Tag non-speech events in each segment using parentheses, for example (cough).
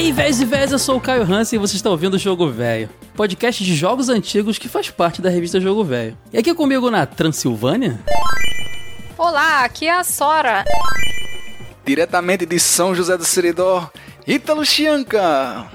aí, véis e véis, eu sou o Caio Hansen e você está ouvindo o Jogo Velho, podcast de jogos antigos que faz parte da revista Jogo Velho. E aqui comigo na Transilvânia? Olá, aqui é a Sora. Diretamente de São José do Seridó, Ítalo Chianca.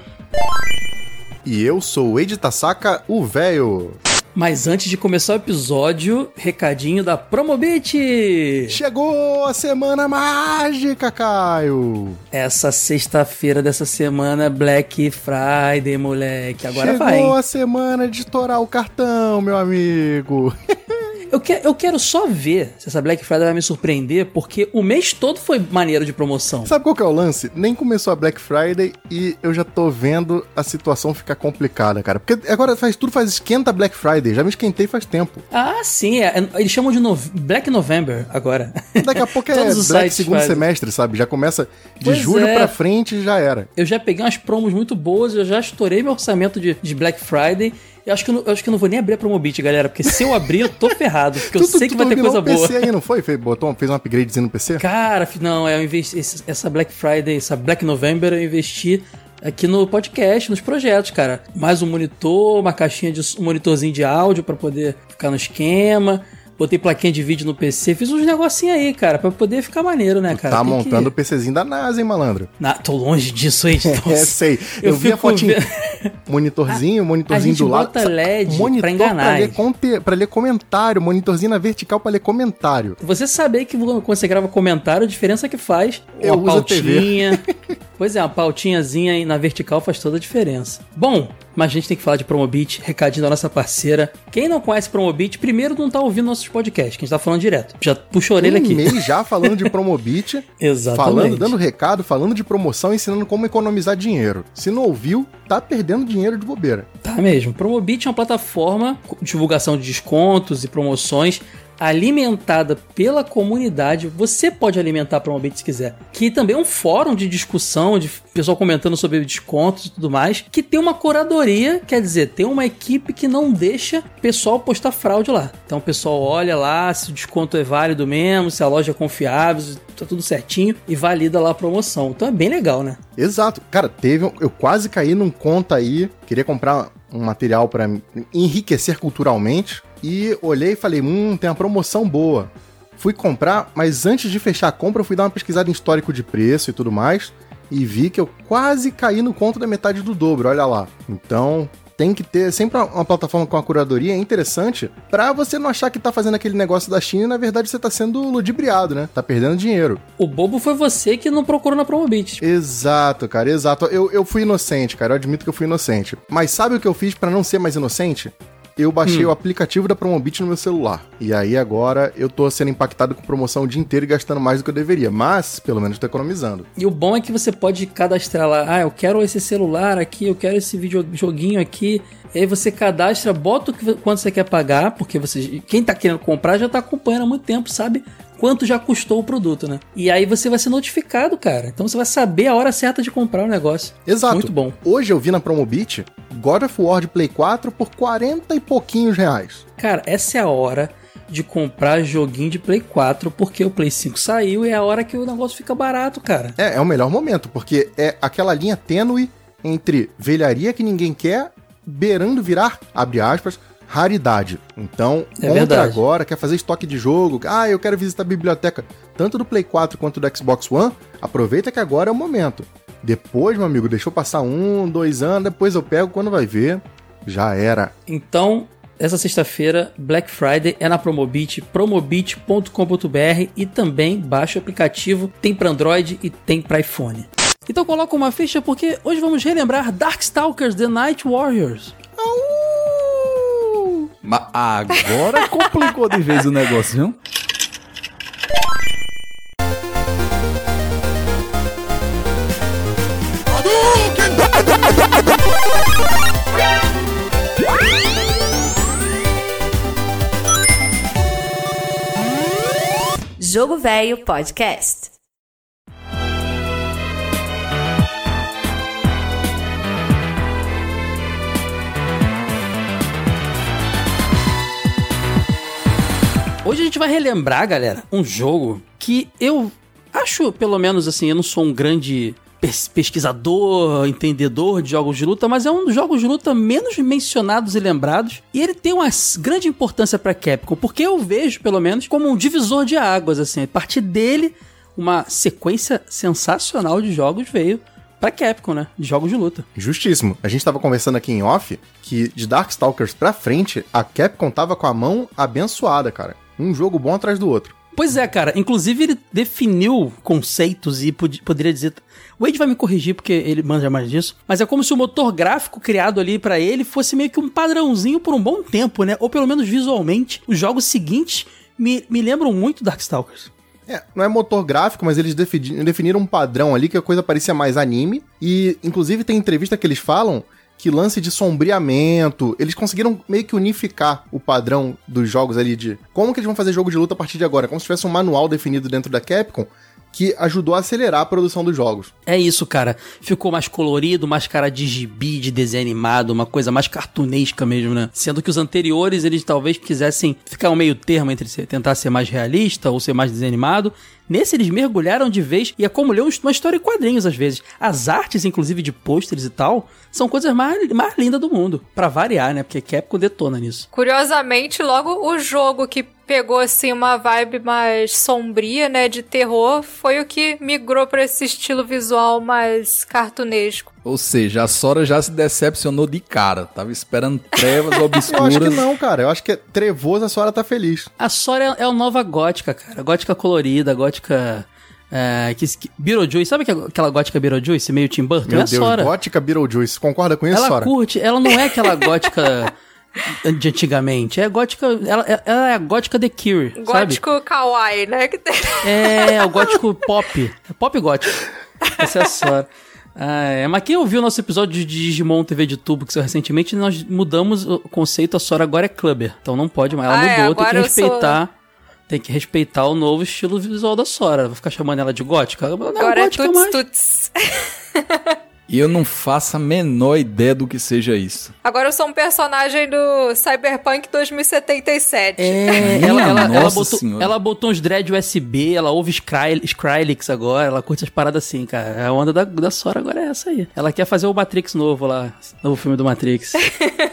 E eu sou o Ed Tasaka, o velho. Mas antes de começar o episódio, recadinho da Promobit! Chegou a semana mágica, Caio! Essa sexta-feira dessa semana, Black Friday, moleque. Agora Chegou vai. Chegou a semana de torar o cartão, meu amigo. (laughs) Eu, que, eu quero só ver se essa Black Friday vai me surpreender, porque o mês todo foi maneiro de promoção. Sabe qual que é o lance? Nem começou a Black Friday e eu já tô vendo a situação ficar complicada, cara. Porque agora faz tudo faz esquenta Black Friday. Já me esquentei faz tempo. Ah, sim. É, é eles chamam de no, Black November agora. Daqui a pouco (laughs) é Black segundo fazem. semestre, sabe? Já começa de pois julho é. pra frente e já era. Eu já peguei umas promos muito boas, eu já estourei meu orçamento de, de Black Friday eu acho, que eu, não, eu acho que eu não vou nem abrir a Promobit, galera, porque se eu abrir, eu tô ferrado. Porque tu, eu sei tu, que vai ter coisa boa. PC aí, não foi? Fez, botou, fez um upgradezinho no PC? Cara, não, é, eu investi, essa Black Friday, essa Black November, eu investi aqui no podcast, nos projetos, cara. Mais um monitor, uma caixinha de um monitorzinho de áudio para poder ficar no esquema botei plaquinha de vídeo no PC, fiz uns negocinhos aí, cara, pra poder ficar maneiro, né, cara? Tá Tem montando que... o PCzinho da NASA, hein, malandro? Na... Tô longe disso aí. (laughs) é, sei. Eu, eu vi a fotinho. monitorzinho, (laughs) monitorzinho a, a do lado. Bota LED monitor pra enganar. Pra ler, pra ler comentário, monitorzinho na vertical pra ler comentário. Você saber que quando você grava comentário, a diferença que faz. Eu uma uso pautinha. (laughs) pois é, uma pautinhazinha aí na vertical faz toda a diferença. Bom, mas a gente tem que falar de Promobit, recadinho da nossa parceira. Quem não conhece Promobit, primeiro não tá ouvindo nossos podcasts, que a gente tá falando direto. Já puxa a orelha um aqui. mês (laughs) já falando de Promobit. (laughs) Exatamente. Falando, dando recado, falando de promoção, ensinando como economizar dinheiro. Se não ouviu, tá perdendo dinheiro de bobeira. Tá mesmo. Promobit é uma plataforma de divulgação de descontos e promoções alimentada pela comunidade. Você pode alimentar para uma se quiser. Que também é um fórum de discussão, de pessoal comentando sobre descontos e tudo mais, que tem uma curadoria, quer dizer, tem uma equipe que não deixa o pessoal postar fraude lá. Então o pessoal olha lá se o desconto é válido mesmo, se a loja é confiável, se tá tudo certinho e valida lá a promoção. Então é bem legal, né? Exato. Cara, teve eu quase caí num conta aí, queria comprar um material para enriquecer culturalmente e olhei e falei: hum, tem uma promoção boa. Fui comprar, mas antes de fechar a compra, eu fui dar uma pesquisada em histórico de preço e tudo mais. E vi que eu quase caí no conto da metade do dobro, olha lá. Então, tem que ter sempre uma plataforma com a curadoria é interessante para você não achar que tá fazendo aquele negócio da China e na verdade você tá sendo ludibriado, né? Tá perdendo dinheiro. O bobo foi você que não procurou na Promobit. Exato, cara, exato. Eu, eu fui inocente, cara, eu admito que eu fui inocente. Mas sabe o que eu fiz para não ser mais inocente? Eu baixei hum. o aplicativo da Promobit no meu celular. E aí agora eu tô sendo impactado com promoção o dia inteiro e gastando mais do que eu deveria. Mas, pelo menos, tô economizando. E o bom é que você pode cadastrar lá, ah, eu quero esse celular aqui, eu quero esse videojoguinho aqui. E aí você cadastra, bota o que, quanto você quer pagar, porque você, quem tá querendo comprar já tá acompanhando há muito tempo, sabe quanto já custou o produto, né? E aí você vai ser notificado, cara. Então você vai saber a hora certa de comprar o negócio. Exato. Muito bom. Hoje eu vi na Promobit God of War de Play 4 por 40 e pouquinhos reais. Cara, essa é a hora de comprar joguinho de Play 4, porque o Play 5 saiu e é a hora que o negócio fica barato, cara. É, é o melhor momento, porque é aquela linha tênue entre velharia que ninguém quer, beirando virar, abre aspas, raridade. Então, é compra agora, quer fazer estoque de jogo, ah, eu quero visitar a biblioteca, tanto do Play 4 quanto do Xbox One, aproveita que agora é o momento. Depois, meu amigo, deixou passar um, dois anos, depois eu pego quando vai ver. Já era. Então, essa sexta-feira, Black Friday é na Promobit, promobit.com.br e também baixa o aplicativo, tem para Android e tem para iPhone. Então coloca uma ficha porque hoje vamos relembrar Darkstalkers The Night Warriors. Mas agora (laughs) complicou de vez o negócio, viu? Jogo Velho Podcast. Hoje a gente vai relembrar, galera, um jogo que eu acho, pelo menos assim, eu não sou um grande pes- pesquisador, entendedor de jogos de luta, mas é um dos jogos de luta menos mencionados e lembrados. E ele tem uma grande importância pra Capcom, porque eu vejo, pelo menos, como um divisor de águas, assim. A partir dele, uma sequência sensacional de jogos veio pra Capcom, né? De jogos de luta. Justíssimo. A gente tava conversando aqui em off que de Darkstalkers pra frente, a Capcom tava com a mão abençoada, cara. Um jogo bom atrás do outro. Pois é, cara. Inclusive, ele definiu conceitos e pod- poderia dizer. O Wade vai me corrigir porque ele manja mais disso. Mas é como se o motor gráfico criado ali pra ele fosse meio que um padrãozinho por um bom tempo, né? Ou pelo menos visualmente. Os jogos seguintes me, me lembram muito Darkstalkers. É, não é motor gráfico, mas eles defini- definiram um padrão ali que a coisa parecia mais anime. E, inclusive, tem entrevista que eles falam que lance de sombreamento, eles conseguiram meio que unificar o padrão dos jogos ali de como que eles vão fazer jogo de luta a partir de agora, como se tivesse um manual definido dentro da Capcom que ajudou a acelerar a produção dos jogos. É isso, cara. Ficou mais colorido, mais cara de gibi, de desenho animado, uma coisa mais cartunesca mesmo, né? Sendo que os anteriores, eles talvez quisessem ficar um meio termo entre ser- tentar ser mais realista ou ser mais desenho animado. Nesse, eles mergulharam de vez e é como ler um- uma história em quadrinhos, às vezes. As artes, inclusive, de pôsteres e tal, são coisas mais, mais lindas do mundo. Pra variar, né? Porque Capcom detona nisso. Curiosamente, logo o jogo que pegou assim uma vibe mais sombria, né, de terror, foi o que migrou pra esse estilo visual mais cartunesco. Ou seja, a Sora já se decepcionou de cara. Tava esperando trevas (laughs) Eu acho que obscuras. não, cara. Eu acho que é trevoso, a Sora tá feliz. A Sora é, é a nova gótica, cara. Gótica colorida, gótica... É, que, que, Beetlejuice, sabe aquela- aquela gótica Beetlejuice, meio Tim Burton? Meu é a Deus, Sora. gótica Beetlejuice. Concorda com isso, ela Sora? curte, ela não é aquela gótica (laughs) de antigamente, é gótica, ela, ela é a gótica The Cure, sabe? Gótico kawaii, né? Que tem... É, o gótico pop, é pop gótico. Essa é a Sora. Ah, é. Mas quem ouviu o nosso episódio de Digimon TV de tubo que saiu recentemente, nós mudamos o conceito, a Sora agora é clubber, então não pode mais, ela Ah, é, mudou, tem que eu sou- respeitar... Tem que respeitar o novo estilo visual da Sora. Vai ficar chamando ela de gótica? Não Agora é gótica tuts mais. tuts. (laughs) E eu não faço a menor ideia do que seja isso. Agora eu sou um personagem do Cyberpunk 2077. É, (laughs) ela, ela, ela botou, senhora. ela botou uns dread USB, ela ouve Skry, Skrillex agora, ela curte essas paradas assim, cara. A onda da, da Sora agora é essa aí. Ela quer fazer o Matrix novo lá, novo filme do Matrix.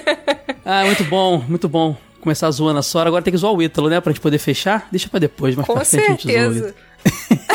(laughs) ah, muito bom, muito bom. Começar zoando a Sora, agora tem que zoar o Ítalo, né? Pra gente poder fechar. Deixa pra depois, mas Com pra frente a gente zoa o certeza. Ítalo. (laughs)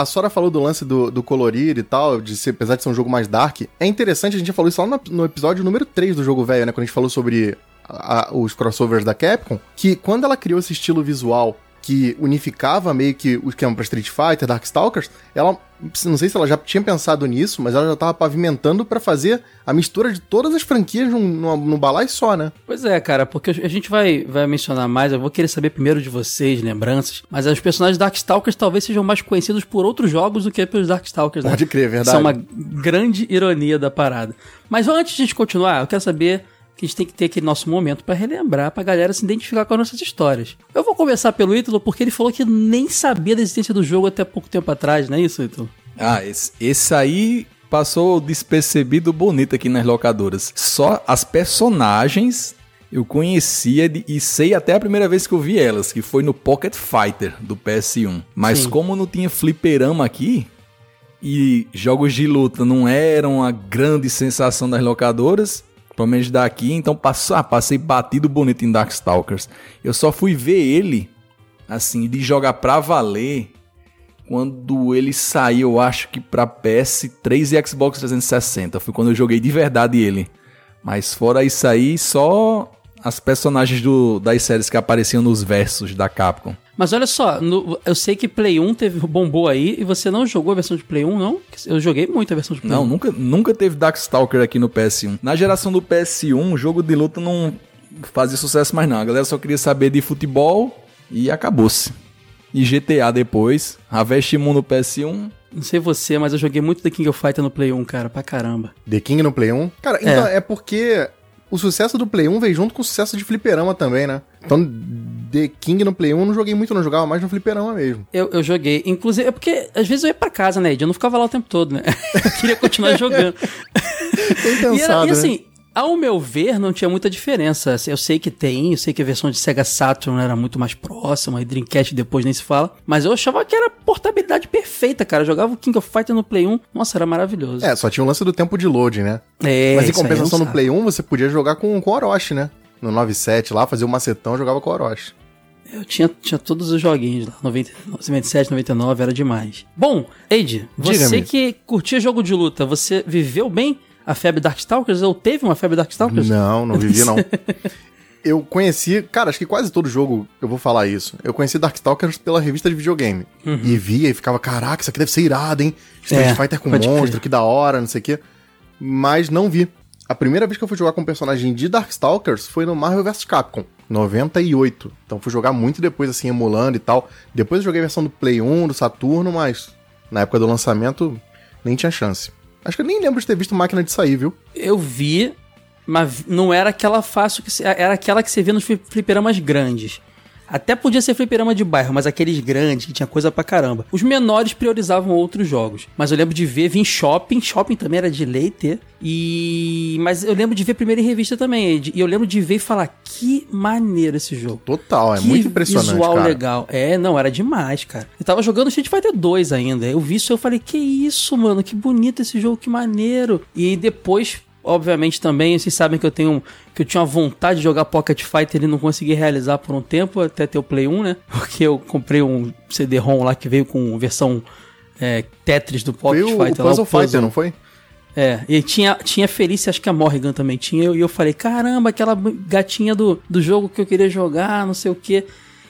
A Sora falou do lance do, do colorir e tal, de ser, apesar de ser um jogo mais dark. É interessante, a gente já falou isso lá no, no episódio número 3 do jogo velho, né? Quando a gente falou sobre a- os crossovers da Capcom, que quando ela criou esse estilo visual que unificava meio que o esquema pra Street Fighter, Darkstalkers, ela, não sei se ela já tinha pensado nisso, mas ela já tava pavimentando pra fazer a mistura de todas as franquias num, num, num balai só, né? Pois é, cara, porque a gente vai, vai mencionar mais, eu vou querer saber primeiro de vocês, lembranças, mas os personagens Darkstalkers talvez sejam mais conhecidos por outros jogos do que pelos Darkstalkers, né? Pode crer, é verdade. Isso é uma grande ironia da parada. Mas antes de a gente continuar, eu quero saber que a gente tem que ter aquele nosso momento pra relembrar, pra galera se identificar com as nossas histórias. Eu vou começar pelo Ítalo, porque ele falou que nem sabia da existência do jogo até pouco tempo atrás, não é isso, Ítalo? Ah, esse, esse aí passou despercebido bonito aqui nas locadoras. Só as personagens eu conhecia de- e sei até a primeira vez que eu vi elas, que foi no Pocket Fighter do PS1. Mas Sim. como não tinha fliperama aqui e jogos de luta não eram a grande sensação das locadoras, pelo menos daqui, então passou, ah, passei batido bonito em Darkstalkers. Eu só fui ver ele, assim, de jogar pra valer quando ele saiu, eu acho que pra PS3 e Xbox 360. Foi quando eu joguei de verdade ele. Mas fora isso aí, só as personagens do, das séries que apareciam nos versos da Capcom. Mas olha só, no- eu sei que Play 1 teve, bombou aí e você não jogou a versão de Play 1, não? Eu joguei muito a versão de Play Não, 1. nunca, nunca teve Darkstalker aqui no PS1. Na geração do PS1, o jogo de luta não fazia sucesso mais não. A galera só queria saber de futebol e acabou-se. E GTA depois, Harvest Moon no PS1, Não sei você, mas eu joguei muito The King of Fighter no Play 1, cara, pra caramba. The King no Play 1. Cara, então é porque o sucesso do Play 1 veio junto com o sucesso de fliperama também, né? Então, The King no Play 1 eu não joguei muito, não jogava mais no fliperama mesmo. Eu, eu joguei. Inclusive, é porque às vezes eu ia pra casa, né, Ed? Eu não ficava lá o tempo todo, né? (laughs) Eu queria continuar jogando. (laughs) Bem E, era- pensado, e né? Ao meu ver, não tinha muita diferença. Eu sei que tem, eu sei que a versão de Sega Saturn era muito mais próxima, e Dreamcast depois nem se fala. Mas eu achava que era portabilidade perfeita, cara. Eu jogava o King of Fighter no Play 1. Nossa, era maravilhoso. É, só tinha o lance do tempo de load, né? É, Mas em compensação no. Play 1, você podia jogar com, com o Orochi, né? No 97 lá, fazia o macetão, jogava com o Orochi. Eu tinha, tinha todos os joguinhos lá, 90, 97, 99, era demais. Bom, Eide, você que curtia jogo de luta, você viveu bem a febre Darkstalkers? Ou teve uma febre Darkstalkers? Não, não vivi não. (laughs) Eu conheci, cara, acho que quase todo jogo eu vou falar isso. Eu conheci Darkstalkers pela revista de videogame. E via e ficava, caraca, isso aqui deve ser irado, hein? Street É, Fighter com monstro, crer. que da hora, não sei o quê. Mas não vi. A primeira vez que eu fui jogar com um personagem de Darkstalkers foi no Marvel vs Capcom, 98. Então fui jogar muito depois, assim, emulando e tal. Depois eu joguei a versão do Play 1, do Saturno, mas na época do lançamento nem tinha chance. Acho que eu nem lembro de ter visto máquina de sair, viu? Eu vi, mas não era aquela fácil que era aquela que você via nos fli- fliperamas grandes. Até podia ser fliperama de bairro, mas aqueles grandes que tinha coisa pra caramba. Os menores priorizavam outros jogos. Mas eu lembro de ver, vir em shopping, shopping também era de lei ter. E. Mas eu lembro de ver primeiro em revista também. Ed, E eu lembro de ver e falar: que maneiro esse jogo. Total, é que muito impressionante, visual cara. legal. É, não, era demais, cara. Eu tava jogando Street Fighter 2 ainda. Eu vi isso e eu falei, que isso, mano? Que bonito esse jogo, que maneiro. E depois, obviamente, também, vocês sabem que eu tenho. Que eu tinha vontade de jogar Pocket Fighter e não consegui realizar por um tempo, até ter o Play 1, né? (laughs) Porque eu comprei um CD-ROM lá que veio com versão é, Tetris do Pocket o, o Fighter. lá, Puzzle Fighter, não foi? é, e tinha, tinha Felícia, acho que a Morrigan também tinha, e eu falei, caramba, aquela gatinha do, do jogo que eu queria jogar, não sei o quê.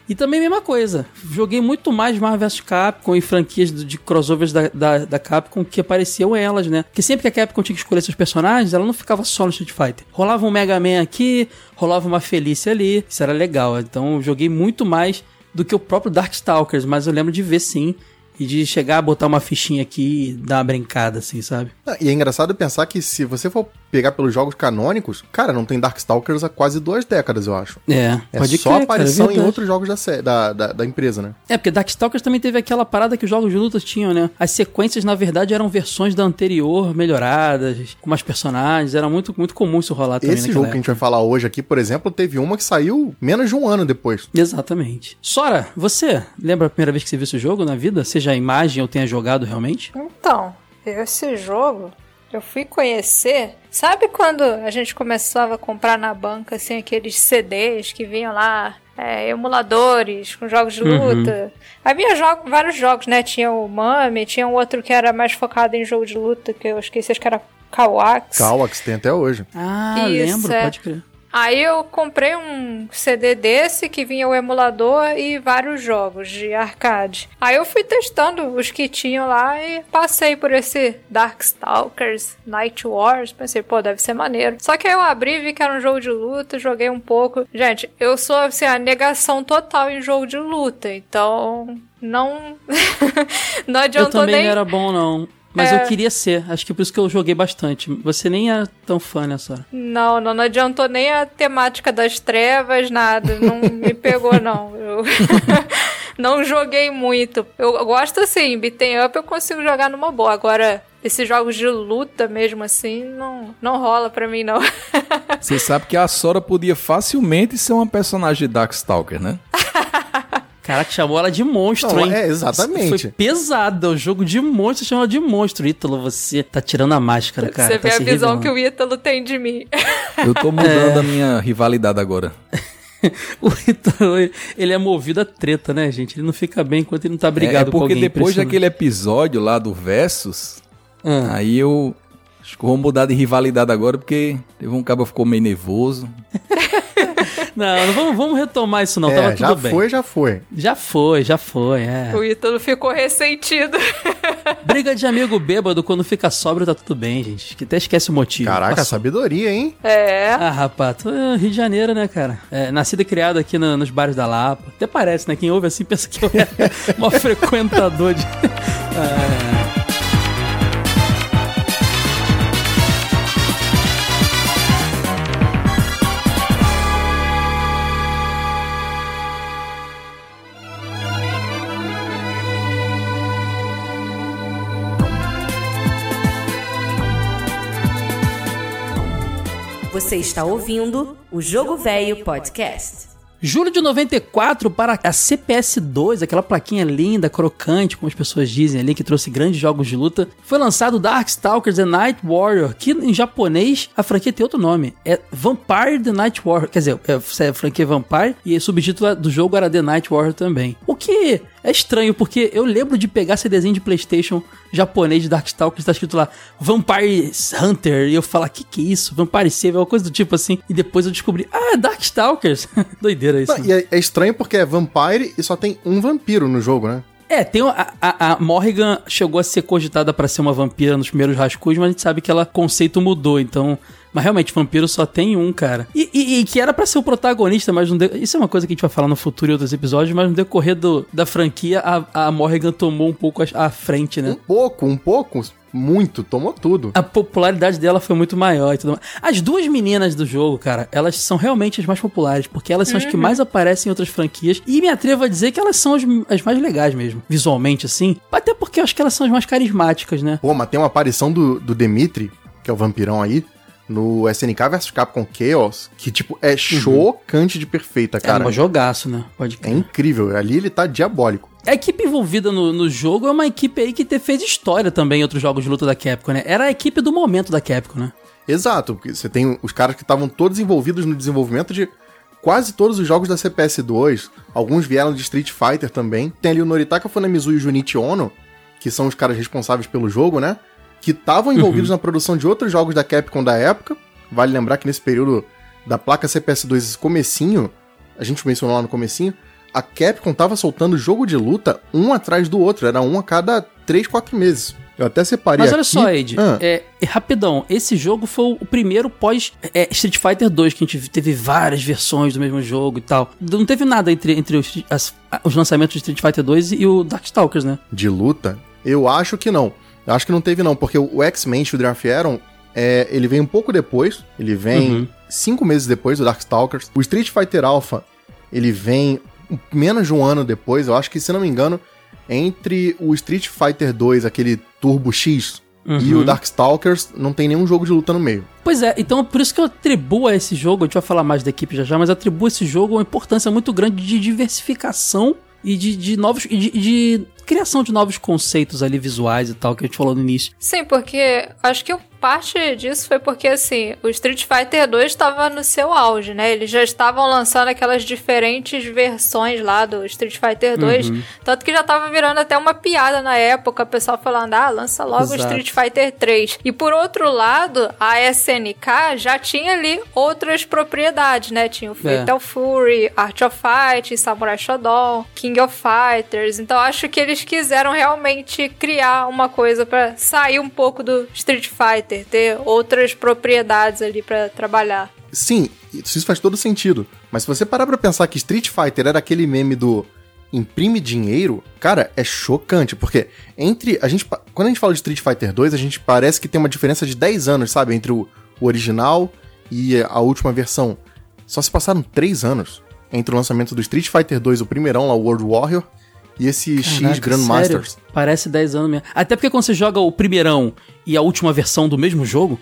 E também mesma coisa, joguei muito mais Marvel vs Capcom e franquias de crossovers da, da, da Capcom que apareciam elas, né? Porque sempre que a Capcom tinha que escolher seus personagens, ela não ficava só no Street Fighter. Rolava um Mega Man aqui, rolava uma Felícia ali, isso era legal. Então joguei muito mais do que o próprio Darkstalkers, mas eu lembro de ver sim, e de chegar a botar uma fichinha aqui e dar uma brincada, assim, sabe? Ah, E é engraçado pensar que se você for pegar pelos jogos canônicos, cara, não tem Darkstalkers há quase duas décadas, eu acho. É, É pode só crer, cara, é aparição em outros jogos da, da, da, da empresa, né? É, porque Darkstalkers também teve aquela parada que os jogos de luta tinham, né? As sequências, na verdade, eram versões da anterior melhoradas, com mais personagens. Era muito, muito comum isso rolar também Esse jogo que a época. gente vai falar hoje aqui, por exemplo, teve uma que saiu menos de um ano depois. Exatamente. Sora, você lembra a primeira vez que você viu esse jogo na vida? Seja a imagem ou tenha jogado realmente? Então, esse jogo eu fui conhecer. Sabe quando a gente começava a comprar na banca assim aqueles CDs que vinham lá, é, emuladores com jogos de Uhum. luta? Havia jogo, vários jogos, né? Tinha o Mami, tinha um outro que era mais focado em jogo de luta, que eu esqueci, acho que era Kawax. Kawax tem até hoje. Ah, Isso, lembro, é. pode crer. Aí eu comprei um CD desse que vinha o emulador e vários jogos de arcade. Aí eu fui testando os que tinham lá e passei por esse Darkstalkers, Night Wars. Pensei, pô, deve ser maneiro. Só que aí eu abri e vi que era um jogo de luta, joguei um pouco. Gente, eu sou assim, a negação total em jogo de luta, então não. (laughs) não Eu adiantou também nem. não era bom, não. Mas É. eu queria ser. Acho que por isso que eu joguei bastante. Você nem era tão fã, né, Sora? Não, não, não adiantou nem a temática das trevas, nada. Não me pegou, não. Eu (laughs) não joguei muito. Eu gosto assim, beaten up eu consigo jogar numa boa. Agora, esses jogos de luta mesmo assim, não, não rola pra mim, não. Você sabe que a Sora podia facilmente ser uma personagem de Darkstalker, né? (laughs) Caraca, chamou ela de monstro, Não, hein? é, exatamente. Foi pesado. O jogo de monstro chamou ela de monstro. Ítalo, você tá tirando a máscara, cara. Você tá vê a visão revelando. que o Ítalo tem de mim. (laughs) Eu tô mudando a minha rivalidade agora. (laughs) O Ítalo, ele é movido a treta, né, gente? Ele não fica bem enquanto ele não tá É, brigado é com porque alguém. depois daquele episódio lá do Versus, Ah, aí eu acho que eu vou mudar de rivalidade agora, porque teve um cabo que ficou meio nervoso. (laughs) Não, não vamos, vamos retomar isso não. Tava é, já tudo bem. foi, já foi. Já foi, já foi, é. O Ítalo ficou ressentido. (laughs) Briga de amigo bêbado quando fica sóbrio tá tudo bem, gente. Que até esquece o motivo. Caraca, Passou. sabedoria, hein? É. Ah, rapaz, tu é Rio de Janeiro, né, cara? É, nascido e criado aqui no- nos bares da Lapa. Até parece, né? Quem ouve assim pensa que eu era (laughs) maior frequentador de. (laughs) Ah, Você está ouvindo o Jogo Velho Podcast. Julho de 94 para a CPS2, aquela plaquinha linda, crocante, como as pessoas dizem ali, que trouxe grandes jogos de luta, foi lançado Darkstalkers The Night Warrior, que em japonês a franquia tem outro nome, é Vampire The Night Warrior, quer dizer, é, é a franquia Vampire e o subtítulo do jogo era The Night Warrior também. O que é estranho, porque eu lembro de pegar CDzinho de PlayStation japonês de Darkstalkers, tá escrito lá Vampire Hunter, e eu falar, que que é isso? Vampire Save, uma coisa do tipo assim. E depois eu descobri, ah, Darkstalkers. (laughs) Doideira isso. Não, e é, é estranho porque é Vampire e só tem um vampiro no jogo, né? É, tem a, a, a Morrigan chegou a ser cogitada para ser uma vampira nos primeiros rascunhos, mas a gente sabe que ela conceito mudou, então mas realmente, vampiro só tem um, cara. E, e, e que era para ser o protagonista, mas não de... isso é uma coisa que a gente vai falar no futuro em outros episódios, mas no decorrer do, da franquia, a, a Morrigan tomou um pouco à frente, né? Um pouco, um pouco muito, tomou tudo. A popularidade dela foi muito maior e tudo mais. As duas meninas do jogo, cara, elas são realmente as mais populares, porque elas são uhum. as que uhum. mais aparecem em outras franquias. E me atrevo a dizer que elas são as, as mais legais mesmo, visualmente, assim. Até porque eu acho que elas são as mais carismáticas, né? Pô, mas tem uma aparição do, do Dimitri, que é o vampirão aí, no SNK vs Capcom Chaos, que, tipo, é uhum. chocante de perfeita, cara. É um jogaço, né? Pode crer. É incrível. Ali ele tá diabólico. A equipe envolvida no, no jogo é uma equipe aí que te, fez história também em outros jogos de luta da Capcom, né? Era a equipe do momento da Capcom, né? Exato, porque você tem os caras que estavam todos envolvidos no desenvolvimento de quase todos os jogos da CPS2, alguns vieram de Street Fighter também. Tem ali o Noritaka Funamizu e o Junichi Ono, que são os caras responsáveis pelo jogo, né? Que estavam envolvidos uhum. na produção de outros jogos da Capcom da época. Vale lembrar que nesse período da placa CPS2 comecinho, a gente mencionou lá no comecinho, a Capcom tava soltando jogo de luta um atrás do outro, era um a cada 3, 4 meses. Eu até separei Mas olha aqui. só, Ed, ah. é, é, rapidão, esse jogo foi o primeiro pós é, Street Fighter 2, que a gente teve várias versões do mesmo jogo e tal. Não teve nada entre, entre os, as, os lançamentos de Street Fighter 2 e o Darkstalkers, né? De luta? Eu acho que não. Eu acho que não teve, não, porque o X-Men Children of Aeron, é, ele vem um pouco depois. Ele vem uhum. cinco meses depois do Darkstalkers. O Street Fighter Alpha, ele vem menos de um ano depois. Eu acho que, se não me engano, entre o Street Fighter 2, aquele Turbo X, Uhum. E o Darkstalkers não tem nenhum jogo de luta no meio. Pois é, então por isso que eu atribuo a esse jogo, a gente vai falar mais da equipe já já, mas atribuo a esse jogo uma importância muito grande de diversificação e de, de novos. de, de criação de novos conceitos ali visuais e tal, que a gente falou no início. Sim, porque acho que parte disso foi porque, assim, o Street Fighter 2 estava no seu auge, né? Eles já estavam lançando aquelas diferentes versões lá do Street Fighter 2, uhum. tanto que já tava virando até uma piada na época, o pessoal falando, ah, lança logo o Street Fighter 3. E por outro lado, a SNK já tinha ali outras propriedades, né? Tinha o é. Fatal é. Fury, Art of Fight, Samurai Shodown, King of Fighters. Então acho que eles quiseram realmente criar uma coisa para sair um pouco do Street Fighter Fighter, ter outras propriedades ali para trabalhar. Sim, isso faz todo sentido. Mas se você parar pra pensar que Street Fighter era aquele meme do imprime dinheiro, cara, é chocante, porque entre a gente quando a gente fala de Street Fighter 2, a gente parece que tem uma diferença de 10 anos, sabe, entre o, o original e a última versão. Só se passaram 3 anos entre o lançamento do Street Fighter 2, o primeirão lá, o World Warrior, e esse Caraca, X Grandmasters. Sério? Parece 10 anos mesmo. Até porque quando você joga o primeirão e a última versão do mesmo jogo,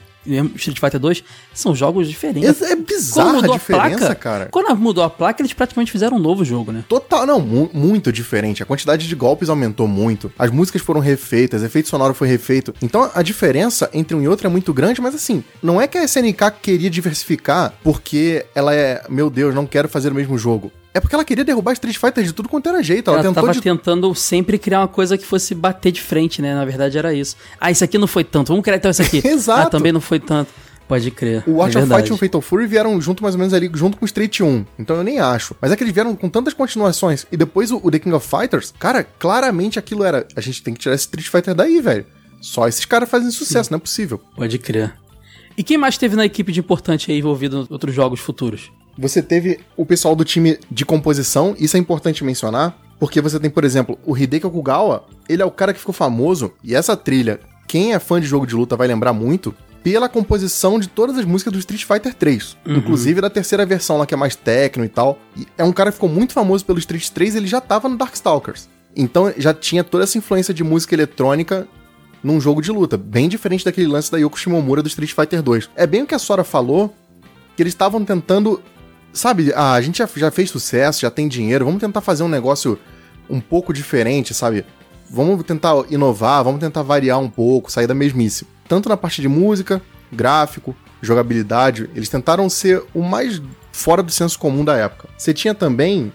Street Fighter 2, são jogos diferentes. É, é bizarro a diferença, placa, cara. Quando mudou a placa, eles praticamente fizeram um novo jogo, né? Total, não, mu muito diferente. A quantidade de golpes aumentou muito. As músicas foram refeitas, efeito sonoro foi refeito. Então a diferença entre um e outro é muito grande, mas assim, não é que a SNK queria diversificar porque ela é, meu Deus, não quero fazer o mesmo jogo. É porque ela queria derrubar Street Fighter de tudo quanto era jeito. Ela, ela tentou tava de... tentando sempre criar uma coisa que fosse bater de frente, né? Na verdade era isso. Ah, isso aqui não foi tanto. Vamos criar então isso aqui. (laughs) Exato. Ah, também não foi tanto. Pode crer. O Art é of Fight e o Fatal Fury vieram junto mais ou menos ali, junto com o Street 1. Então eu nem acho. Mas é que eles vieram com tantas continuações. E depois o, o The King of Fighters, cara, claramente aquilo era. A gente tem que tirar esse Street Fighter daí, velho. Só esses caras fazem sucesso, Sim. não é possível. Pode crer. E quem mais teve na equipe de importante aí envolvido em outros jogos futuros? Você teve o pessoal do time de composição, isso é importante mencionar, porque você tem, por exemplo, o Hideki Okugawa, ele é o cara que ficou famoso, e essa trilha, quem é fã de jogo de luta vai lembrar muito, pela composição de todas as músicas do Street Fighter 3. Uhum. Inclusive da terceira versão lá, que é mais techno e tal. E é um cara que ficou muito famoso pelo Street 3, ele já tava no Darkstalkers. Então já tinha toda essa influência de música eletrônica num jogo de luta, bem diferente daquele lance da Yoko Shimomura do Street Fighter 2. É bem o que a Sora falou, que eles estavam tentando. Sabe, a gente já, já fez sucesso, já tem dinheiro, vamos tentar fazer um negócio um pouco diferente, sabe? Vamos tentar inovar, vamos tentar variar um pouco, sair da mesmice. Tanto na parte de música, gráfico, jogabilidade, eles tentaram ser o mais fora do senso comum da época. Você tinha também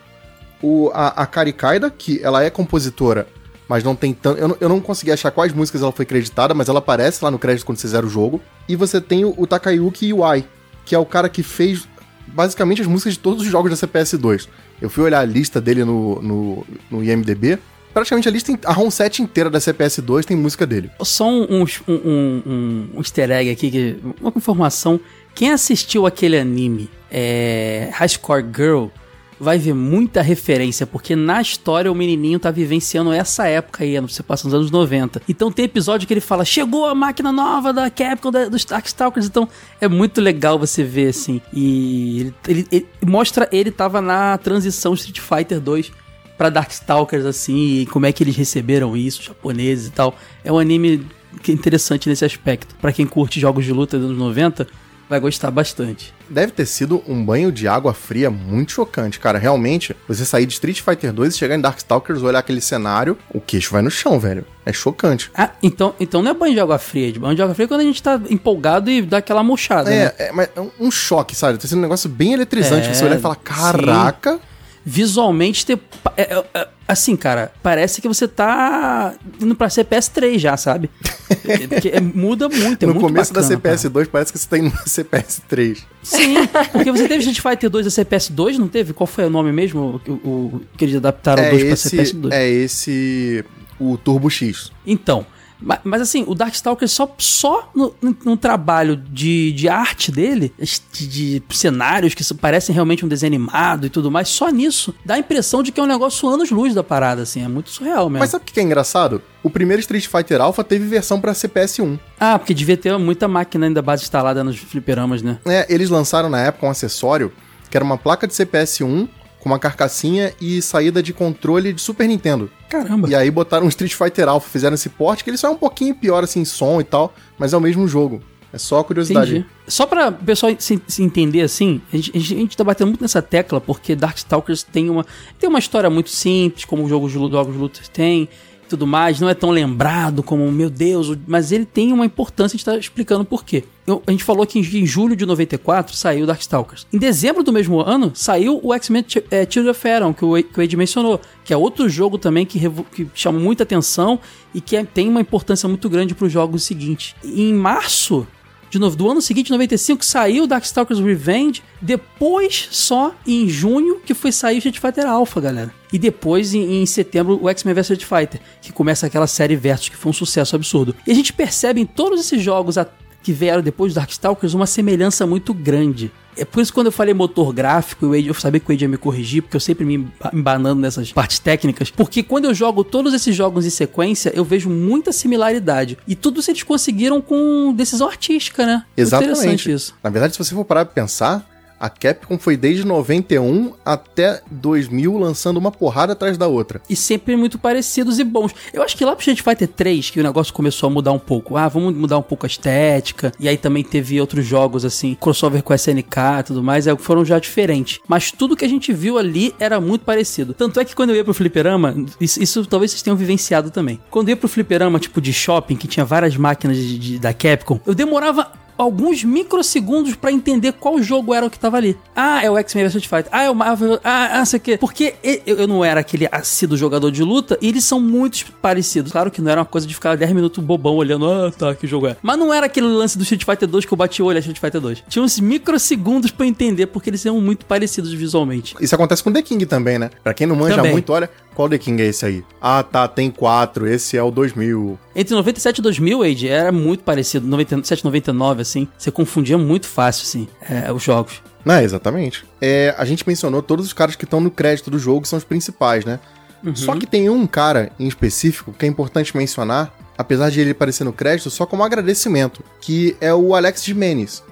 o, a, a Kari Kaida, que ela é compositora, mas não tem tanto. Eu, não- eu não consegui achar quais músicas ela foi creditada, mas ela aparece lá no crédito quando você zera o jogo. E você tem o, o Takayuki Iwai, que é o cara que fez basicamente as músicas de todos os jogos da CPS2. Eu fui olhar a lista dele no, no, no IMDB. Praticamente a lista, a ROM 7 inteira da CPS2 tem música dele. Só um, um, um, um- easter egg aqui, uma informação. Quem assistiu aquele anime é, High Score Girl vai ver muita referência, porque na história o menininho tá vivenciando essa época aí, você passa nos anos 90. Então tem episódio que ele fala, chegou a máquina nova da Capcom, da, dos Darkstalkers, então é muito legal você ver, assim. E ele, ele- ele- mostra ele tava na transição Street Fighter 2 pra Darkstalkers, assim, e como é que eles receberam isso, japoneses e tal. É um anime é interessante nesse aspecto. Pra quem curte jogos de luta dos anos 90, vai gostar bastante. Deve ter sido um banho de água fria muito chocante, cara. Realmente, você sair de Street Fighter 2 e chegar em Darkstalkers, olhar aquele cenário, o queixo vai no chão, velho. É chocante. Ah, então, então não é banho de água fria. Banho de água fria é quando a gente tá empolgado e dá aquela murchada, né? É, é, mas é um- choque, sabe? Tá sendo um negócio bem eletrizante. É, você olhar e falar, caraca. Visualmente, ter, é- é- é- assim, cara, parece que você tá indo pra CPS3 já, sabe? (laughs) É, porque é- muda muito, é no muito começo bacana, da CPS2 parece que você tá indo na CPS3. Sim, porque você teve Street Fighter 2 da CPS2, não teve? Qual foi o nome mesmo? O, o- que eles adaptaram É 2 pra esse, CPS2. é esse. O Turbo X. Então, ma- mas, assim, o Darkstalker só, só no, no- trabalho de, de arte dele, de, de cenários que parecem realmente um desenho animado e tudo mais, só nisso dá a impressão de que é um negócio anos-luz da parada, assim, é muito surreal mesmo. Mas sabe o que é engraçado? O primeiro Street Fighter Alpha teve versão pra CPS1. Ah, porque devia ter muita máquina ainda base instalada nos fliperamas, né? É, eles lançaram na época um acessório que era uma placa de CPS1 com uma carcassinha e saída de controle de Super Nintendo. Caramba. E aí botaram um Street Fighter Alpha, fizeram esse porte, que ele só é um pouquinho pior assim em som e tal, mas é o mesmo jogo. É só curiosidade. Entendi. Só pra o pessoal se, se entender assim, a gente, a gente- tá batendo muito nessa tecla porque Darkstalkers tem uma, tem uma história muito simples, como os jogos de jogos de luta tem tudo mais, não é tão lembrado como, meu Deus, mas ele tem uma importância, a gente tá explicando por quê. Eu- a gente falou que em, julho de 94 saiu Darkstalkers. Em dezembro do mesmo ano saiu o X-Men é, Children of que o, que o Ed mencionou, que é outro jogo também que, que chama muita atenção e que é- tem uma importância muito grande para os jogos seguintes. E em março de novo, do ano seguinte, 95, saiu Darkstalkers Revenge. Depois, só em junho, que foi sair o Street Fighter Alpha, galera. E depois, em, em setembro, o X-Men vs Street Fighter, que começa aquela série Versus, que foi um sucesso absurdo. E a gente percebe em todos esses jogos que vieram depois do Darkstalkers uma semelhança muito grande. É por isso que quando eu falei motor gráfico, eu, eu sabia que o Ed ia me corrigir, porque eu sempre me emba- embanando nessas partes técnicas. Porque quando eu jogo todos esses jogos em sequência, eu vejo muita similaridade. E tudo eles conseguiram com decisão artística, né? Muito Exatamente. Interessante isso. Na verdade, se você for parar pra pensar, a Capcom foi desde 91 até 2000 lançando uma porrada atrás da outra. E sempre muito parecidos e bons. Eu acho que lá pro Street Fighter 3 que o negócio começou a mudar um pouco. Ah, vamos mudar um pouco a estética. E aí também teve outros jogos, assim, crossover com SNK e tudo mais, é, foram já diferentes. Mas tudo que a gente viu ali era muito parecido. Tanto é que quando eu ia pro fliperama, isso, isso talvez vocês tenham vivenciado também. Quando eu ia pro fliperama, tipo de shopping, que tinha várias máquinas de- de- da Capcom, eu demorava alguns microsegundos pra entender qual jogo era o que tava ali. Ah, é o X-Men vs Street Fighter. Ah, é o Marvel. Ah, ah, sei o quê. Porque eu eu não era aquele assíduo jogador de luta e eles são muito parecidos. Claro que não era uma coisa de ficar 10 minutos bobão olhando, ah, tá, que jogo é. Mas não era aquele lance do Street Fighter 2 que eu bati o olho a Street Fighter 2. Tinha uns microsegundos pra eu entender porque eles são muito parecidos visualmente. Isso acontece com The King também, né? Pra quem não manja Também. muito, olha, qual The King é esse aí? Ah, tá, tem quatro, esse é o 2000. Entre 97 e 2000, Age, era muito parecido. 97 e 99, assim. Você confundia muito fácil, assim, é, os jogos. Não, exatamente. É, a gente mencionou todos os caras que estão no crédito do jogo, que são os principais, né? Só que tem um cara em específico que é importante mencionar, apesar de ele aparecer no crédito só como agradecimento, que é o Alex Jimenez.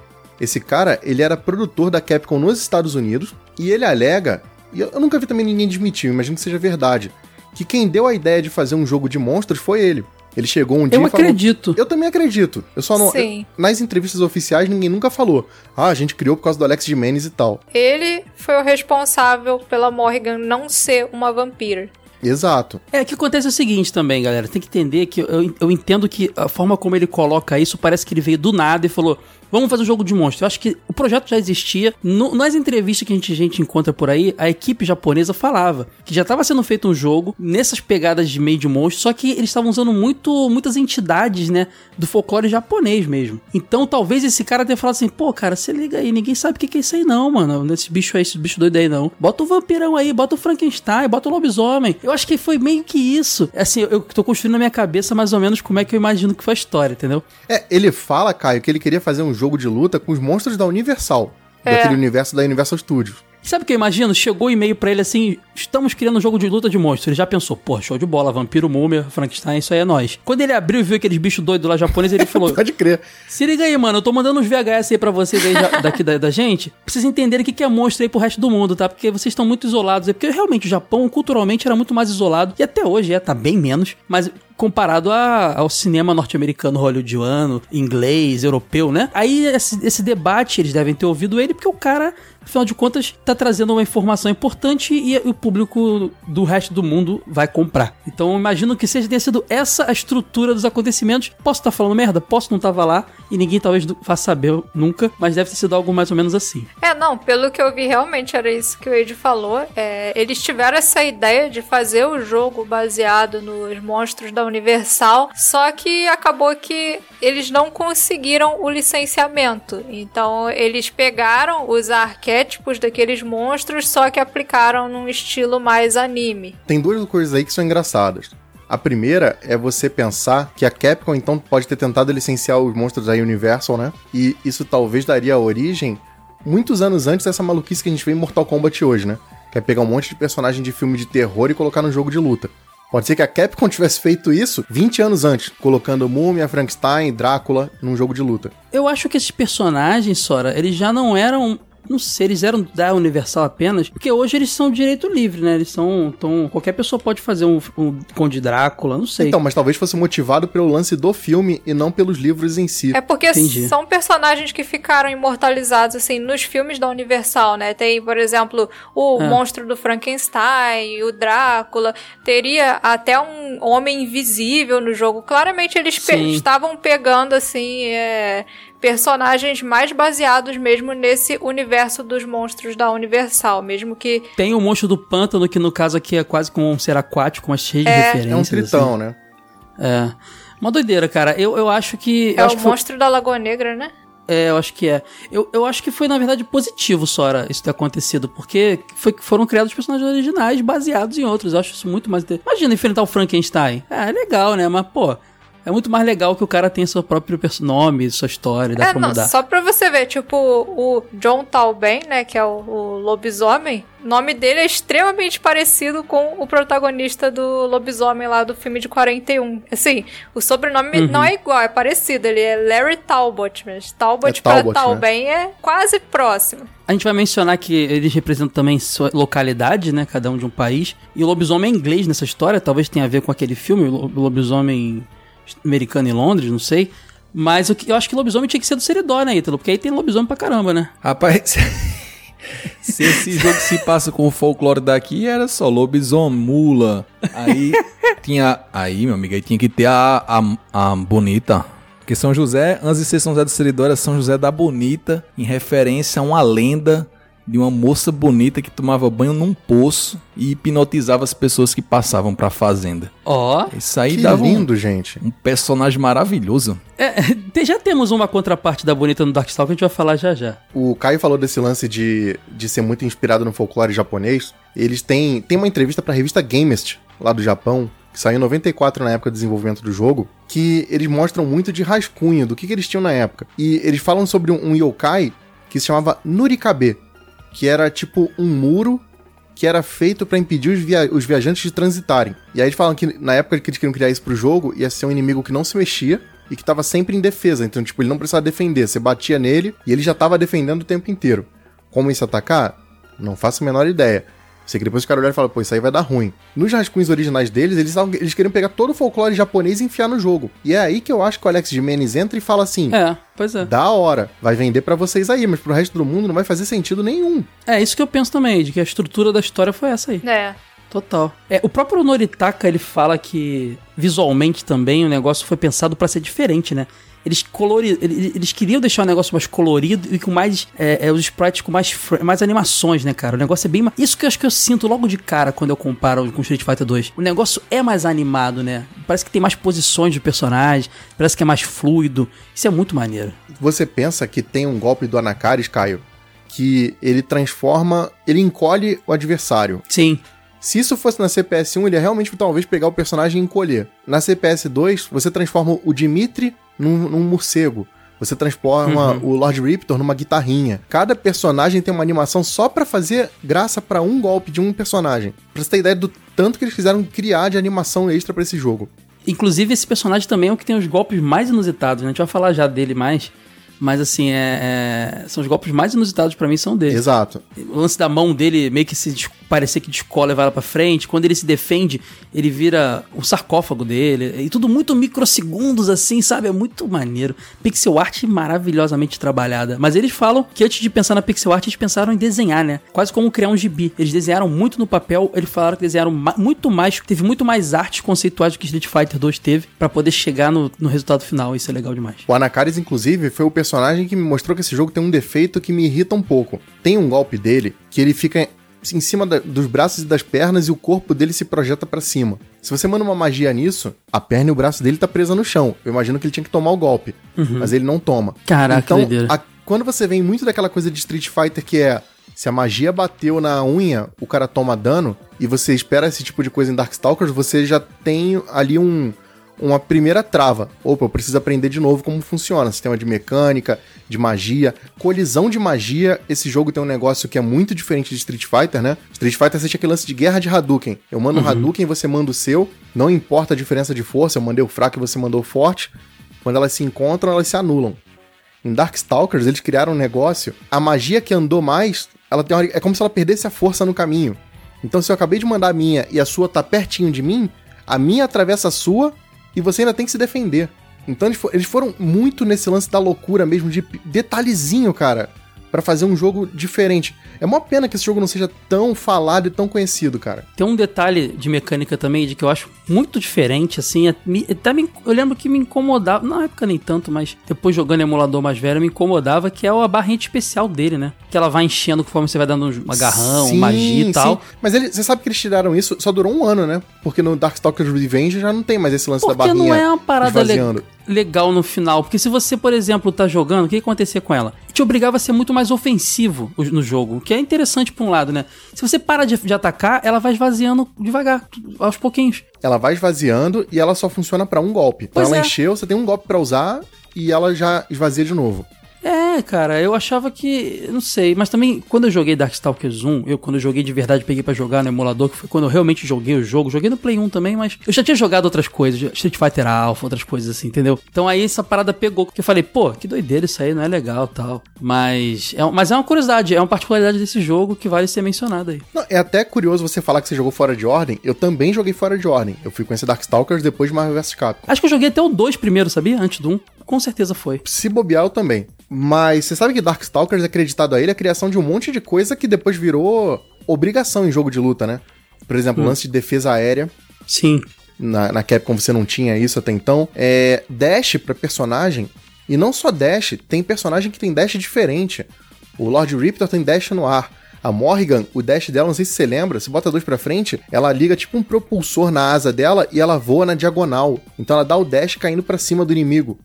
Esse cara, ele era produtor da Capcom nos Estados Unidos e ele alega, e eu eu nunca vi também ninguém admitir, imagino que seja verdade, que quem deu a ideia de fazer um jogo de monstros foi ele. Ele chegou um dia Eu e falou... acredito. Eu também acredito. Eu só não. Sim. eu- nas entrevistas oficiais, ninguém nunca falou. Ah, a gente criou por causa do Alex Jimenez e tal. Ele foi o responsável pela Morrigan não ser uma vampira. Exato. É, o que acontece é o seguinte também, galera. Tem que entender que eu, eu entendo que a forma como ele coloca isso parece que ele veio do nada e falou: vamos fazer um jogo de monstro. Eu acho que o projeto já existia. No- nas entrevistas que a gente, a gente encontra por aí, a equipe japonesa falava que já estava sendo feito um jogo nessas pegadas de meio de monstro, só que eles estavam usando muito, muitas entidades, né, do folclore japonês mesmo. Então talvez esse cara tenha falado assim: pô, cara, você liga aí, ninguém sabe o que que é isso aí não, mano. Nesse bicho aí, esse bicho doido aí não. Bota o vampirão aí, bota o Frankenstein, bota o lobisomem. Eu acho que foi meio que isso. Assim, eu tô construindo na minha cabeça mais ou menos como é que eu imagino que foi a história, entendeu? É, ele fala, Caio, que ele queria fazer um jogo de luta com os monstros da Universal. É. Daquele universo da Universal Studios. Sabe o que eu imagino? Chegou o e-mail pra ele assim: estamos criando um jogo de luta de monstros. Ele já pensou, pô, show de bola, vampiro, múmia, Frankenstein, isso aí é nós. Quando ele abriu e viu aqueles bichos doidos lá japoneses, ele falou: (laughs) Pode crer. Se liga aí, mano, eu tô mandando uns VHS aí pra vocês aí já- (laughs) daqui da, da gente. Pra vocês entenderem o que que é monstro aí pro resto do mundo, tá? Porque vocês estão muito isolados aí. Porque realmente o Japão, culturalmente, era muito mais isolado. E até hoje é, tá bem menos. Mas comparado a- ao cinema norte-americano, hollywoodiano, inglês, europeu, né? Aí esse, esse debate, eles devem ter ouvido ele, porque o cara, afinal de contas, tá trazendo uma informação importante e o público do resto do mundo vai comprar. Então imagino que seja tenha sido essa a estrutura dos acontecimentos. Posso estar falando merda? Posso não estar lá e ninguém talvez vá saber nunca, mas deve ter sido algo mais ou menos assim. É, não, pelo que eu vi, realmente era isso que o Ed falou. É, eles tiveram essa ideia de fazer o jogo baseado nos monstros da Universal, só que acabou que eles não conseguiram o licenciamento. Então, eles pegaram os arquétipos daqueles monstros, só que aplicaram num estilo mais anime. Tem duas coisas aí que são engraçadas. A primeira é você pensar que a Capcom então pode ter tentado licenciar os monstros da Universal, né? E isso talvez daria origem muitos anos antes dessa maluquice que a gente vê em Mortal Kombat hoje, né? Que é pegar um monte de personagem de filme de terror e colocar no jogo de luta. Pode ser que a Capcom (laughs) tivesse feito isso 20 anos antes, colocando Múmia, Frankenstein, Drácula num jogo de luta. Eu acho que esses personagens, Sora, eles já não eram. Não sei, eles eram da Universal apenas, porque hoje eles são direito livre, né? Eles são. Tão, qualquer pessoa pode fazer um, um Conde Drácula, não sei. Então, mas talvez fosse motivado pelo lance do filme e não pelos livros em si. É porque Entendi. são personagens que ficaram imortalizados, assim, nos filmes da Universal, né? Tem, por exemplo, o É. monstro do Frankenstein, o Drácula. Teria até um homem invisível no jogo. Claramente eles pe- estavam pegando, assim, é, personagens mais baseados mesmo nesse universo dos monstros da Universal. Mesmo que Tem o monstro do pântano, que no caso aqui é quase como um ser aquático, mas cheio de É. referências. É um tritão, assim. né? É. Uma doideira, cara. Eu, eu acho que. é acho o que foi- monstro da Lagoa Negra, né? É, eu acho que é. Eu, eu acho que foi, na verdade, positivo, Sora, isso ter acontecido, porque foi, foram criados personagens originais baseados em outros. Eu acho isso muito mais. Imagina enfrentar o Frankenstein. É, é legal, né? Mas, pô, é muito mais legal que o cara tenha seu próprio nome, sua história, dá É, pra não, mudar. só pra você ver, tipo, o John Talben, né, que é o, o lobisomem, o nome dele é extremamente parecido com o protagonista do lobisomem lá do filme de 41. Assim, o sobrenome Uhum. não é igual, é parecido, ele é Larry Talbot, mas Talbot É pra Talbot, né? Talben é quase próximo. A gente vai mencionar que eles representam também sua localidade, né? Cada um de um país. E o lobisomem é inglês nessa história, talvez tenha a ver com aquele filme, o lo- lobisomem americano em Londres, não sei. Mas eu, eu acho que lobisomem tinha que ser do Seridó, né, Ítalo? Porque aí tem lobisomem pra caramba, né? Rapaz, (laughs) se esse jogo se passa com o folclore daqui, era só lobisomem, mula. Aí (laughs) tinha. Aí, meu amigo, aí tinha que ter a, a, a bonita. Porque São José, antes de ser São José do Seridó, era São José da Bonita, em referência a uma lenda de uma moça bonita que tomava banho num poço e hipnotizava as pessoas que passavam pra fazenda. Ó. Isso aí Que dava um, lindo, gente. um personagem maravilhoso. É, te- já temos uma contraparte da bonita no Darkstalker que a gente vai falar já já. O Caio falou desse lance de, de ser muito inspirado no folclore japonês. Eles têm, têm uma entrevista pra revista Gamest, lá do Japão, que saiu em 94 na época do desenvolvimento do jogo, que eles mostram muito de rascunho do que, que eles tinham na época. E eles falam sobre um, um yokai que se chamava Nurikabe, que era tipo um muro que era feito pra impedir os, via- os viajantes de transitarem. E aí eles falam que na época que eles queriam criar isso pro jogo, ia ser um inimigo que não se mexia e que tava sempre em defesa. Então, tipo, ele não precisava defender. Você batia nele e ele já tava defendendo o tempo inteiro. Como isso atacar? Não faço a menor ideia. Sei que depois os caras olharam e falaram, pô, isso aí vai dar ruim. Nos rascunhos originais deles, eles, tavam- eles queriam pegar todo o folclore japonês e enfiar no jogo. E é aí que eu acho que o Alex Jimenez entra e fala assim: É, pois é. da hora, vai vender pra vocês aí, mas pro resto do mundo não vai fazer sentido nenhum. É isso que eu penso também, de que a estrutura da história foi essa aí. É. Total. É, o próprio Noritaka, ele fala que visualmente também o negócio foi pensado pra ser diferente, né? Eles, colori... ele- eles queriam deixar o negócio mais colorido e com mais. É, é, os sprites com mais, mais animações, né, cara? O negócio é bem. ma- Isso que eu acho que eu sinto logo de cara quando eu comparo com Street Fighter 2. O negócio é mais animado, né? Parece que tem mais posições de personagem, parece que é mais fluido. Isso é muito maneiro. Você pensa que tem um golpe do Anakaris, Caio, que ele transforma, ele encolhe o adversário. Sim. Se isso fosse na CPS1, ele ia realmente talvez pegar o personagem e encolher. Na CPS2, você transforma o Dimitri num, num morcego. Você transforma o Lord Riptor numa guitarrinha. Cada personagem tem uma animação só pra fazer graça pra um golpe de um personagem. Pra você ter ideia do tanto que eles fizeram criar de animação extra pra esse jogo. Inclusive, esse personagem também é o que tem os golpes mais inusitados, né? A gente vai falar já dele mais. Mas assim, é, é- são os golpes mais inusitados pra mim são dele. Exato. O lance da mão dele meio que se parecer que descola e vai lá pra frente. Quando ele se defende, ele vira o sarcófago dele. E tudo muito microsegundos assim, sabe? É muito maneiro. Pixel art maravilhosamente trabalhada. Mas eles falam que antes de pensar na pixel art, eles pensaram em desenhar, né? Quase como criar um gibi. Eles desenharam muito no papel. Eles falaram que desenharam ma- muito mais, teve muito mais artes conceituais do que Street Fighter 2 teve pra poder chegar no, no resultado final. Isso é legal demais. O Anakaris, inclusive, foi o personagem que me mostrou que esse jogo tem um defeito que me irrita um pouco. Tem um golpe dele que ele fica em cima da- dos braços e das pernas e o corpo dele se projeta pra cima. Se você manda uma magia nisso, a perna e o braço dele tá presa no chão. Eu imagino que ele tinha que tomar o golpe, mas ele não toma. Caraca, então, a- quando você vem muito daquela coisa de Street Fighter que é se a magia bateu na unha, o cara toma dano, e você espera esse tipo de coisa em Darkstalkers, você já tem ali um, uma primeira trava. Opa, eu preciso aprender de novo como funciona. Sistema de mecânica, de magia. Colisão de magia, esse jogo tem um negócio que é muito diferente de Street Fighter, né? Street Fighter você tinha aquele lance de guerra de Hadouken. Eu mando um Hadouken, você manda o seu, não importa a diferença de força, eu mandei o fraco e você mandou o forte. Quando elas se encontram, elas se anulam. Em Darkstalkers, eles criaram um negócio. A magia que andou mais, ela tem uma- é como se ela perdesse a força no caminho. Então, se eu acabei de mandar a minha e a sua tá pertinho de mim, a minha atravessa a sua e você ainda tem que se defender. Então, eles, fo- eles foram muito nesse lance da loucura mesmo, de detalhezinho, cara, Pra fazer um jogo diferente. É uma pena que esse jogo não seja tão falado e tão conhecido, cara. Tem um detalhe de mecânica também, de que eu acho muito diferente, assim. é- me- até me- eu lembro que me incomodava, na época nem tanto, mas depois jogando em emulador mais velho, me incomodava, que é a barrinha especial dele, né? Que ela vai enchendo conforme você vai dando um agarrão, Sim, magia e tal. sim. Mas ele, você sabe que eles tiraram isso, só durou um ano, né? Porque no Darkstalkers Revenge já não tem mais esse lance da Porque barrinha não é uma parada le- legal no final. Porque se você, por exemplo, tá jogando, o que ia acontecer com ela? Te obrigava a ser muito mais ofensivo no jogo. O que é interessante por um lado, né? Se você para de, de atacar, ela vai esvaziando devagar, aos pouquinhos. Ela vai esvaziando e ela só funciona pra um golpe. Então Pois ela é. encheu, você tem um golpe pra usar e ela já esvazia de novo. É, cara, eu achava que. Não sei, mas também quando eu joguei Darkstalkers 1, eu quando eu joguei de verdade, peguei pra jogar no emulador, que foi quando eu realmente joguei o jogo. Joguei no Play 1 também, mas eu já tinha jogado outras coisas, Street Fighter Alpha, outras coisas assim, entendeu? Então aí essa parada pegou, que eu falei, pô, que doideira isso aí, não é legal tal. Mas é, mas é uma curiosidade, é uma particularidade desse jogo que vale ser mencionada aí. Não, é até curioso você falar que você jogou fora de ordem. Eu também joguei fora de ordem. Eu fui conhecer Darkstalkers depois de Marvel vs Capcom. Acho que eu joguei até o 2 primeiro, sabia? Antes do 1. Com certeza foi. Se bobear, eu também. Mas você sabe que Darkstalkers é acreditado a ele a criação de um monte de coisa que depois virou obrigação em jogo de luta, né? Por exemplo, lance de defesa aérea. Sim. Na, na Capcom você não tinha isso até então. É, dash pra personagem. E não só dash, tem personagem que tem dash diferente. O Lord Riptor tem dash no ar. A Morrigan, o dash dela, não sei se você lembra, se bota dois pra frente, ela liga tipo um propulsor na asa dela e ela voa na diagonal. Então ela dá o dash caindo pra cima do inimigo.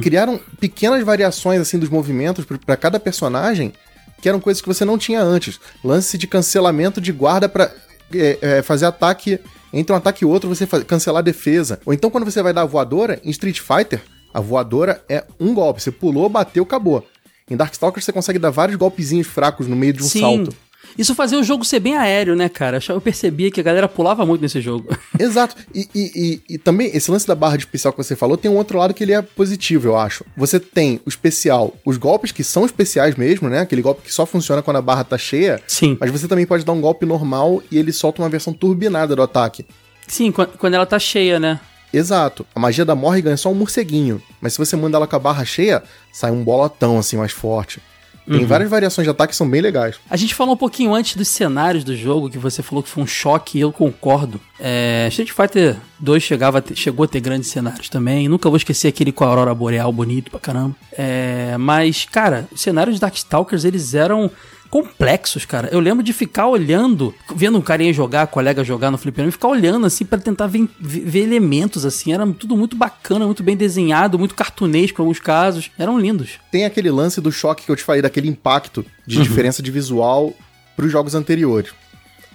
Criaram pequenas variações assim dos movimentos pra- pra cada personagem que eram coisas que você não tinha antes. Lance de cancelamento de guarda pra é, é, fazer ataque entre um ataque e outro, você fa- cancelar a defesa. Ou então quando você vai dar a voadora, em Street Fighter, a voadora é um golpe. Você pulou, bateu, acabou. Em Darkstalkers você consegue dar vários golpezinhos fracos no meio de um Sim. salto. Isso fazia o jogo ser bem aéreo, né, cara? Eu percebia que a galera pulava muito nesse jogo. (laughs) Exato. E, e, e, e, também, esse lance da barra de especial que você falou, tem um outro lado que ele é positivo, eu acho. Você tem o especial, os golpes que são especiais mesmo, né? Aquele golpe que só funciona quando a barra tá cheia. Sim. Mas você também pode dar um golpe normal e ele solta uma versão turbinada do ataque. Sim, quando ela tá cheia, né? Exato. A magia da Morrigan é só um morceguinho. Mas se você manda ela com a barra cheia, sai um bolotão assim mais forte. Tem uhum. várias variações de ataque que são bem legais. A gente falou um pouquinho antes dos cenários do jogo, que você falou que foi um choque, e eu concordo. É, Street Fighter 2 chegava ter, chegou a ter grandes cenários também. Nunca vou esquecer aquele com a Aurora Boreal bonito pra caramba. É, mas, cara, os cenários de Darkstalkers, eles eram complexos, cara. Eu lembro de ficar olhando, vendo um carinha jogar, colega jogar no fliperama, e ficar olhando assim para tentar ver, ver, elementos assim. Era tudo muito bacana, muito bem desenhado, muito cartunesco em alguns casos. Eram lindos. Tem aquele lance do choque que eu te falei, daquele impacto de uhum. diferença de visual pros jogos anteriores.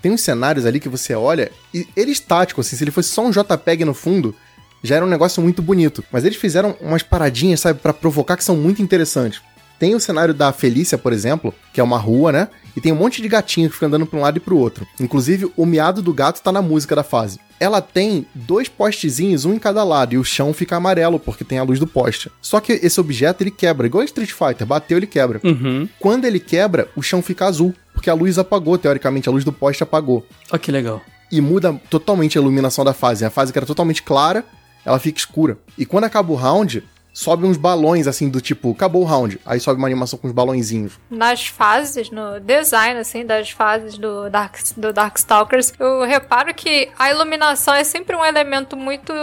Tem uns cenários ali que você olha e ele estático, assim, se ele fosse só um JPEG no fundo, já era um negócio muito bonito. Mas eles fizeram umas paradinhas, sabe, para provocar que são muito interessantes. Tem o cenário da Felícia, por exemplo, que é uma rua, né? E tem um monte de gatinho que fica andando pra um lado e pro outro. Inclusive, o miado do gato tá na música da fase. Ela tem dois postezinhos, um em cada lado, e o chão fica amarelo, porque tem a luz do poste. Só que esse objeto ele quebra, igual Street Fighter, bateu, ele quebra. Uhum. Quando ele quebra, o chão fica azul, porque a luz apagou, teoricamente, a luz do poste apagou. Olha que legal. E muda totalmente a iluminação da fase. A fase que era totalmente clara, ela fica escura. E quando acaba o round, sobe uns balões, assim, do tipo, acabou o round. Aí sobe uma animação com os balõezinhos. Nas fases, no design, assim, das fases do, Dark, do Darkstalkers, eu reparo que a iluminação é sempre um elemento muito.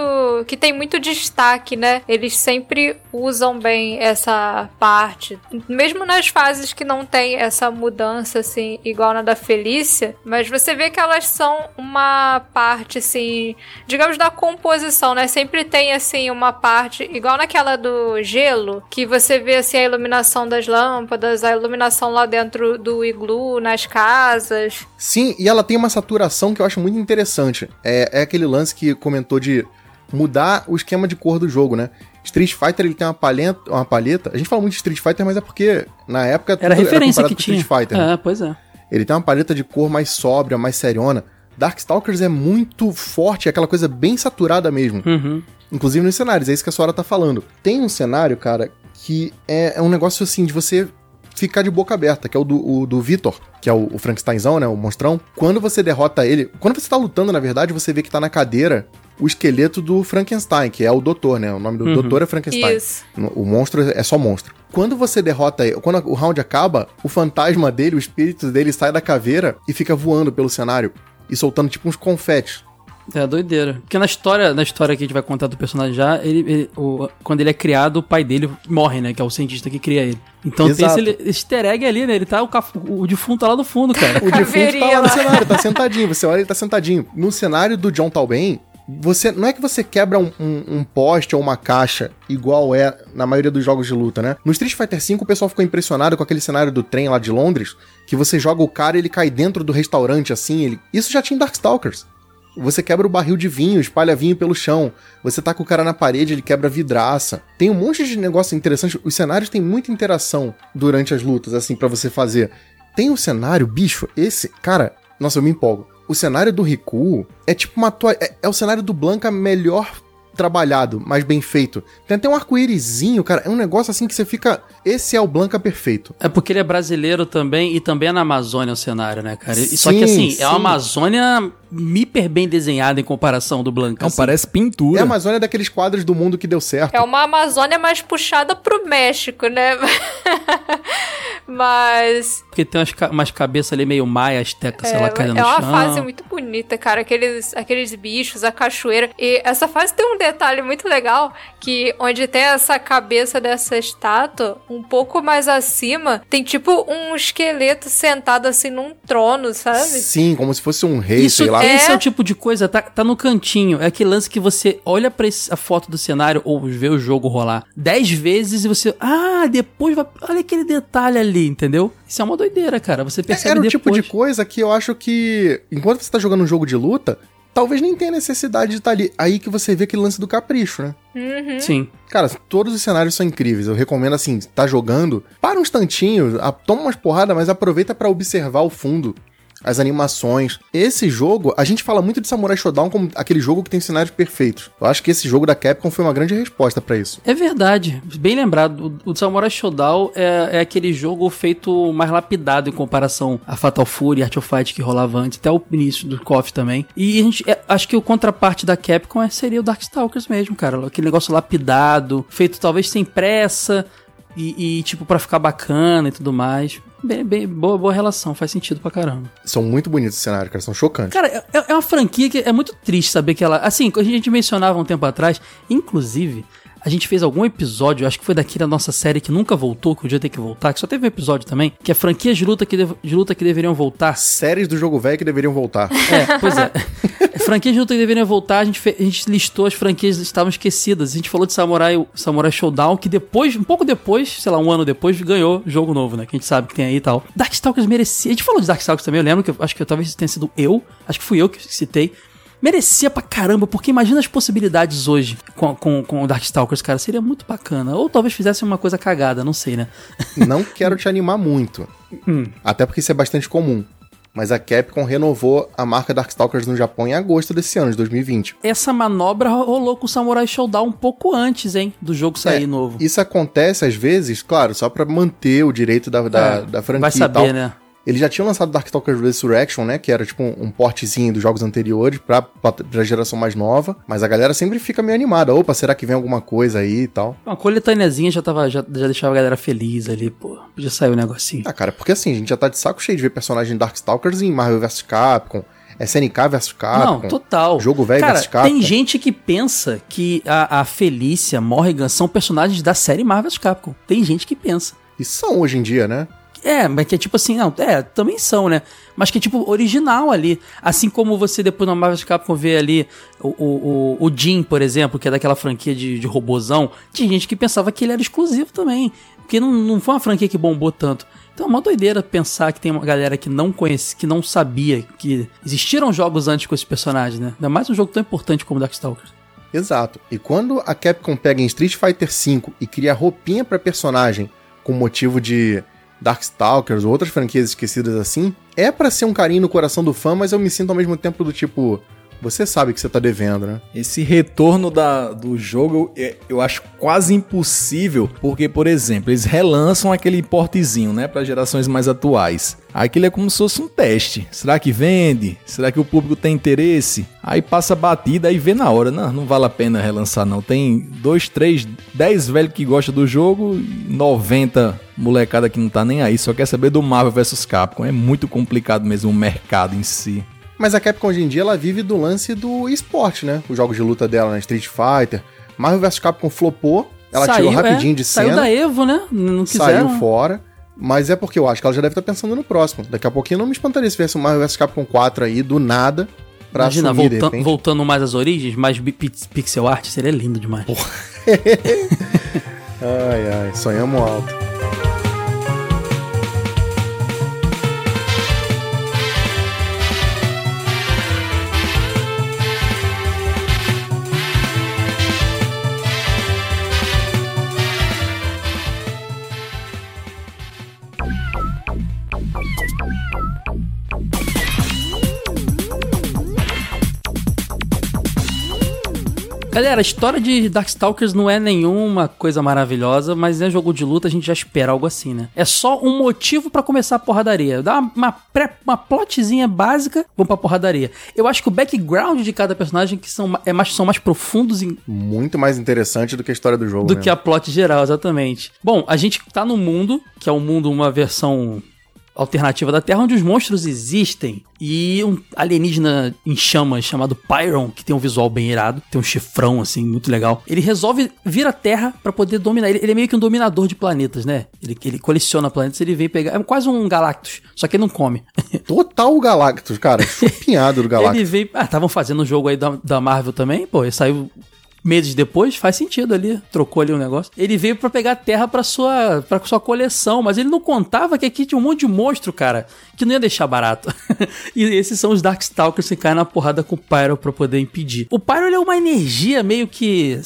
que tem muito destaque, né? Eles sempre usam bem essa parte. Mesmo nas fases que não tem essa mudança, assim, igual na da Felícia, mas você vê que elas são uma parte, assim, digamos, da composição, né? Sempre tem, assim, uma parte, igual naquela do gelo, que você vê assim a iluminação das lâmpadas, a iluminação lá dentro do iglu, nas casas. Sim, e ela tem uma saturação que eu acho muito interessante. É, é aquele lance que comentou de mudar o esquema de cor do jogo, né? Street Fighter ele tem uma paleta, uma paleta. A gente fala muito de Street Fighter, mas é porque na época era referência era que tinha. Street Fighter. Né? É, pois é. Ele tem uma paleta de cor mais sóbria, mais seriona. Darkstalkers é muito forte, é aquela coisa bem saturada mesmo. Uhum. Inclusive nos cenários, é isso que a senhora tá falando. Tem um cenário, cara, que é, é um negócio assim de você ficar de boca aberta, que é o do, o, do Vitor, que é o, o Frankensteinzão, né? O monstrão. Quando você derrota ele. Quando você tá lutando, na verdade, você vê que tá na cadeira o esqueleto do Frankenstein, que é o doutor, né? O nome do uhum. doutor é Frankenstein. Isso. O monstro é só monstro. Quando você derrota ele, quando o round acaba, o fantasma dele, o espírito dele sai da caveira e fica voando pelo cenário e soltando tipo uns confetes. É doideira. Porque na história, na história que a gente vai contar do personagem já, ele, ele o, quando ele é criado, o pai dele morre, né? Que é o cientista que cria ele. Então Exato. tem esse easter egg ali, né? Ele tá, o, (laughs) o, defunto tá lá no fundo, cara. o defunto tá lá no cenário, tá sentadinho. Você olha, ele tá sentadinho. No cenário do John Talbain, você não é que você quebra um, um, um, poste ou uma caixa igual é na maioria dos jogos de luta, né? No Street Fighter V o pessoal ficou impressionado com aquele cenário do trem lá de Londres, que você joga o cara e ele cai dentro do restaurante assim, ele... isso já tinha em Darkstalkers. Você quebra o barril de vinho, espalha vinho pelo chão. Você tá com o cara na parede, ele quebra vidraça. Tem um monte de negócio interessante. Os cenários têm muita interação durante as lutas, assim, para você fazer. Tem um cenário, bicho, esse, cara, nossa, eu me empolgo. O cenário do Riku é tipo uma toalha. É, é o cenário do Blanca melhor trabalhado, mais bem feito. Tem até um arco-írisinho, cara. É um negócio assim que você fica. Esse é o Blanca perfeito. É porque ele é brasileiro também e também é na Amazônia o cenário, né, cara? Sim, Só que assim, sim. é uma Amazônia hiper bem desenhada em comparação do Blanca. Não, assim. parece pintura. É a Amazônia daqueles quadros do mundo que deu certo. É uma Amazônia mais puxada pro México, né? (laughs) Mas. Porque tem umas, umas cabeças ali meio maia, asteca, é, sei lá, caindo no chão. É uma fase muito bonita, cara. Aqueles, aqueles bichos, a cachoeira. E essa fase tem um detalhe muito legal: que onde tem essa cabeça dessa estátua, um pouco mais acima, tem tipo um esqueleto sentado assim num trono, sabe? Sim, como se fosse um rei, Isso, sei lá. Esse é o tipo de coisa, tá, tá no cantinho. É aquele lance que você olha pra esse, a foto do cenário ou vê o jogo rolar dez vezes e você. Ah, depois vai. Olha aquele detalhe ali entendeu? Isso é uma doideira, cara. Você percebe Era o depois. tipo de coisa que eu acho que, enquanto você tá jogando um jogo de luta, talvez nem tenha necessidade de estar ali. Aí que você vê aquele lance do capricho, né? Sim. Cara, todos os cenários são incríveis. Eu recomendo, assim, tá jogando, para um instantinho, a- toma umas porradas, mas aproveita pra observar o fundo, as animações. Esse jogo, a gente fala muito de Samurai Shodown como aquele jogo que tem cenários perfeitos. Eu acho que esse jogo da Capcom foi uma grande resposta pra isso. É verdade, bem lembrado. O, o Samurai Shodown é, é aquele jogo feito mais lapidado em comparação a Fatal Fury, Art of Fight que rolava antes, até o início do KOF também. E a gente, é, acho que o contraparte da Capcom é- seria o Darkstalkers mesmo, cara. Aquele negócio lapidado, feito talvez sem pressa e, e, tipo, pra ficar bacana e tudo mais. Bem, bem, boa, boa relação, faz sentido pra caramba. São muito bonitos os cenários, cara, são chocantes. Cara, é, é uma franquia que é muito triste saber que ela. Assim, a gente mencionava um tempo atrás, inclusive, a gente fez algum episódio, acho que foi daqui da nossa série que nunca voltou, que podia ter que voltar, que só teve um episódio também, que é franquias de luta que, dev- de luta que deveriam voltar. Séries do jogo velho que deveriam voltar. (laughs) É, pois é. franquias de luta que deveriam voltar, a gente, fe- a gente listou as franquias que estavam esquecidas. A gente falou de Samurai, Samurai Showdown, que depois, um pouco depois, sei lá, um ano depois, ganhou jogo novo, né? Que a gente sabe que tem aí e tal. Darkstalkers merecia. A gente falou de Darkstalkers também, eu lembro que eu- acho que talvez tenha sido eu, acho que fui eu que citei. Merecia pra caramba, porque imagina as possibilidades hoje com, com, com o Darkstalkers, cara. Seria muito bacana. Ou talvez fizessem uma coisa cagada, não sei, né? (laughs) Não quero te animar muito. Até porque isso é bastante comum. Mas a Capcom renovou a marca Darkstalkers no Japão em agosto desse ano, de 2020. Essa manobra rolou com o Samurai Showdown um pouco antes, hein? Do jogo sair É, novo. Isso acontece às vezes, claro, só pra manter o direito da, da, É, da franquia Vai saber, tal. né? Eles já tinham lançado Darkstalkers Resurrection, né? Que era tipo um, um portezinho dos jogos anteriores pra, pra, pra geração mais nova. Mas a galera sempre fica meio animada. Opa, será que vem alguma coisa aí e tal? Uma coletâneazinha já, tava, já, já deixava a galera feliz ali, pô. Podia sair o negocinho. Ah, cara, porque assim, a gente já tá de saco cheio de ver personagem Darkstalkers em Marvel vs Capcom, SNK vs Capcom. Não, total. Jogo velho versus Capcom. tem gente que pensa que a, a Felícia, Morrigan são personagens da série Marvel vs Capcom. Tem gente que pensa. E são hoje em dia, né? É, mas que é tipo assim, não, é, também são, né? Mas que é tipo original ali. Assim como você depois na Marvel Capcom vê ali o, o, o, Jim, por exemplo, que é daquela franquia de, de robozão, tinha gente que pensava que ele era exclusivo também. Porque não, não foi uma franquia que bombou tanto. Então é uma doideira pensar que tem uma galera que não conhece, que não sabia que existiram jogos antes com esses personagens, né? Ainda mais um jogo tão importante como Darkstalkers. Exato. E quando a Capcom pega em Street Fighter V e cria roupinha pra personagem com motivo de Darkstalkers ou outras franquias esquecidas assim, é pra ser um carinho no coração do fã, mas eu me sinto ao mesmo tempo do tipo, você sabe que você tá devendo, né? Esse retorno da, do jogo é- eu acho quase impossível, porque, por exemplo, eles relançam aquele portezinho, né, para gerações mais atuais. Aquilo é como se fosse um teste. Será que vende? Será que o público tem interesse? Aí passa batida e vê na hora. Não, não vale a pena relançar, não. Tem dois, três, dez velhos que gostam do jogo, e 90 molecada que não tá nem aí, só quer saber do Marvel vs Capcom. É muito complicado mesmo o mercado em si. Mas a Capcom hoje em dia ela vive do lance do esporte, né? Os jogos de luta dela, né? Street Fighter. Marvel vs Capcom flopou, ela tirou rapidinho é, de Saiu cena. da Evo, né? Não quiseram. saiu fora. Mas é porque eu acho que ela já deve estar pensando no próximo. Daqui a pouquinho não me espantaria se viesse um Marvel vs Capcom 4 aí, do nada, pra Imagina, assumir, volta- voltando mais às origens, mais pixel art, seria lindo demais. (laughs) Ai, ai, sonhamos alto. Galera, a história de Darkstalkers não é nenhuma coisa maravilhosa, mas é jogo de luta, a gente já espera algo assim, né? É só um motivo pra começar a porradaria. Dá uma, uma, pré, uma plotzinha básica, vamos pra porradaria. Eu acho que o background de cada personagem que são, é mais, são mais profundos em, Muito mais interessante do que a história do jogo. do né? que a plot geral, exatamente. Bom, a gente tá no mundo, que é um mundo, uma versão alternativa da Terra, onde os monstros existem. E um alienígena em chamas chamado Pyron, que tem um visual bem irado, tem um chifrão, assim, muito legal. Ele resolve vir à Terra pra poder dominar. Ele, ele é meio que um dominador de planetas, né? Ele, ele coleciona planetas, ele vem pegar. É quase um Galactus, só que ele não come. (laughs) Total Galactus, cara. Chupinhado do Galactus. Ele veio. Ah, estavam fazendo um jogo aí da, da Marvel também, pô. Ele saiu meses depois, faz sentido ali, trocou ali o negócio. Ele veio pra pegar terra pra sua, pra sua coleção, mas ele não contava que aqui tinha um monte de monstro, cara, que não ia deixar barato. (laughs) e esses são os Darkstalkers que caem na porrada com o Pyro pra poder impedir. O Pyro é uma energia meio que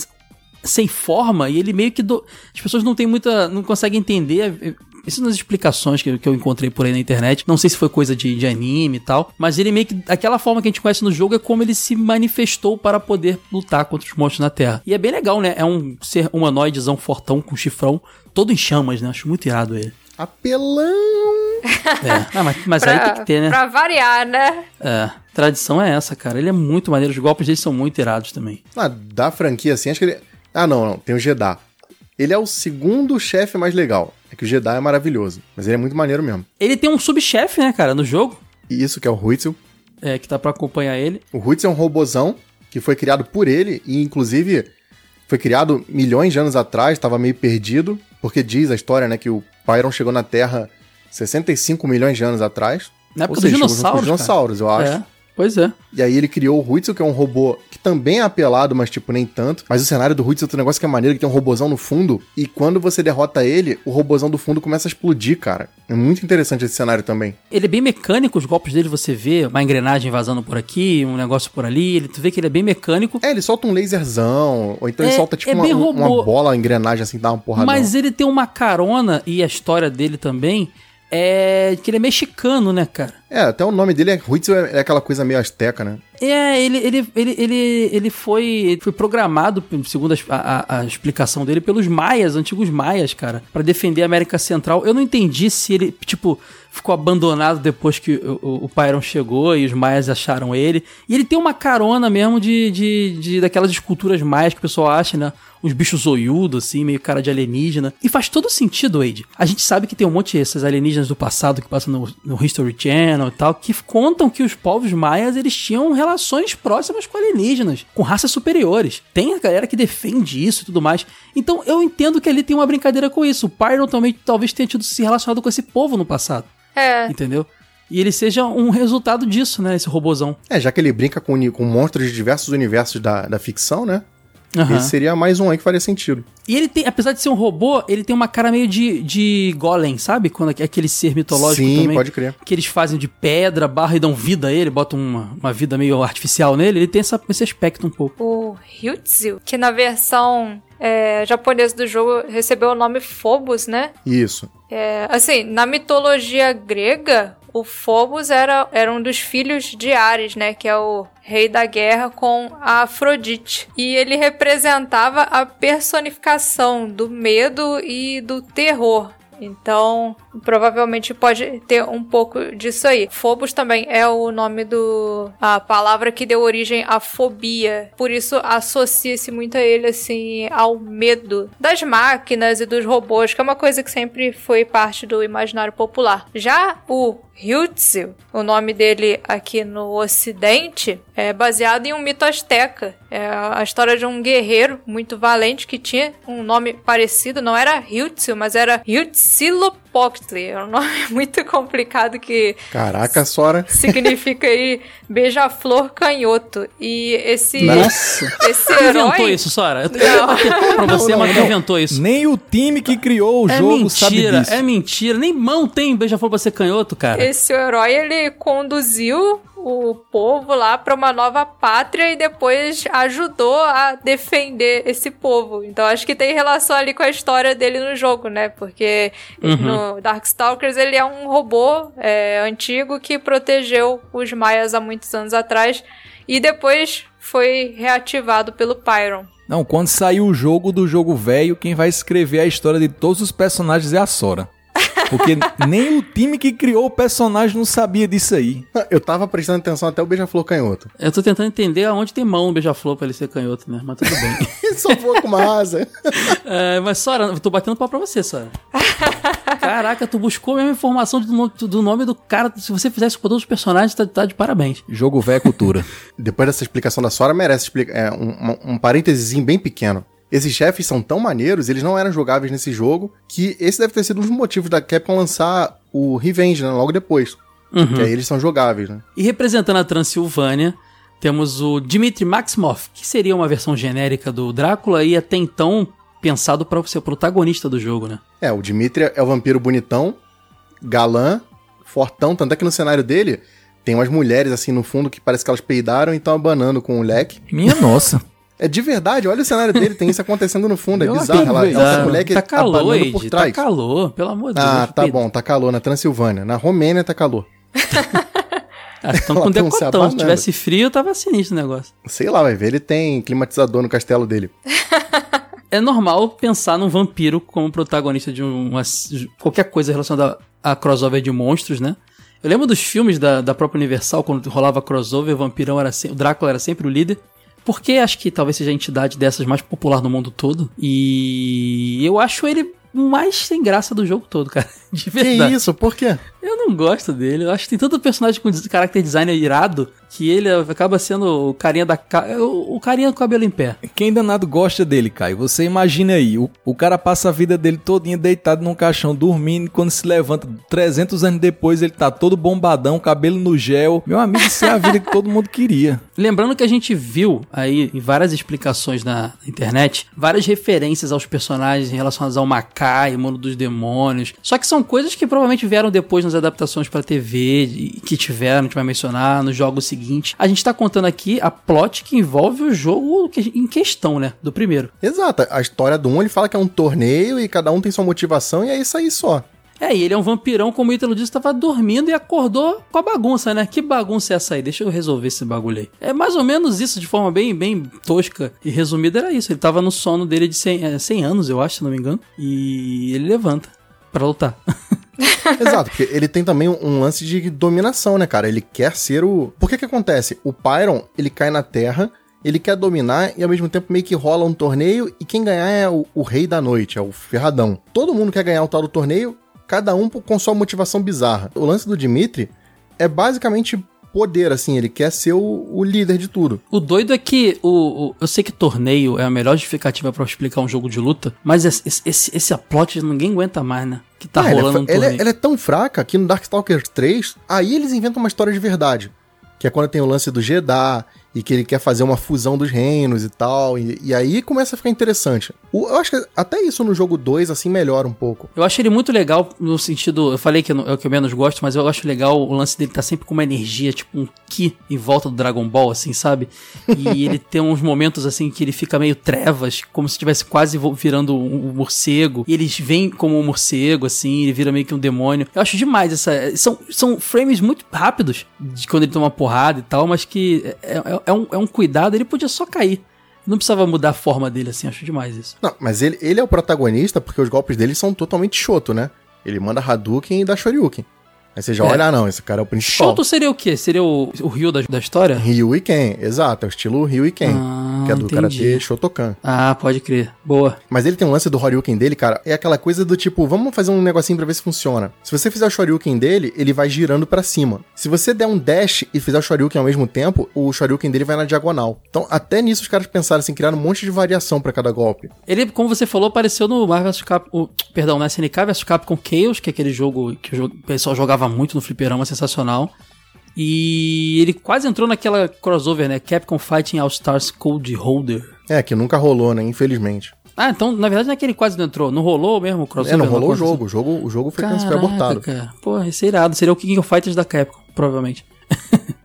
sem forma e ele meio que do... as pessoas não têm muita não conseguem entender isso nas explicações que, que eu encontrei por aí na internet. Não sei se foi coisa de, de anime e tal. Mas ele meio que. Aquela forma que a gente conhece no jogo é como ele se manifestou para poder lutar contra os monstros na Terra. E é bem legal, né? É um ser humanoidezão fortão com chifrão, todo em chamas, né? Acho muito irado ele. Apelão! É. Ah, mas, mas (laughs) pra, aí tem que ter, né? Pra variar, né? É. Tradição é essa, cara. Ele é muito maneiro. Os golpes dele são muito irados também. Ah, da franquia assim, acho que ele. Ah, não, não. Tem o Jeddah. Ele é o segundo chefe mais legal. É que o Jedi é maravilhoso, mas ele é muito maneiro mesmo. Ele tem um subchefe, né, cara, no jogo. E isso que é o Huitzel. É, que tá pra acompanhar ele. O Huitzel é um robozão que foi criado por ele e, inclusive, foi criado milhões de anos atrás, estava meio perdido, porque diz a história, né, que o Pyron chegou na Terra 65 milhões de anos atrás. Na época Ou seja, dos dinossauros. os dinossauros, eu acho. É, pois é. E aí ele criou o Huitzel, que é um robô que também é apelado, mas tipo, nem tanto. Mas o cenário do Huitzel tem um negócio que é maneiro, que tem um robozão no fundo. E quando você derrota ele, o robozão do fundo começa a explodir, cara. É muito interessante esse cenário também. Ele é bem mecânico, os golpes dele você vê uma engrenagem vazando por aqui, um negócio por ali. Ele, tu vê que ele é bem mecânico. É, ele solta um laserzão, ou então ele É, solta tipo é uma, uma bola, uma engrenagem assim, dá uma porrada. Mas ele tem uma carona, e a história dele também, é que ele é mexicano, né, cara? É, até o nome dele é Huitzel, é é aquela coisa meio asteca, né? É, ele, ele, ele, ele, ele foi, foi programado, segundo a, a- a explicação dele, pelos maias, antigos maias, cara, pra defender a América Central. Eu não entendi se ele, tipo, ficou abandonado depois que o, o, o chegou e os maias acharam ele. E ele tem uma carona mesmo de, de, de daquelas esculturas maias que o pessoal acha, né? Uns bichos zoiudos, assim, meio cara de alienígena. E faz todo sentido, Wade. A gente sabe que tem um monte desses alienígenas do passado que passam no, no History Channel e tal, que contam que os povos maias, eles tinham relações próximas com alienígenas, com raças superiores. Tem a galera que defende isso e tudo mais. Então eu entendo que ali tem uma brincadeira com isso. O Pyron também talvez tenha tido se relacionado com esse povo no passado. É. Entendeu? E ele seja um resultado disso, né? Esse robozão. É, já que ele brinca com, com monstros de diversos universos da, da ficção, né? Aham. Esse seria mais um aí que faria sentido. E ele tem, apesar de ser um robô, ele tem uma cara meio de, de golem, sabe? Quando aqu- aquele ser mitológico Sim, também. pode crer. Que eles fazem de pedra, barra e dão vida a ele, botam uma, uma vida meio artificial nele. Ele tem essa- esse aspecto um pouco. O Hyutsu, que na versão é, japonesa do jogo recebeu o nome Phobos, né? Isso. É, assim, na mitologia grega, o Phobos era, era um dos filhos de Ares, né? Que é o rei da guerra com a Afrodite. E ele representava a personificação do medo e do terror. Então, provavelmente pode ter um pouco disso aí. Phobos também é o nome do a palavra que deu origem à fobia. Por isso associa-se muito a ele assim ao medo das máquinas e dos robôs, que é uma coisa que sempre foi parte do imaginário popular. Já o Hyutsu, o nome dele aqui no ocidente, é baseado em um mito asteca. É a história de um guerreiro muito valente que tinha um nome parecido, não era Hyutsu, mas era Huitzilopochtli. É um nome (laughs) muito complicado que Caraca, Sora. (laughs) significa aí beija-flor canhoto. E esse Nossa! esse Quem inventou herói isso, Sora? Eu bater pra você, mas quem inventou isso? Nem o time que criou o É jogo sabe mentira, disso. é mentira. Nem mão tem beija-flor pra ser canhoto, cara. Esse herói ele conduziu o povo lá para uma nova pátria e depois ajudou a defender esse povo. Então acho que tem relação ali com a história dele no jogo, né? Porque Uhum. no Darkstalkers ele é um robô é, antigo que protegeu os maias há muitos anos atrás e depois foi reativado pelo Pyron. Não, quando sair o jogo do jogo velho, quem vai escrever a história de todos os personagens é a Sora. Porque nem o time que criou o personagem não sabia disso aí. Eu tava prestando atenção até o beija-flor canhoto. Eu tô tentando entender aonde tem mão no beija-flor pra ele ser canhoto, né? Mas tudo bem. Ele (laughs) só voa com uma asa. É, mas, Sora, eu tô batendo pau pra você, Sora. Caraca, tu buscou a mesma informação do, no- do nome do cara. Se você fizesse com todos os personagens, tá, tá de parabéns. Jogo velho cultura. Depois dessa explicação da Sora, merece explica é, um, um, um parênteses bem pequeno. Esses chefes são tão maneiros, eles não eram jogáveis nesse jogo, que esse deve ter sido um dos motivos da Capcom lançar o Revenge, né, logo depois. Uhum. Que aí eles são jogáveis, né? E representando a Transilvânia, Temos o Dmitry Maximoff, que seria uma versão genérica do Drácula e até então pensado para ser o protagonista do jogo, né? É, o Dimitri é o vampiro bonitão, galã, fortão, tanto é que no cenário dele tem umas mulheres assim no fundo que parece que elas peidaram e estão abanando com o leque. Minha nossa. (laughs) É de verdade, olha o cenário dele, tem isso (laughs) acontecendo no fundo, é Eu bizarro. Ela, acredito. essa mulher que tá calor, Ed, por tá trás. calor, pelo amor de Deus. Ah, tá peida. bom, tá calor na Transilvânia. Na Romênia tá calor. Ah, estão com decotão. Se tivesse frio, tava sinistro o negócio. Sei lá, vai ver, ele tem climatizador no castelo dele. É normal pensar num vampiro como protagonista de um- uma, qualquer coisa relacionada a crossover de monstros, né? Eu lembro dos filmes da, da própria Universal, quando rolava crossover, o vampirão era se- o Drácula era sempre o líder. Porque acho que talvez seja a entidade dessas mais popular no mundo todo. E eu acho ele o mais sem graça do jogo todo, cara. (laughs) De Que verdade. isso? Por quê? Eu não gosto dele. Eu acho que tem tanto personagem com character design irado que ele acaba sendo o carinha da ca... o o carinha com o cabelo em pé. Quem danado gosta dele, Caio? Você imagina aí, o, o cara passa a vida dele todinha deitado num caixão, dormindo, e quando se levanta 300 anos depois ele tá todo bombadão, cabelo no gel. Meu amigo, isso é a vida que todo mundo queria. (laughs) Lembrando que a gente viu aí em várias explicações na internet, várias referências aos personagens relacionados ao Macai, Mundo dos Demônios. Só que são coisas que provavelmente vieram depois nas adaptações pra TV, que tiveram, a gente vai mencionar, nos jogos seguintes. A gente tá contando aqui a plot que envolve o jogo em questão, né? Do primeiro. Exato, a história do um ele fala que é um torneio e cada um tem sua motivação e é isso aí só. É, e ele é um vampirão, como o Ítalo disse, tava dormindo e acordou com a bagunça, né? Que bagunça é essa aí? Deixa eu resolver esse bagulho aí. É mais ou menos isso, de forma bem, bem tosca e resumida, era isso. Ele tava no sono dele de 100, é, 100 anos, eu acho, se não me engano. E ele levanta pra lutar. (laughs) (laughs) Exato, porque ele tem também um lance de dominação, né, cara? Ele quer ser o. Por que que acontece? O Pyron, ele cai na Terra, ele quer dominar e ao mesmo tempo meio que rola um torneio e quem ganhar é o, o rei da noite, é o ferradão. Todo mundo quer ganhar o tal do torneio, cada um com sua motivação bizarra. O lance do Dimitri é basicamente poder, assim, ele quer ser o, o líder de tudo. O doido é que o, o- eu sei que torneio é a melhor justificativa pra explicar um jogo de luta, mas esse, esse, esse plot ninguém aguenta mais, né? Que tá É, ela é rolando um ela, é, torneio. ela é tão fraca que no Darkstalkers 3, aí eles inventam uma história de verdade. Que é quando tem o lance do Jeddah e que ele quer fazer uma fusão dos reinos e tal. E, e aí começa a ficar interessante. O- eu acho que até isso no jogo 2, assim, melhora um pouco. Eu acho ele muito legal no sentido. Eu falei que é o que eu menos gosto, mas eu acho legal o lance dele tá sempre com uma energia, tipo um ki em volta do Dragon Ball, assim, sabe? E (laughs) ele tem uns momentos assim que ele fica meio trevas, como se estivesse quase virando um, um morcego. E eles vêm como um morcego, assim, ele vira meio que um demônio. Eu acho demais essa. São, são frames muito rápidos de quando ele toma porrada e tal, mas que é, é- é um, é um cuidado, ele podia só cair. Não precisava mudar a forma dele, assim, acho demais isso. Não, mas ele, ele é o protagonista porque os golpes dele são totalmente choto, né? Ele manda Hadouken e dá Shoryuken. Aí você já É. olha, ah, não, esse cara é o principal. Shoto seria o quê? Seria o, o Ryu da, da história? Ryu e Ken, exato, é o estilo Ryu e Ken. Ah, que é do entendi. Karate Shotokan. Ah, pode crer. Boa. Mas ele tem um lance do Horyuken dele, cara, é aquela coisa do tipo, vamos fazer um negocinho pra ver se funciona. Se você fizer o Shoryuken dele, ele vai girando pra cima. Se você der um dash e fizer o Shoryuken ao mesmo tempo, o Shoryuken dele vai na diagonal. Então, até nisso os caras pensaram assim, criaram um monte de variação pra cada golpe. Ele, como você falou, apareceu no Marvel vs Capcom, perdão, no SNK vs Capcom Chaos, que é aquele jogo que o pessoal jogava muito no fliperama, sensacional. E ele quase entrou naquela crossover, né? Capcom Fighting All Stars Code Holder. É, que nunca rolou, né, infelizmente. Ah, então, na verdade, não é que ele quase não entrou. Não rolou mesmo o crossover? É, não rolou o aconteceu? jogo. O jogo, o jogo foi, foi Caraca, abortado. cara. Pô, esse é irado. Seria o King of Fighters da Capcom, provavelmente.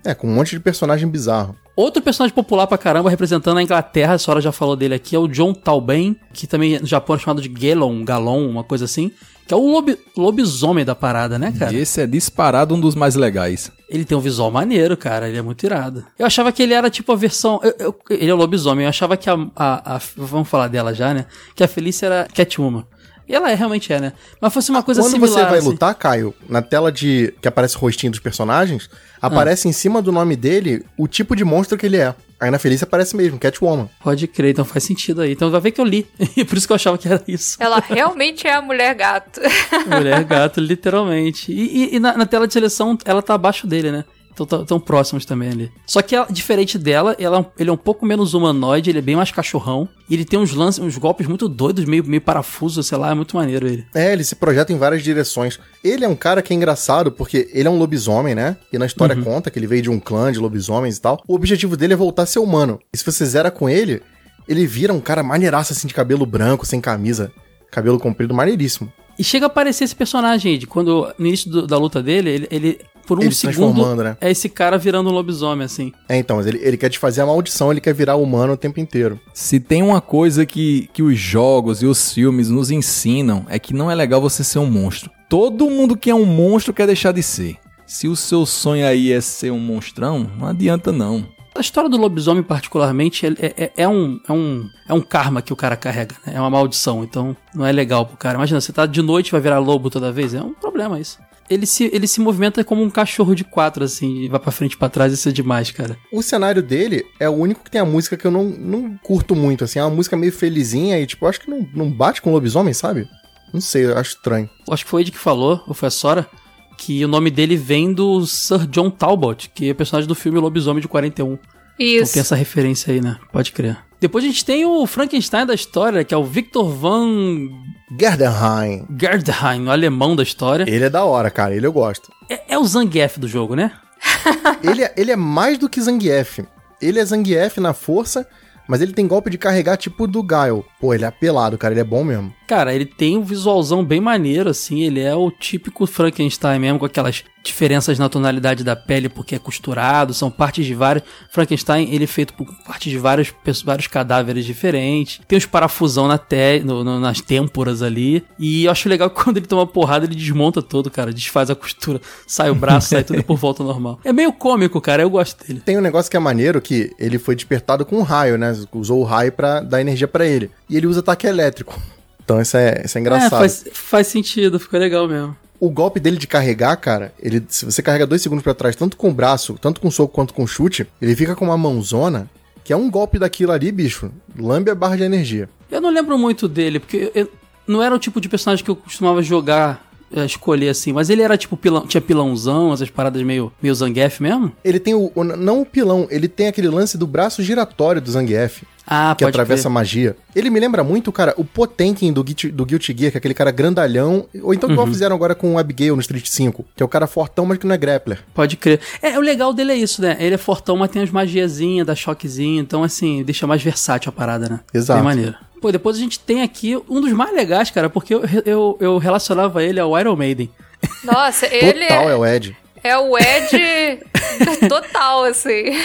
É, com um monte de personagem bizarro. Outro personagem popular pra caramba, representando a Inglaterra, a senhora já falou dele aqui, é o John Talbain, que também no Japão é chamado de Gelon, Galon, uma coisa assim, que é o lobi- lobisomem da parada, né, cara? E esse é disparado um dos mais legais. Ele tem um visual maneiro, cara, ele é muito irado. Eu achava que ele era tipo a versão. eu- eu- ele é o lobisomem, eu achava que a, a- a- Vamos falar dela já, né? Que a Felícia era Catwoman. E ela é, realmente é, né? Mas fosse uma coisa Quando similar. você vai assim. lutar, Caio, na tela de que aparece o rostinho dos personagens, aparece em cima do nome dele o tipo de monstro que ele é. Aí na Felícia aparece mesmo, Catwoman. Pode crer, então faz sentido aí. Então vai ver que eu li. (laughs) E por isso que eu achava que era isso. Ela realmente é a mulher gato. Mulher gato, literalmente. E, e- e na, na tela de seleção, ela tá abaixo dele, né? Tão, tão próximos também ali. Só que ela, diferente dela, ela, é ele é um pouco menos humanoide, ele é bem mais cachorrão. E ele tem uns lances, uns golpes muito doidos, meio, meio parafuso, sei lá, é muito maneiro ele. É, ele se projeta em várias direções. Ele é um cara que é engraçado porque ele é um lobisomem, né? E na história conta que ele veio de um clã de lobisomens e tal. O objetivo dele é voltar a ser humano. E se você zera com ele, ele vira um cara maneiraço assim de cabelo branco, sem camisa, cabelo comprido, maneiríssimo. E chega a aparecer esse personagem de quando no início do- da luta dele, ele, ele por um Ele se segundo né? é esse cara virando um lobisomem assim. É, então, mas ele, ele quer desfazer a maldição, ele quer virar humano o tempo inteiro. Se tem uma coisa que, que os jogos e os filmes nos ensinam, é que não é legal você ser um monstro. Todo mundo que é um monstro quer deixar de ser. Se o seu sonho aí é ser um monstrão, não adianta não. A história do lobisomem, particularmente, é, é- é um, é, um, é um karma que o cara carrega, né? É uma maldição, então não é legal pro cara. Imagina, você tá de noite e vai virar lobo toda vez, é um problema isso. Ele se, ele se movimenta como um cachorro de quatro, assim, e vai pra frente e pra trás, isso é demais, cara. O cenário dele é o único que tem a música que eu não, não curto muito, assim. É uma música meio felizinha e, tipo, eu acho que não, não bate com lobisomem, sabe? Não sei, eu acho estranho. Acho que foi o Ed que falou, ou foi a Sora, que o nome dele vem do Sir John Talbot, que é personagem do filme Lobisomem de 41. Então Isso. tem essa referência aí, né? Pode crer. Depois a gente tem o Frankenstein da história, que é o Victor van Gerdenheim. Gerdheim, o alemão da história. Ele é da hora, cara. Ele eu gosto. É, é o Zangief do jogo, né? (laughs) ele, é, ele é mais do que Zangief. Ele é Zangief na força, mas ele tem golpe de carregar tipo do Gaio. Pô, ele é apelado, cara. Ele é bom mesmo. Cara, ele tem um visualzão bem maneiro, assim. Ele é o típico Frankenstein mesmo, com aquelas diferenças na tonalidade da pele, porque é costurado, são partes de vários. Frankenstein, ele é feito por partes de vários, vários cadáveres diferentes. Tem uns parafusão na te, no- no- nas têmporas ali. E eu acho legal (laughs) que quando ele toma porrada, ele desmonta todo, cara. Desfaz a costura, sai o braço, sai tudo por volta normal. É meio cômico, cara. Eu gosto dele. Tem um negócio que é maneiro que ele foi despertado com um raio, né? Usou o raio pra dar energia pra ele. E ele usa ataque elétrico. (laughs) Então isso é, isso é É, engraçado. faz, faz sentido, ficou legal mesmo. O golpe dele de carregar, cara, ele, se você carrega dois segundos pra trás, tanto com o braço, tanto com soco quanto com chute, ele fica com uma mãozona, que é um golpe daquilo ali, bicho. Lambe a barra de energia. Eu não lembro muito dele, porque eu- não era o tipo de personagem que eu costumava jogar, é, escolher assim, mas ele era tipo pilão, tinha pilãozão, essas paradas meio, meio Zangief mesmo? Ele tem o, o- Não o pilão, ele tem aquele lance do braço giratório do Zangief, Ah, que atravessa crer. magia. Ele me lembra muito, cara, o Potenkin do, Guilty- do Guilty Gear, que é aquele cara grandalhão. Ou então Uhum. igual fizeram agora com o Abigail no Street 5, que é o cara fortão, mas que não é grappler. Pode crer. É, o legal dele é isso, né? Ele é fortão, mas tem as magiazinhas, dá choquezinho, então assim, deixa mais versátil a parada, né? Exato. Bem maneiro. Pô, depois a gente tem aqui um dos mais legais, cara, porque eu, eu, eu relacionava ele ao Iron Maiden. Nossa, (laughs) ele Total é é, o Ed. é o Ed (laughs) total, assim.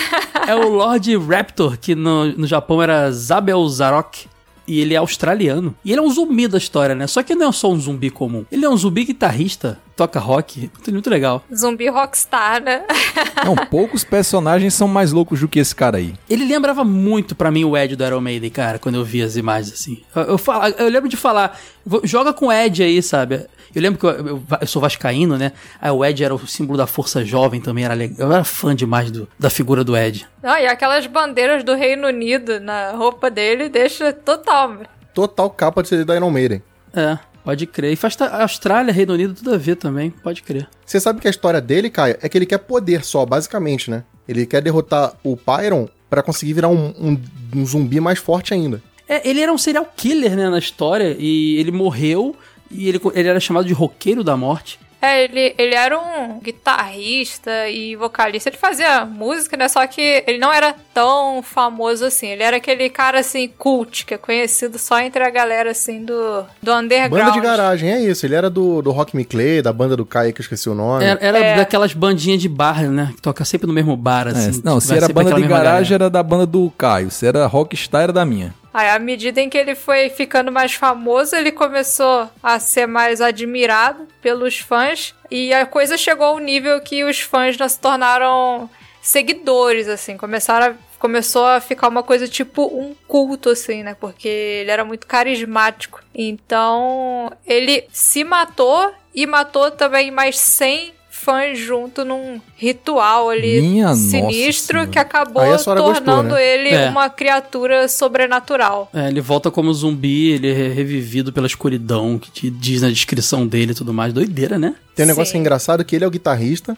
É o Lord Raptor, que no, no Japão era Zabel Zarok. E ele é australiano. E ele é um zumbi da história, né? Só que não é só um zumbi comum. Ele é um zumbi guitarrista, toca rock. Muito, muito legal. Zumbi rockstar, né? (laughs) Não, poucos personagens são mais loucos do que esse cara aí. Ele lembrava muito pra mim o Ed do Iron Maiden, cara, quando eu vi as imagens assim. Eu, eu, fala- eu lembro de falar, "Vou- joga com o Ed aí, sabe? Eu lembro que eu, eu- eu sou vascaíno, né? Aí o Ed era o símbolo da força jovem também, era legal. Eu era fã demais do, da figura do Ed. Não, e aquelas bandeiras do Reino Unido na roupa dele deixa total. Total capa de CD da Iron Maiden. É, pode crer. E faz Austrália, Reino Unido, tudo a ver também, pode crer. Você sabe que a história dele, Caio, é que ele quer poder só, basicamente, né? Ele quer derrotar o Pyron pra conseguir virar um, um- um zumbi mais forte ainda. É, ele era um serial killer, né, na história, e ele morreu, e ele, ele era chamado de roqueiro da morte. É, ele, ele era um guitarrista e vocalista. Ele fazia música, né? Só que ele não era tão famoso assim. Ele era aquele cara, assim, cult, que é conhecido só entre a galera, assim, do, do underground. Banda de garagem, é isso. Ele era do, do Rock Me Clay, da banda do Caio, que eu esqueci o nome. Era, era É. daquelas bandinhas de bar, né, que toca sempre no mesmo bar, É, assim. não, vai se era banda de garagem, galera. era da banda do Caio. Se era rockstar, era da minha. Aí, à medida em que ele foi ficando mais famoso, ele começou a ser mais admirado pelos fãs. E a coisa chegou ao nível que os fãs não se tornaram seguidores, assim. Começaram a, começou a ficar uma coisa tipo um culto, assim, né? Porque ele era muito carismático. Então, ele se matou e matou também mais 100 fãs junto num ritual ali Minha sinistro que acabou senhora gostou, tornando né? ele É. uma criatura sobrenatural. É, ele volta como zumbi, ele é revivido pela escuridão, que te diz na descrição dele e tudo mais. Doideira, né? Tem um negócio Sim. é engraçado que ele é o guitarrista,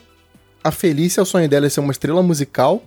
a Felícia, o sonho dela é ser uma estrela musical.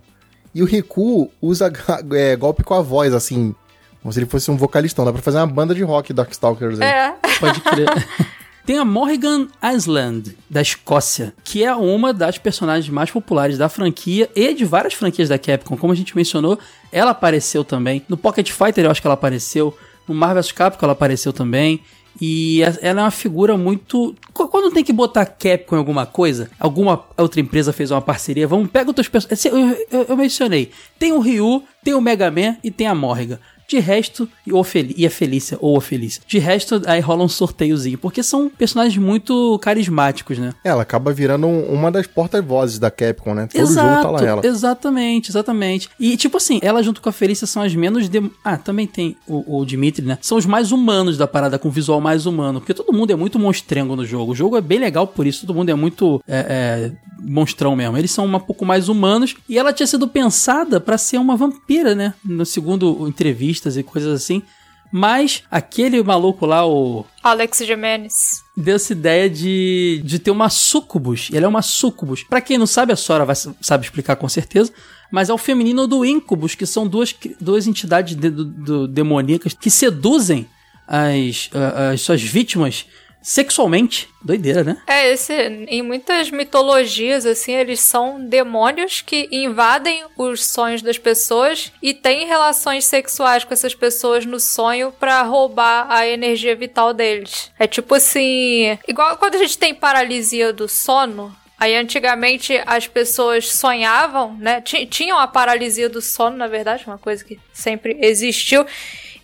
E o Riku usa (laughs) é, golpe com a voz, assim. Como se ele fosse um vocalistão. Dá pra fazer uma banda de rock Darkstalkers aí. É. Pode crer. (laughs) Tem a Morrigan Island, da Escócia, que é uma das personagens mais populares da franquia e de várias franquias da Capcom. Como a gente mencionou, ela apareceu também. No Pocket Fighter eu acho que ela apareceu. No Marvel Capcom ela apareceu também. E ela é uma figura muito. Quando tem que botar Capcom em alguma coisa, alguma outra empresa fez uma parceria, vamos, pega outras pessoas. Eu, eu, eu mencionei. Tem o Ryu, tem o Mega Man e tem a Morrigan. De resto, e, a Felícia, ou a Felícia. De resto, aí rola um sorteiozinho, porque são personagens muito carismáticos, né? Ela acaba virando uma das porta-vozes da Capcom, né? Todo Exato, jogo tá lá ela. Exatamente, exatamente. E, tipo assim, ela junto com a Felícia são as menos. De... Ah, também tem o, o Dimitri, né? São os mais humanos da parada, com visual mais humano. Porque todo mundo é muito monstrengo no jogo. O jogo é bem legal por isso, todo mundo é muito é, é, monstrão mesmo. Eles são um pouco mais humanos. E ela tinha sido pensada para ser uma vampira, né? No segundo entrevista e coisas assim. Mas aquele maluco lá, o. Alex Jimenez. Deu essa ideia de, de ter uma sucubus. Ele é uma sucubus. Pra quem não sabe, a Sora vai, sabe explicar com certeza. Mas é o feminino do Incubus, que são duas, duas entidades de, do, do, demoníacas que seduzem as, as suas vítimas sexualmente. Doideira, né? É, esse, em muitas mitologias, assim, eles são demônios que invadem os sonhos das pessoas e têm relações sexuais com essas pessoas no sonho para roubar a energia vital deles. É tipo assim, igual quando a gente tem paralisia do sono, Aí antigamente as pessoas sonhavam, né? Tinham a paralisia do sono, na verdade, uma coisa que sempre existiu.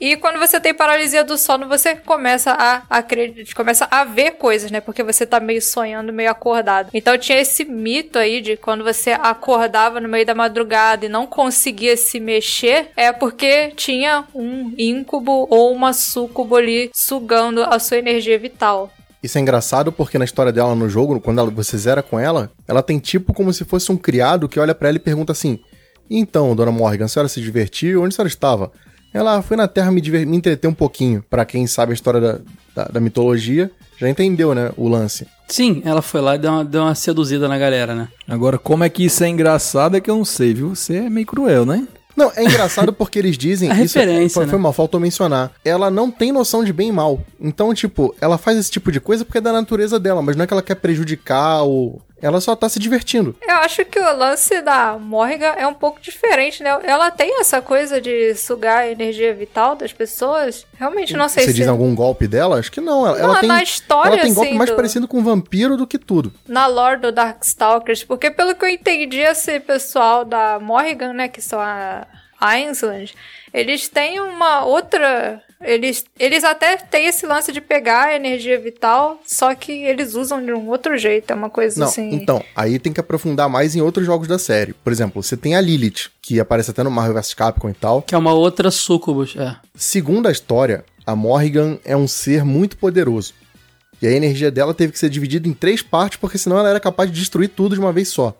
E quando você tem paralisia do sono, você começa a acreditar, começa a ver coisas, né? Porque você tá meio sonhando, meio acordado. Então tinha esse mito aí de quando você acordava no meio da madrugada e não conseguia se mexer, é porque tinha um íncubo ou uma súcubo ali sugando a sua energia vital. Isso é engraçado porque na história dela no jogo, quando ela, você zera com ela, ela tem tipo como se fosse um criado que olha para ela e pergunta assim: Então, dona Morgan, a senhora se divertiu? Onde a senhora estava? Ela foi na Terra me, diver... me entreter um pouquinho. para quem sabe a história da, da, da, mitologia, já entendeu, né, o lance. Sim, ela foi lá e deu uma, deu uma seduzida na galera, né? Agora, como é que isso é engraçado é que eu não sei, viu? Você é meio cruel, né? Não, é engraçado (laughs) porque eles dizem. A isso referência, foi, né? foi mal, faltou mencionar. Ela não tem noção de bem e mal. Então, tipo, ela faz esse tipo de coisa porque é da natureza dela, mas não é que ela quer prejudicar ou ela só tá se divertindo. Eu acho que o lance da Morrigan é um pouco diferente, né? Ela tem essa coisa de sugar a energia vital das pessoas. Realmente não sei Você se... diz algum golpe dela? Acho que não. Ela, não, ela tem, na história, ela tem golpe assim, mais do... parecido com um vampiro do que tudo. Na lore do Darkstalkers, porque pelo que eu entendi, esse pessoal da Morrigan, né, que são a Island, eles têm uma outra eles, eles até têm esse lance de pegar a energia vital, só que eles usam de um outro jeito, é uma coisa Não, assim. Então, aí tem que aprofundar mais em outros jogos da série. Por exemplo, você tem a Lilith, que aparece até no Marvel vs Capcom e tal. Que é uma outra sucubus, é. Segundo a história, a Morrigan é um ser muito poderoso. E a energia dela teve que ser dividida em três partes, porque senão ela era capaz de destruir tudo de uma vez só.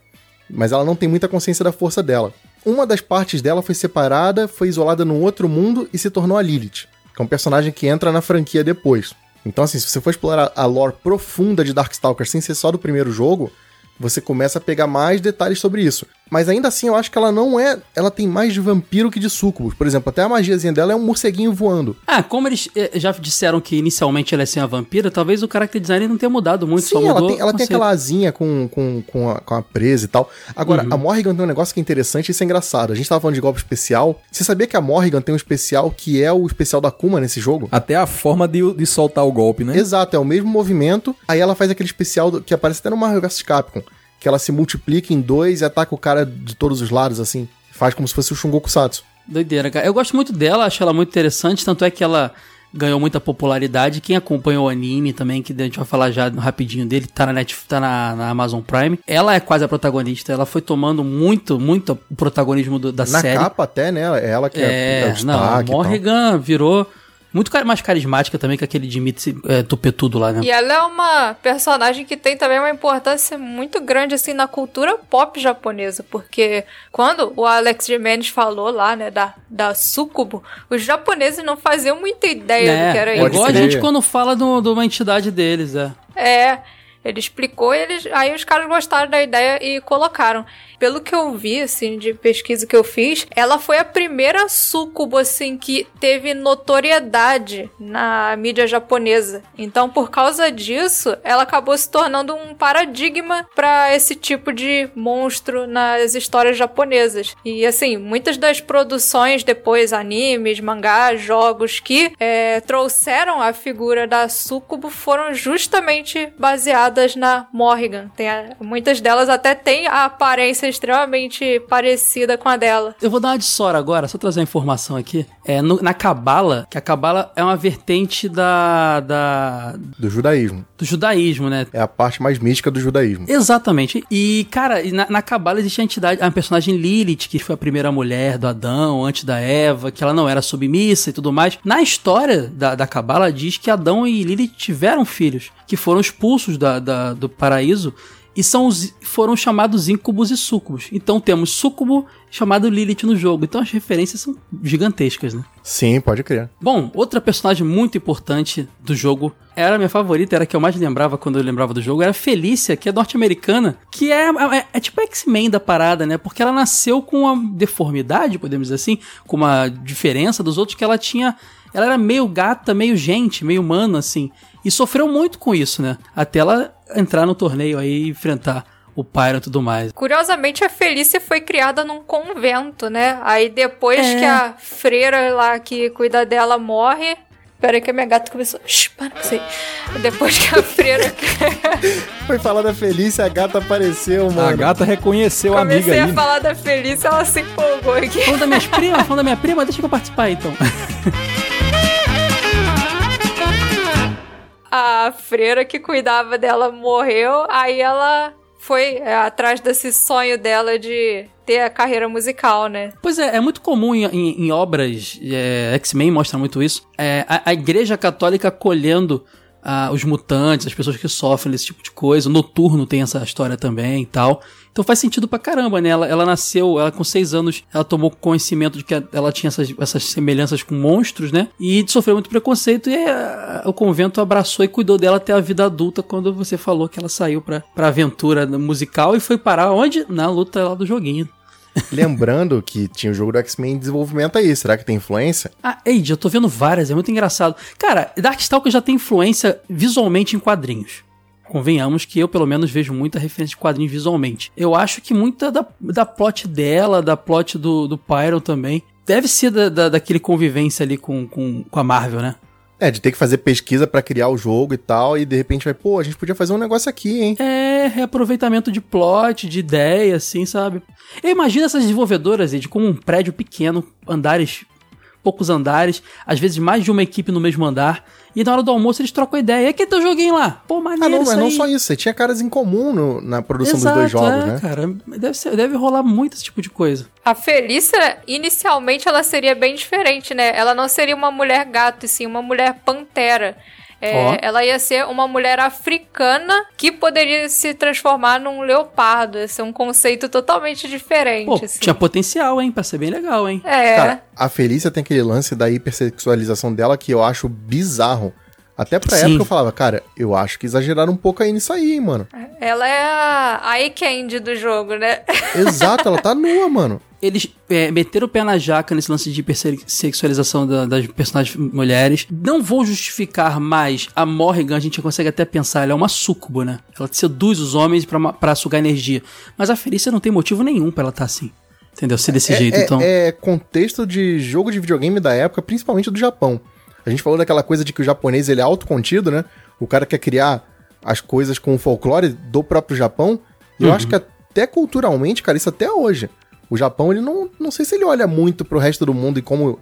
Mas ela não tem muita consciência da força dela. Uma das partes dela foi separada, foi isolada num outro mundo e se tornou a Lilith que é um personagem que entra na franquia depois. Então, assim, se você for explorar a lore profunda de Darkstalkers sem ser só do primeiro jogo, você começa a pegar mais detalhes sobre isso. Mas ainda assim, eu acho que ela não é. Ela tem mais de vampiro que de sucubus. Por exemplo, até a magiazinha dela é um morceguinho voando. Ah, como eles eh, já disseram que inicialmente ela é sem a vampira, talvez o character design não tenha mudado muito. Sim, ela tem, ela tem aquela asinha com, com, com, a, com a presa e tal. Agora, uhum. a Morrigan tem um negócio que é interessante e isso é engraçado. A gente tava falando de golpe especial. Você sabia que a Morrigan tem um especial que é o especial da Kuma nesse jogo? Até a forma de, de soltar o golpe, né? Exato, é o mesmo movimento. Aí ela faz aquele especial do, que aparece até no Marvel vs Capcom que ela se multiplica em dois e ataca o cara de todos os lados, assim. Faz como se fosse o Shungoku Satsu. Doideira, cara. Eu gosto muito dela, acho ela muito interessante, tanto é que ela ganhou muita popularidade. Quem acompanhou o anime também, que a gente vai falar já rapidinho dele, tá na, Netflix, tá na, na Amazon Prime. Ela é quase a protagonista, ela foi tomando muito, muito o protagonismo do, da na série. Na capa até, né? É ela que é, é, é o destaque. Não, Morrigan virou muito mais carismática também que aquele Dimitri é, tupetudo lá, né? E ela é uma personagem que tem também uma importância muito grande, assim, na cultura pop japonesa, porque quando o Alex Jimenez falou lá, né, da, da sucubo, os japoneses não faziam muita ideia é, do que era é isso. igual a gente quando fala de uma entidade deles, é. É, Ele explicou e eles, aí os caras gostaram da ideia e colocaram. Pelo que eu vi, assim, de pesquisa que eu fiz, ela foi a primeira sucubo, assim, que teve notoriedade na mídia japonesa. Então, por causa disso, ela acabou se tornando um paradigma para esse tipo de monstro nas histórias japonesas. E, assim, muitas das produções depois, animes, mangás, jogos que é, trouxeram a figura da sucubo foram justamente baseadas na Morrigan. Tem a, muitas delas até têm a aparência extremamente parecida com a dela. Eu vou dar uma de Sora agora, só trazer uma informação aqui. É, no- na Cabala, que a Cabala é uma vertente da, da, Do judaísmo. do judaísmo, né? É a parte mais mística do judaísmo. Exatamente. E, cara, na, na Cabala existe a entidade, a personagem Lilith, que foi a primeira mulher do Adão, antes da Eva, que ela não era submissa e tudo mais. Na história da, da Cabala diz que Adão e Lilith tiveram filhos, que foram expulsos da, da- do paraíso e são os, foram chamados íncubos e súcubos. Então temos súcubo chamado Lilith no jogo. Então as referências são gigantescas, né? Sim, pode crer. Bom, outra personagem muito importante do jogo, era a minha favorita, era a que eu mais lembrava quando eu lembrava do jogo, era a Felícia, que é norte-americana, que é, é, é tipo a X-Men da parada, né? Porque ela nasceu com uma deformidade, podemos dizer assim, com uma diferença dos outros, que ela tinha. Ela era meio gata, meio gente, meio humana, assim. E sofreu muito com isso, né? Até ela entrar no torneio aí e enfrentar o Pyro e tudo mais. Curiosamente, a Felícia foi criada num convento, né? Aí depois É. que a freira lá que cuida dela morre. Pera aí que a minha gata começou. Shh, para com isso aí. Depois que a (laughs) freira. Foi falar da Felícia, a gata apareceu, mano. A gata reconheceu a amiga Comecei aí. a falar da Felícia, ela se empolgou aqui. Falando das minhas (laughs) primas, falando da minha prima, deixa eu participar então. (laughs) A freira que cuidava dela morreu, aí ela foi é, atrás desse sonho dela de ter a carreira musical, né? Pois é, é muito comum em, em- em obras, é, X-Men mostra muito isso, é, a, a igreja católica acolhendo ah, os mutantes, as pessoas que sofrem desse tipo de coisa. O Noturno tem essa história também e tal. Então faz sentido pra caramba, né? Ela, ela nasceu, ela com seis anos, ela tomou conhecimento de que ela tinha essas, essas semelhanças com monstros, né? E sofreu muito preconceito e ah, o convento abraçou e cuidou dela até a vida adulta quando você falou que ela saiu pra, pra aventura musical e foi parar onde? Na luta lá do joguinho. Lembrando que tinha o jogo do X-Men em desenvolvimento aí. Será que tem influência? Ah, Eide, eu tô vendo várias, é muito engraçado. Cara, Darkstalker já tem influência visualmente em quadrinhos. Convenhamos que eu, pelo menos, vejo muita referência de quadrinhos visualmente. Eu acho que muita da, da plot dela, da plot do, do Pyro também, deve ser da, da- daquele convivência ali com, com, com a Marvel, né? É, de ter que fazer pesquisa pra criar o jogo e tal, e de repente vai, pô, a gente podia fazer um negócio aqui, hein? É reaproveitamento de plot, de ideia, assim, sabe? Eu imagino essas desenvolvedoras, Ed, como um prédio pequeno, andares, poucos andares, às vezes mais de uma equipe no mesmo andar, e na hora do almoço eles trocam ideia. E aquele teu joguinho lá? Pô, maneiro Ah, não, isso mas não só isso. Você tinha caras em comum no- na produção Exato, dos dois jogos, é, né? cara. Deve, ser, deve rolar muito esse tipo de coisa. A Felícia, inicialmente, ela seria bem diferente, né? Ela não seria uma mulher gato, e sim uma mulher pantera. É, Ó. Ela ia ser uma mulher africana que poderia se transformar num leopardo. Esse é um conceito totalmente diferente. Pô, assim. tinha potencial, hein? Pra ser bem legal, hein? É. Cara, a Felícia tem aquele lance da hipersexualização dela que eu acho bizarro. Até pra Sim. época eu falava, cara, eu acho que exageraram um pouco aí nisso aí, hein, mano. Ela é a, a Candy do jogo, né? Exato, ela tá nua, mano. Eles é, meteram o pé na jaca nesse lance de hipersexualização da- das personagens mulheres. Não vou justificar mais a Morrigan, a gente consegue até pensar, ela é uma súcubo, né? Ela seduz os homens pra sugar energia. Mas a Felícia não tem motivo nenhum pra ela estar assim. Entendeu? Ser desse é, jeito, é- então. é contexto de jogo de videogame da época, principalmente do Japão. A gente falou daquela coisa de que o japonês ele é autocontido, né? O cara quer criar as coisas com o folclore do próprio Japão. E eu Uhum. acho que até culturalmente, cara, isso até hoje. O Japão, ele não, não sei se ele olha muito pro resto do mundo e como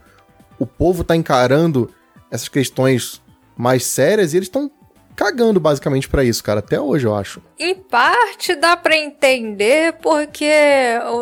o povo tá encarando essas questões mais sérias e eles estão cagando basicamente pra isso, cara, até hoje eu acho. Em parte dá pra entender porque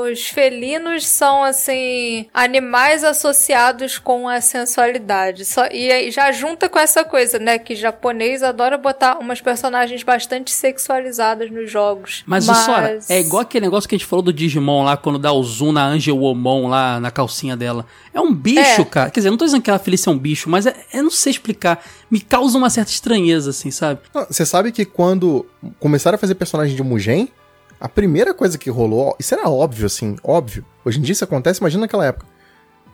os felinos são assim animais associados com a sensualidade. Só, e aí já junta com essa coisa, né, que japonês adora botar umas personagens bastante sexualizadas nos jogos. Mas, o Sora, é igual aquele negócio que a gente falou do Digimon lá, quando dá o zoom na Angelomon lá na calcinha dela. É um bicho, É. cara. Quer dizer, eu não tô dizendo que a Felícia é um bicho, mas é, eu não sei explicar. Me causa uma certa estranheza, assim, sabe? Você sabe que quando começaram a fazer personagem de Mugen, a primeira coisa que rolou, isso era óbvio, assim, óbvio. Hoje em dia isso acontece, imagina naquela época.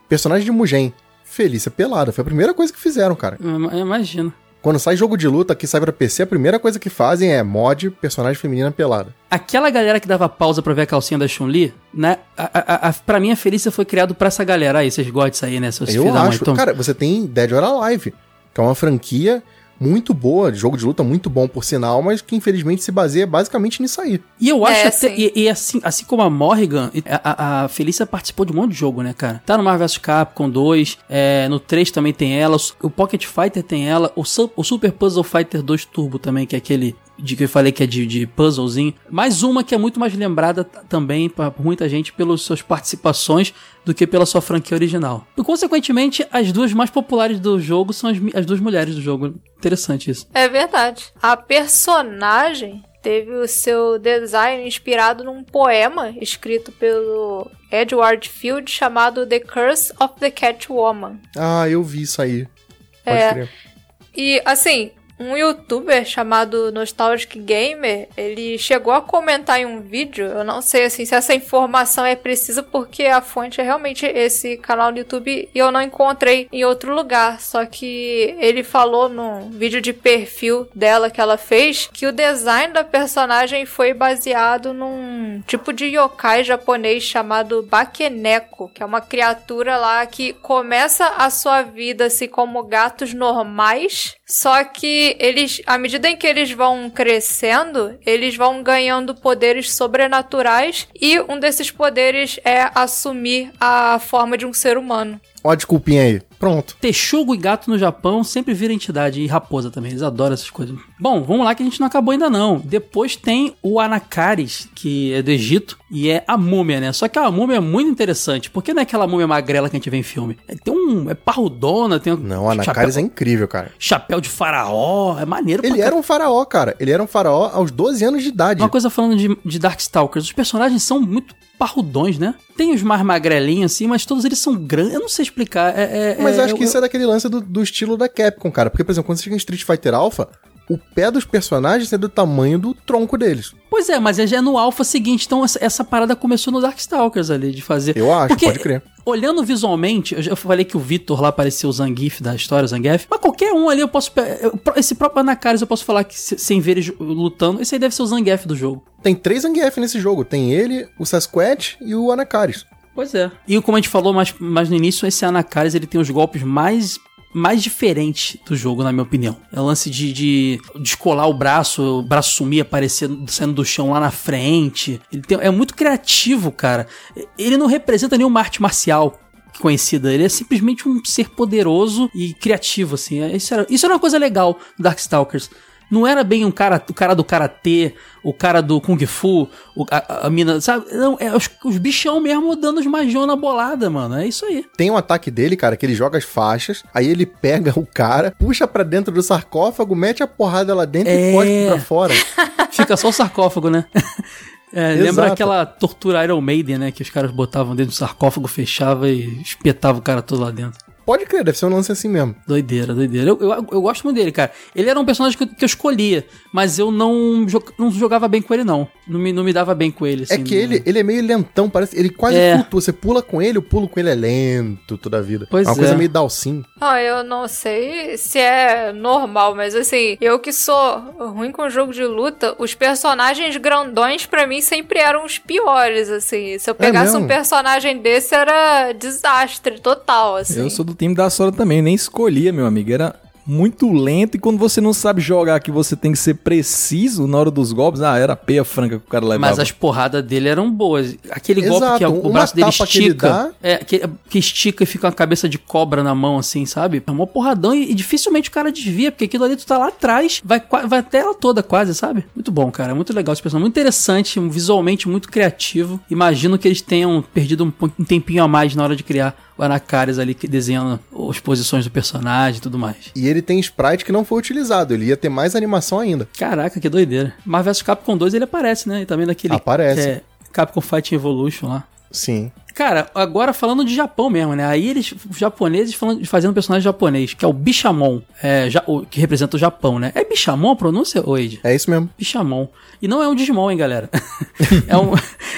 Personagem de Mugen, Felícia pelada, foi a primeira coisa que fizeram, cara. Imagino. Quando sai jogo de luta que sai pra PC, a primeira coisa que fazem é mod personagem feminina pelada. Aquela galera que dava pausa pra ver a calcinha da Chun-Li, né? A, a, a, pra mim, a Felícia foi criado pra essa galera aí. Vocês gostam disso aí, né? Seus Eu da mãe. acho. Então, Cara, você tem Dead or Alive, que é uma franquia muito boa, jogo de luta muito bom, por sinal, mas que infelizmente se baseia basicamente nisso aí. E eu acho É, até. E, e assim, assim como a Morrigan, a, a- Felícia participou de um monte de jogo, né, cara? Tá no Marvel vs Capcom 2, é, no 3 também tem ela, o Pocket Fighter tem ela, o, o Super Puzzle Fighter 2 Turbo também, que é aquele de que eu falei que é de, de puzzlezinho. Mais uma que é muito mais lembrada também por muita gente pelas suas participações do que pela sua franquia original. E, consequentemente, as duas mais populares do jogo são as, as duas mulheres do jogo. Interessante isso. É verdade. A personagem teve o seu design inspirado num poema escrito pelo Edward Field chamado The Curse of the Catwoman. Ah, eu vi isso aí. Pode É. crer. E assim, um youtuber chamado Nostalgic Gamer, ele chegou a comentar em um vídeo, eu não sei assim se essa informação é precisa porque a fonte é realmente esse canal do YouTube e eu não encontrei em outro lugar, só que ele falou num vídeo de perfil dela que ela fez que o design da personagem foi baseado num tipo de yokai japonês chamado Bakeneko, que é uma criatura lá que começa a sua vida assim como gatos normais, só que eles, à medida em que eles vão crescendo, eles vão ganhando poderes sobrenaturais e um desses poderes é assumir a forma de um ser humano. Ó, desculpinha aí. Pronto. Texugo e gato no Japão sempre vira entidade. E raposa também, eles adoram essas coisas. Bom, vamos lá que a gente não acabou ainda não. Depois tem o Anakaris, que é do Egito, e é a múmia, né? Só que a múmia é muito interessante, porque não é aquela múmia magrela que a gente vê em filme. É, tem um... é parrudona, tem um Não, Anacaris é incrível, cara. chapéu de faraó, é maneiro Ele era um faraó, cara. Ele era um faraó aos 12 anos de idade. Uma coisa falando de, de Darkstalkers, os personagens são muito parrudões, né? Tem os mais magrelinhos assim, mas todos eles são grandes. Eu não sei explicar. É, é- Mas é- eu acho que eu- isso é daquele lance do, do estilo da Capcom, cara. Porque, por exemplo, quando você chega em Street Fighter Alpha, o pé dos personagens é do tamanho do tronco deles. Pois é, mas é já no alfa seguinte, então essa, parada começou no Darkstalkers ali, de fazer. Eu acho, Porque, pode crer. Olhando visualmente, eu já falei que o Vitor lá parecia o Zangief da história, o Zangief, mas qualquer um ali eu posso. eu- Esse próprio Anakaris eu posso falar que se- sem ver ele lutando, esse aí deve ser o Zangief do jogo. Tem três Zangief nesse jogo. Tem ele, o Sasquatch e o Anakaris. Pois é. E como a gente falou mais, mais no início, esse Anakaris ele tem os golpes mais mais diferentes do jogo, na minha opinião. É o lance de, de descolar o braço, o braço sumir, aparecer saindo do chão lá na frente. Ele tem- é muito criativo, cara. Ele não representa nenhuma arte marcial conhecida. Ele é simplesmente um ser poderoso e criativo, assim. Isso era, isso era uma coisa legal do Darkstalkers. Não era bem um cara, o cara do karatê, o cara do kung fu, o- a, a mina, sabe? Não, é os, os bichão mesmo dando os magião na bolada, mano. É isso aí. Tem um ataque dele, cara, que ele joga as faixas, aí ele pega o cara, puxa pra dentro do sarcófago, mete a porrada lá dentro É. e cospe pra fora. (laughs) Fica só o sarcófago, né? (laughs) É, lembra aquela tortura Iron Maiden, né? Que os caras botavam dentro do sarcófago, fechava e espetava o cara todo lá dentro. Pode crer, deve ser um lance assim mesmo. Doideira, doideira. Eu, eu, eu gosto muito dele, cara. Ele era um personagem que eu, que eu escolhia, mas eu não, jo- não jogava bem com ele, não. Não me, não me dava bem com ele, assim. é que ele, ele é meio lentão, parece. Ele quase É. flutua. Você pula com ele, o pulo com ele é lento toda a vida. Pois é uma coisa é. meio dalsim. Ah, eu não sei se é normal, mas assim, eu que sou ruim com jogo de luta, os personagens grandões pra mim sempre eram os piores, assim. Se eu pegasse mesmo? um personagem desse era desastre total, assim. Eu sou do time da Sora também, nem escolhia, meu amigo. Era muito lento e quando você não sabe jogar, que você tem que ser preciso na hora dos golpes, ah, era peia franca que o cara levava. Mas as porradas dele eram boas. Aquele golpe Exato, que a- o uma braço dele que estica. dá- É, que, que estica e fica uma cabeça de cobra na mão, assim, sabe? É uma porradão e, e dificilmente o cara desvia, porque aquilo ali tu tá lá atrás, vai, vai até ela toda quase, sabe? Muito bom, cara. Muito legal esse personagem. Muito interessante, um- visualmente muito criativo. Imagino que eles tenham perdido um, um tempinho a mais na hora de criar o Anacares ali, que desenhando as posições do personagem e tudo mais. E ele tem sprite que não foi utilizado. Ele ia ter mais animação ainda. Caraca, que doideira. Marvel vs Capcom 2 ele aparece, né? E também naquele. Aparece. é Capcom Fighting Evolution lá. Sim. Cara, agora falando de Japão mesmo, né? Aí eles, os japoneses falando, fazendo personagem japonês, que é o Bishamon, é, ja- o- que representa o Japão, né? É Bishamon a pronúncia, Oide? É isso mesmo. Bishamon. E não é um Digimon, hein, galera? (laughs) é, um,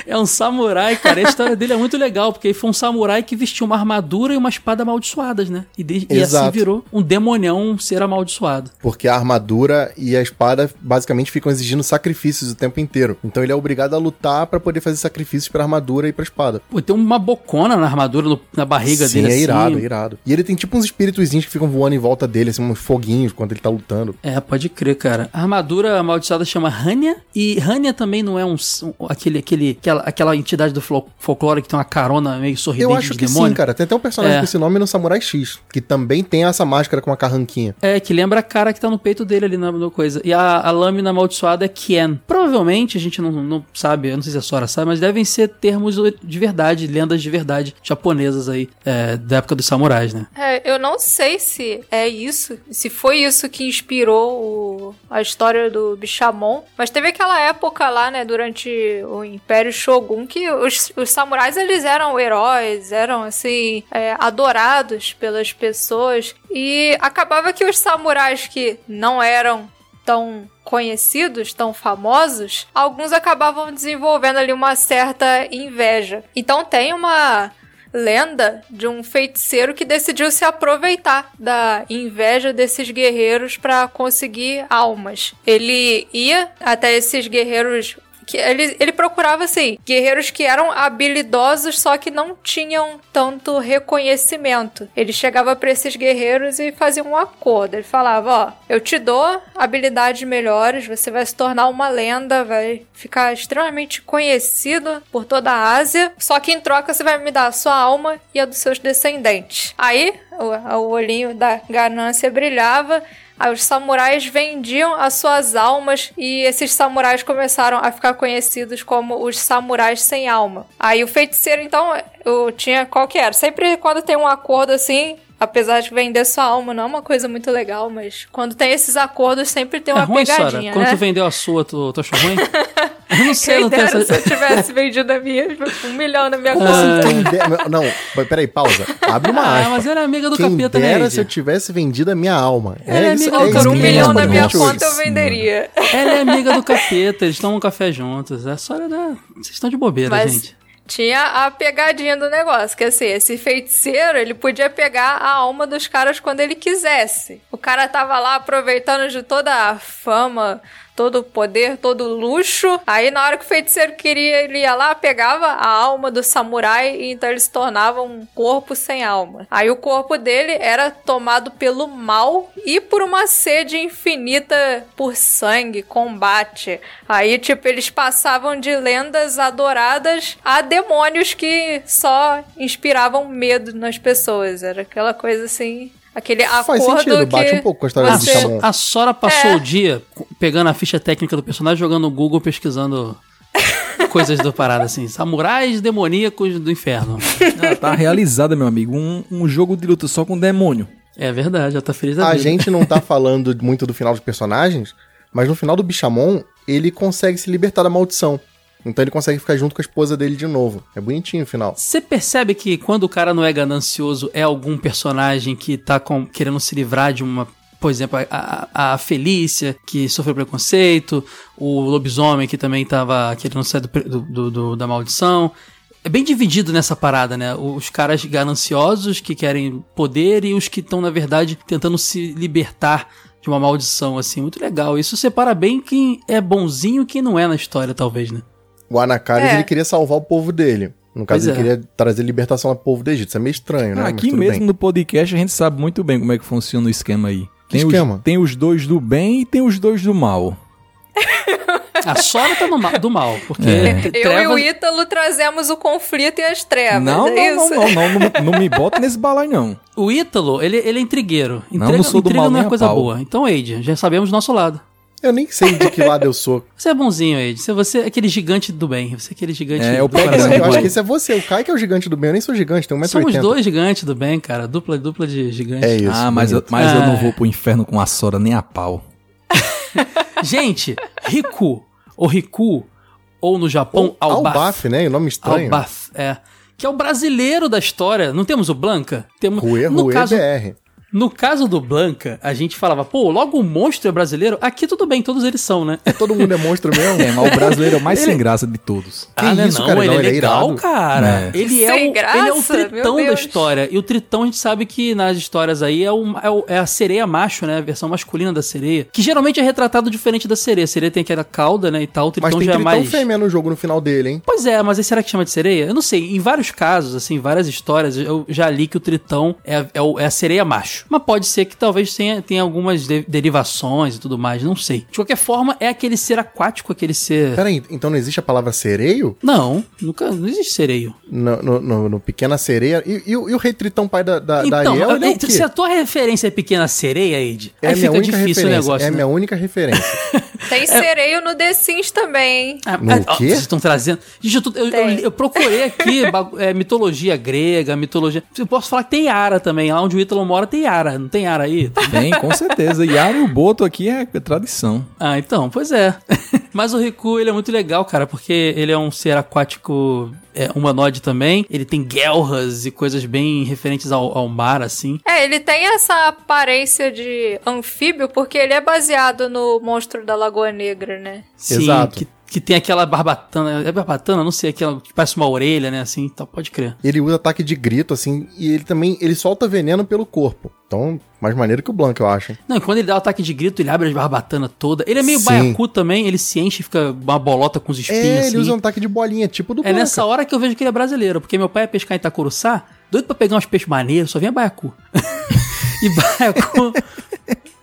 é um samurai, cara. A história dele é muito legal, porque ele foi um samurai que vestiu uma armadura e uma espada amaldiçoadas, né? E, de- e assim virou um demonião, um ser amaldiçoado. Porque a armadura e a espada basicamente ficam exigindo sacrifícios o tempo inteiro. Então ele é obrigado a lutar pra poder fazer sacrifícios pra armadura e pra espada. Pô, tem uma bocona na armadura, no- na barriga Sim, dele, é assim. irado, é irado. E ele tem tipo uns espíritozinhos que ficam voando em volta dele, assim, uns foguinhos quando ele tá lutando. É, pode crer, cara. A armadura amaldiçoada chama Hanya, e Hanya também não é um, um- aquele, aquele, aquela, aquela entidade do folclore que tem uma carona meio sorridente Eu acho de que demônio. sim, cara. Tem até um personagem É. com esse nome no Samurai X, que também tem essa máscara com a carranquinha. É, que lembra a cara que tá no peito dele ali na, no coisa. E a, a lâmina amaldiçoada é Kien. Provavelmente, a gente não, não sabe, eu não sei se a Sora sabe, mas devem ser termos de verdade, lendas de verdade japonesas aí, é, da época dos samurais, né? É, eu não sei se é isso, se foi isso que inspirou o- a história do Bishamon, mas teve aquela época lá, né, durante o Império Shogun, que os, os samurais eles eram heróis, eram assim, é, adorados pelas pessoas, e acabava que os samurais que não eram tão conhecidos, tão famosos, alguns acabavam desenvolvendo ali uma certa inveja. Então tem uma lenda de um feiticeiro que decidiu se aproveitar da inveja desses guerreiros para conseguir almas. Ele ia até esses guerreiros que ele, ele procurava assim, guerreiros que eram habilidosos, só que não tinham tanto reconhecimento. Ele chegava para esses guerreiros e fazia um acordo. Ele falava: Ó, eu te dou habilidades melhores, você vai se tornar uma lenda, vai ficar extremamente conhecido por toda a Ásia. Só que em troca você vai me dar a sua alma e a dos seus descendentes. Aí o, o olhinho da ganância brilhava. Os samurais vendiam as suas almas e esses samurais começaram a ficar conhecidos como os samurais sem alma. Aí o feiticeiro, então, eu tinha qual que era? Sempre quando tem um acordo assim, apesar de vender sua alma, não é uma coisa muito legal, mas quando tem esses acordos sempre tem é uma ruim, Sora? pegadinha, Quando né? tu vendeu a sua, tu, tu achou ruim? (laughs) eu não sei, Quem não dera essa... se eu tivesse vendido a minha, um milhão na minha Ah, conta. Não, peraí, pausa. Abre uma Ah, aspa. mas ela é amiga do Quem capeta, né, dera se eu tivesse vendido a minha alma. Ela é isso, amiga do isso Por um milhão na é minha conta eu venderia. Ela é amiga do capeta, eles tomam um café juntos. É só da... Vocês estão de bobeira, Mas gente. Tinha a pegadinha do negócio, que assim, esse feiticeiro, ele podia pegar a alma dos caras quando ele quisesse. O cara tava lá aproveitando de toda a fama, todo o poder, todo o luxo. Aí na hora que o feiticeiro queria, ele ia lá, pegava a alma do samurai e então ele se tornava um corpo sem alma. Aí o corpo dele era tomado pelo mal e por uma sede infinita por sangue, combate. Aí, tipo, eles passavam de lendas adoradas a demônios que só inspiravam medo nas pessoas. Era aquela coisa assim. Aquele Faz acordo sentido, que bate um pouco com a história do você-. So- a Sora passou É. o dia pegando a ficha técnica do personagem, jogando no Google, pesquisando (laughs) coisas do parada, assim. Samurais demoníacos do inferno. (laughs) Ah, tá realizada, meu amigo. Um, um jogo de luta só com demônio. É verdade, ela tá feliz da A vida. gente não tá (laughs) falando muito do final dos personagens, mas no final do Bishamon, ele consegue se libertar da maldição. Então ele consegue ficar junto com a esposa dele de novo. É bonitinho o final. Você percebe que quando o cara não é ganancioso, é algum personagem que tá com- querendo se livrar de uma. Por exemplo, a, a- Felícia, que sofreu preconceito, o lobisomem, que também tava querendo sair do- do- do- da maldição. É bem dividido nessa parada, né? Os caras gananciosos que querem poder e os que estão, na verdade, tentando se libertar de uma maldição, assim. Muito legal. Isso separa bem quem é bonzinho e quem não é na história, talvez, né? O Anakaris, É. ele queria salvar o povo dele. No caso, Pois ele é. queria trazer libertação ao povo do Egito. Isso é meio estranho, né? Mas Aqui mesmo bem. no podcast a gente sabe muito bem como é que funciona o esquema aí. Que Tem esquema? Os, tem os dois do bem e tem os dois do mal. A Sora tá no do mal, porque É. Eu e trevas- o Ítalo trazemos o conflito e as trevas. não, é não, isso? não, não, não, não, não me bota nesse balai, não. O Ítalo, ele, ele é intrigueiro. Não, Intriga, não sou do mal não nem é coisa pau. boa. Então, Eide, já sabemos do nosso lado. Eu nem sei de que lado eu sou. (laughs) Você é bonzinho, Eide. Você, você é aquele gigante do bem. Você é aquele gigante É, do eu pego- coração eu acho que esse é você. O Kai que é o gigante do bem. Eu nem sou gigante, tenho 1,80m. Somos dois gigantes do bem, cara. Dupla, dupla de gigantes. É isso. ah, mas, eu, mas eu Ah. não vou pro inferno com a Sora nem a pau. (laughs) Gente, Riku, ou Riku, ou no Japão, Ou Albaf. Albaf, né? O nome estranho. Albaf, é. que é o brasileiro da história. Não temos o Blanca? Temos, Rue, no Rue caso, BR. No caso do Blanca, a gente falava, pô, logo o monstro é brasileiro. Aqui tudo bem, todos eles são, né? Todo mundo é monstro mesmo? É, mas o brasileiro é o mais Ele- sem graça de todos. Ah, né, isso, não, cara? ele Não, é ele é legal, irado. cara. É. Ele, é Sem o, ele é o graça, tritão da história. E o tritão a gente sabe que nas histórias aí é, o, é, o- é a sereia macho, né? A versão masculina da sereia. Que geralmente é retratado diferente da sereia. A sereia tem aquela cauda, né? E tal. O Mas tritão tem já é tritão mais. fêmea no jogo no final dele, hein? Pois é, mas aí será que chama de sereia? Eu não sei. Em vários casos, assim, várias histórias, eu já li que o tritão é, é, o- é a sereia macho. Mas pode ser que talvez tenha, tenha algumas de- derivações e tudo mais, não sei. De qualquer forma, é aquele ser aquático, aquele ser. Peraí, então não existe a palavra sereio? Não, nunca. Não existe sereio. No, no, no- no Pequena Sereia? E, e o- e o Rei Tritão, pai da, da, da Então, Ariel, ele é o quê? se a tua referência é pequena sereia, Ed, É aí fica única difícil o referência. negócio. é a né? minha única referência. (laughs) Tem sereio no The Sims também, hein? Ah, No ah, ó, quê? Vocês estão trazendo. Gente, eu, tô- eu- eu- eu procurei aqui (laughs) é, mitologia grega, mitologia. Eu posso falar que tem Yara também. Lá onde o Ítalo mora tem Yara. Não tem Yara aí? (laughs) Tem, com certeza. Yara e o Boto aqui é tradição. Ah, então, pois é. (laughs) Mas o Riku, ele é muito legal, cara, porque ele é um ser aquático é, humanoide também. Ele tem guelras e coisas bem referentes ao, ao mar, assim. É, ele tem essa aparência de anfíbio porque ele é baseado no monstro da Lagoa Negra, né? Sim, Exato. Que, que tem aquela barbatana. É barbatana? Não sei, aquela que parece uma orelha, né? Assim, então pode crer. ele usa ataque de grito, assim, e ele também ele solta veneno pelo corpo. Então, mais maneiro que o Blanco, eu acho. Não, e quando ele dá o ataque de grito, ele abre as barbatanas toda. Ele é meio Sim. baiacu também, ele se enche e fica uma bolota com os espinhos É, assim. ele usa um ataque de bolinha, tipo do É Blanca. nessa hora que eu vejo que ele é brasileiro, porque meu pai ia pescar em Itacuruçá, doido pra pegar uns peixes maneiros, só vinha baiacu. (laughs) e baiacu.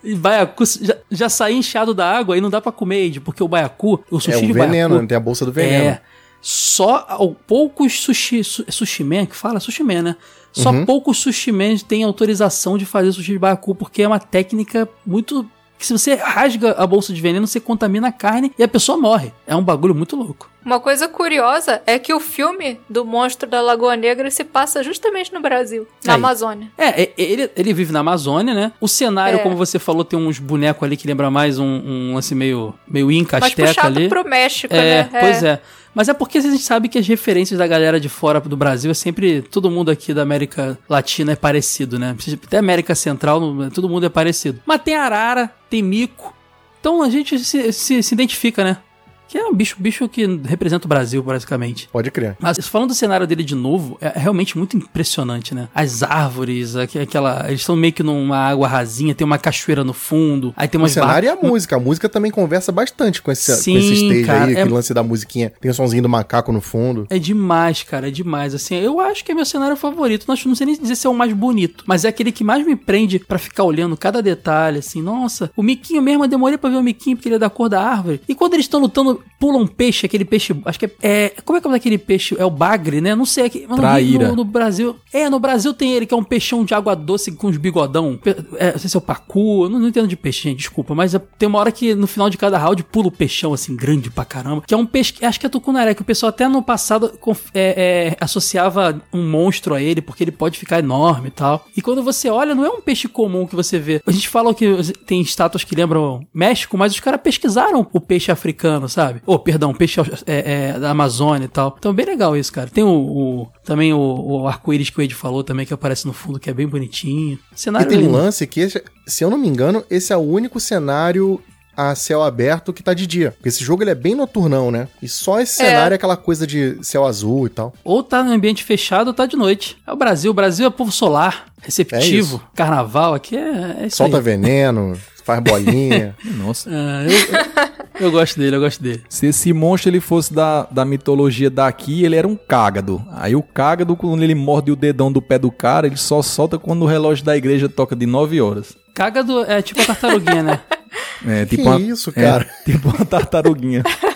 E baiacu já, já saía inchado da água e não dá pra comer, Ed, porque o baiacu, o É sushi o de veneno, baiacu. né? tem a bolsa do veneno. É. Só poucos sushi, su, é sushi man que fala? Sushi man, né? Só Uhum. poucos sushi men têm autorização de fazer sushi de baiacu, porque é uma técnica muito. Que se você rasga a bolsa de veneno, você contamina a carne e a pessoa morre. É um bagulho muito louco. Uma coisa curiosa é que o filme do monstro da Lagoa Negra se passa justamente no Brasil, na Aí. Amazônia. É, é, ele, ele vive na Amazônia, né? O cenário, É. como você falou, tem uns bonecos ali que lembra mais um, um lance meio, meio inca, Mas asteca puxado ali. pro México, É, né? pois é. Mas é porque a gente sabe que as referências da galera de fora do Brasil é sempre. Todo mundo aqui da América Latina é parecido, né? Até América Central, todo mundo é parecido. Mas tem arara, tem mico. Então a gente se, se, se identifica, né? Que é um bicho, bicho que representa o Brasil, basicamente. Pode crer. Mas falando do cenário dele de novo, é realmente muito impressionante, né? As árvores, aqu- aquela. Eles estão meio que numa água rasinha, tem uma cachoeira no fundo. Aí tem O umas cenário e bar- a música. A música também conversa bastante com esse, Sim, com esse stage cara, aí, é- aquele lance da musiquinha. Tem o somzinho do macaco no fundo. É demais, cara, é demais. Assim, eu acho que é meu cenário favorito. Não, sei nem dizer se é o mais bonito, mas é aquele que mais me prende pra ficar olhando cada detalhe, assim. Nossa, o Miquinho mesmo, eu demorei pra ver o Miquinho porque ele é da cor da árvore. E quando eles estão lutando, pula um peixe, aquele peixe, acho que é, é- como é que é daquele peixe? É o bagre, né? Não sei, mas no, Traíra. no, no Brasil, é, no Brasil tem ele que é um peixão de água doce com uns bigodão. É, não sei se é o pacu, não, não entendo de peixe, gente, desculpa, mas é- tem uma hora que no final de cada round pula o peixão assim grande pra caramba, que é um peixe, que- acho que é tucunaré, que o pessoal até no passado é, é, associava um monstro a ele, porque ele pode ficar enorme e tal. E quando você olha, não é um peixe comum que você vê. A gente fala que tem estátuas que lembram México, mas os caras pesquisaram o peixe africano, sabe? Ou, perdão, peixe é, é, da Amazônia e tal. Então, bem legal isso, cara. Tem o, o- também o, o arco-íris que o Ed falou também, que aparece no fundo, que é bem bonitinho. E Cenário tem um lindo. lance que, se eu não me engano, esse é o único cenário a céu aberto que tá de dia. Porque esse jogo ele é bem noturnão, né? E só esse É. cenário é aquela coisa de céu azul e tal. Ou tá no ambiente fechado ou tá de noite. É o Brasil. O Brasil é povo solar, receptivo. Carnaval aqui é, é isso Solta aí. veneno, faz bolinha. Nossa. (laughs) Ah, eu, eu, gosto dele, eu gosto dele. Se esse monstro ele fosse da, da mitologia daqui, ele era um cágado. Aí o cágado, quando ele morde o dedão do pé do cara, ele só solta quando o relógio da igreja toca de 9 horas. Cágado é tipo a tartaruguinha, né? (laughs) É, Que tipo uma, isso, é, cara? (laughs) tipo uma tartaruguinha. (laughs)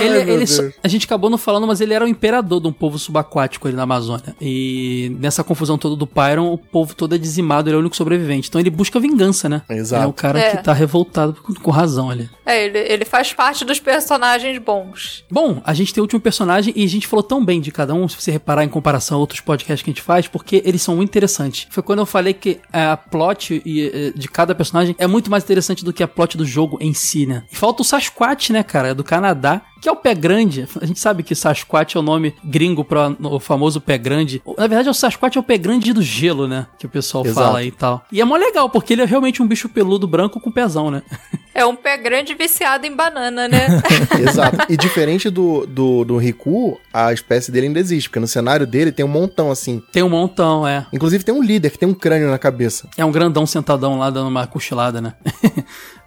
Ele, meu ele só- a gente acabou não falando, mas ele era o imperador de um povo subaquático ali na Amazônia. E nessa confusão toda do Pyron, o povo todo é dizimado, ele é o único sobrevivente. Então ele busca vingança, né? Exato. É o cara É. que tá revoltado com, com razão ali. É, ele, ele faz parte dos personagens bons. Bom, a gente tem o último personagem e a gente falou tão bem de cada um, se você reparar em comparação a outros podcasts que a gente faz, porque eles são muito interessantes. Foi quando eu falei que a plot de cada personagem é muito mais interessante do que a plot do jogo em si, né? E falta o Sasquatch, né, cara? É do Canadá, que é o pé grande. A gente sabe que Sasquatch é o nome gringo para o famoso pé grande. Na verdade, o Sasquatch é o pé grande do gelo, né? Que o pessoal Exato. fala aí e tal. E é mó legal, porque ele é realmente um bicho peludo branco com pezão, né? (laughs) É um pé grande viciado em banana, né? (laughs) Exato. E (laughs) diferente do, do, do Riku, a espécie dele ainda existe, porque no cenário dele tem um montão assim. Tem um montão, é. Inclusive tem um líder que tem um crânio na cabeça. É um grandão sentadão lá dando uma cochilada, né?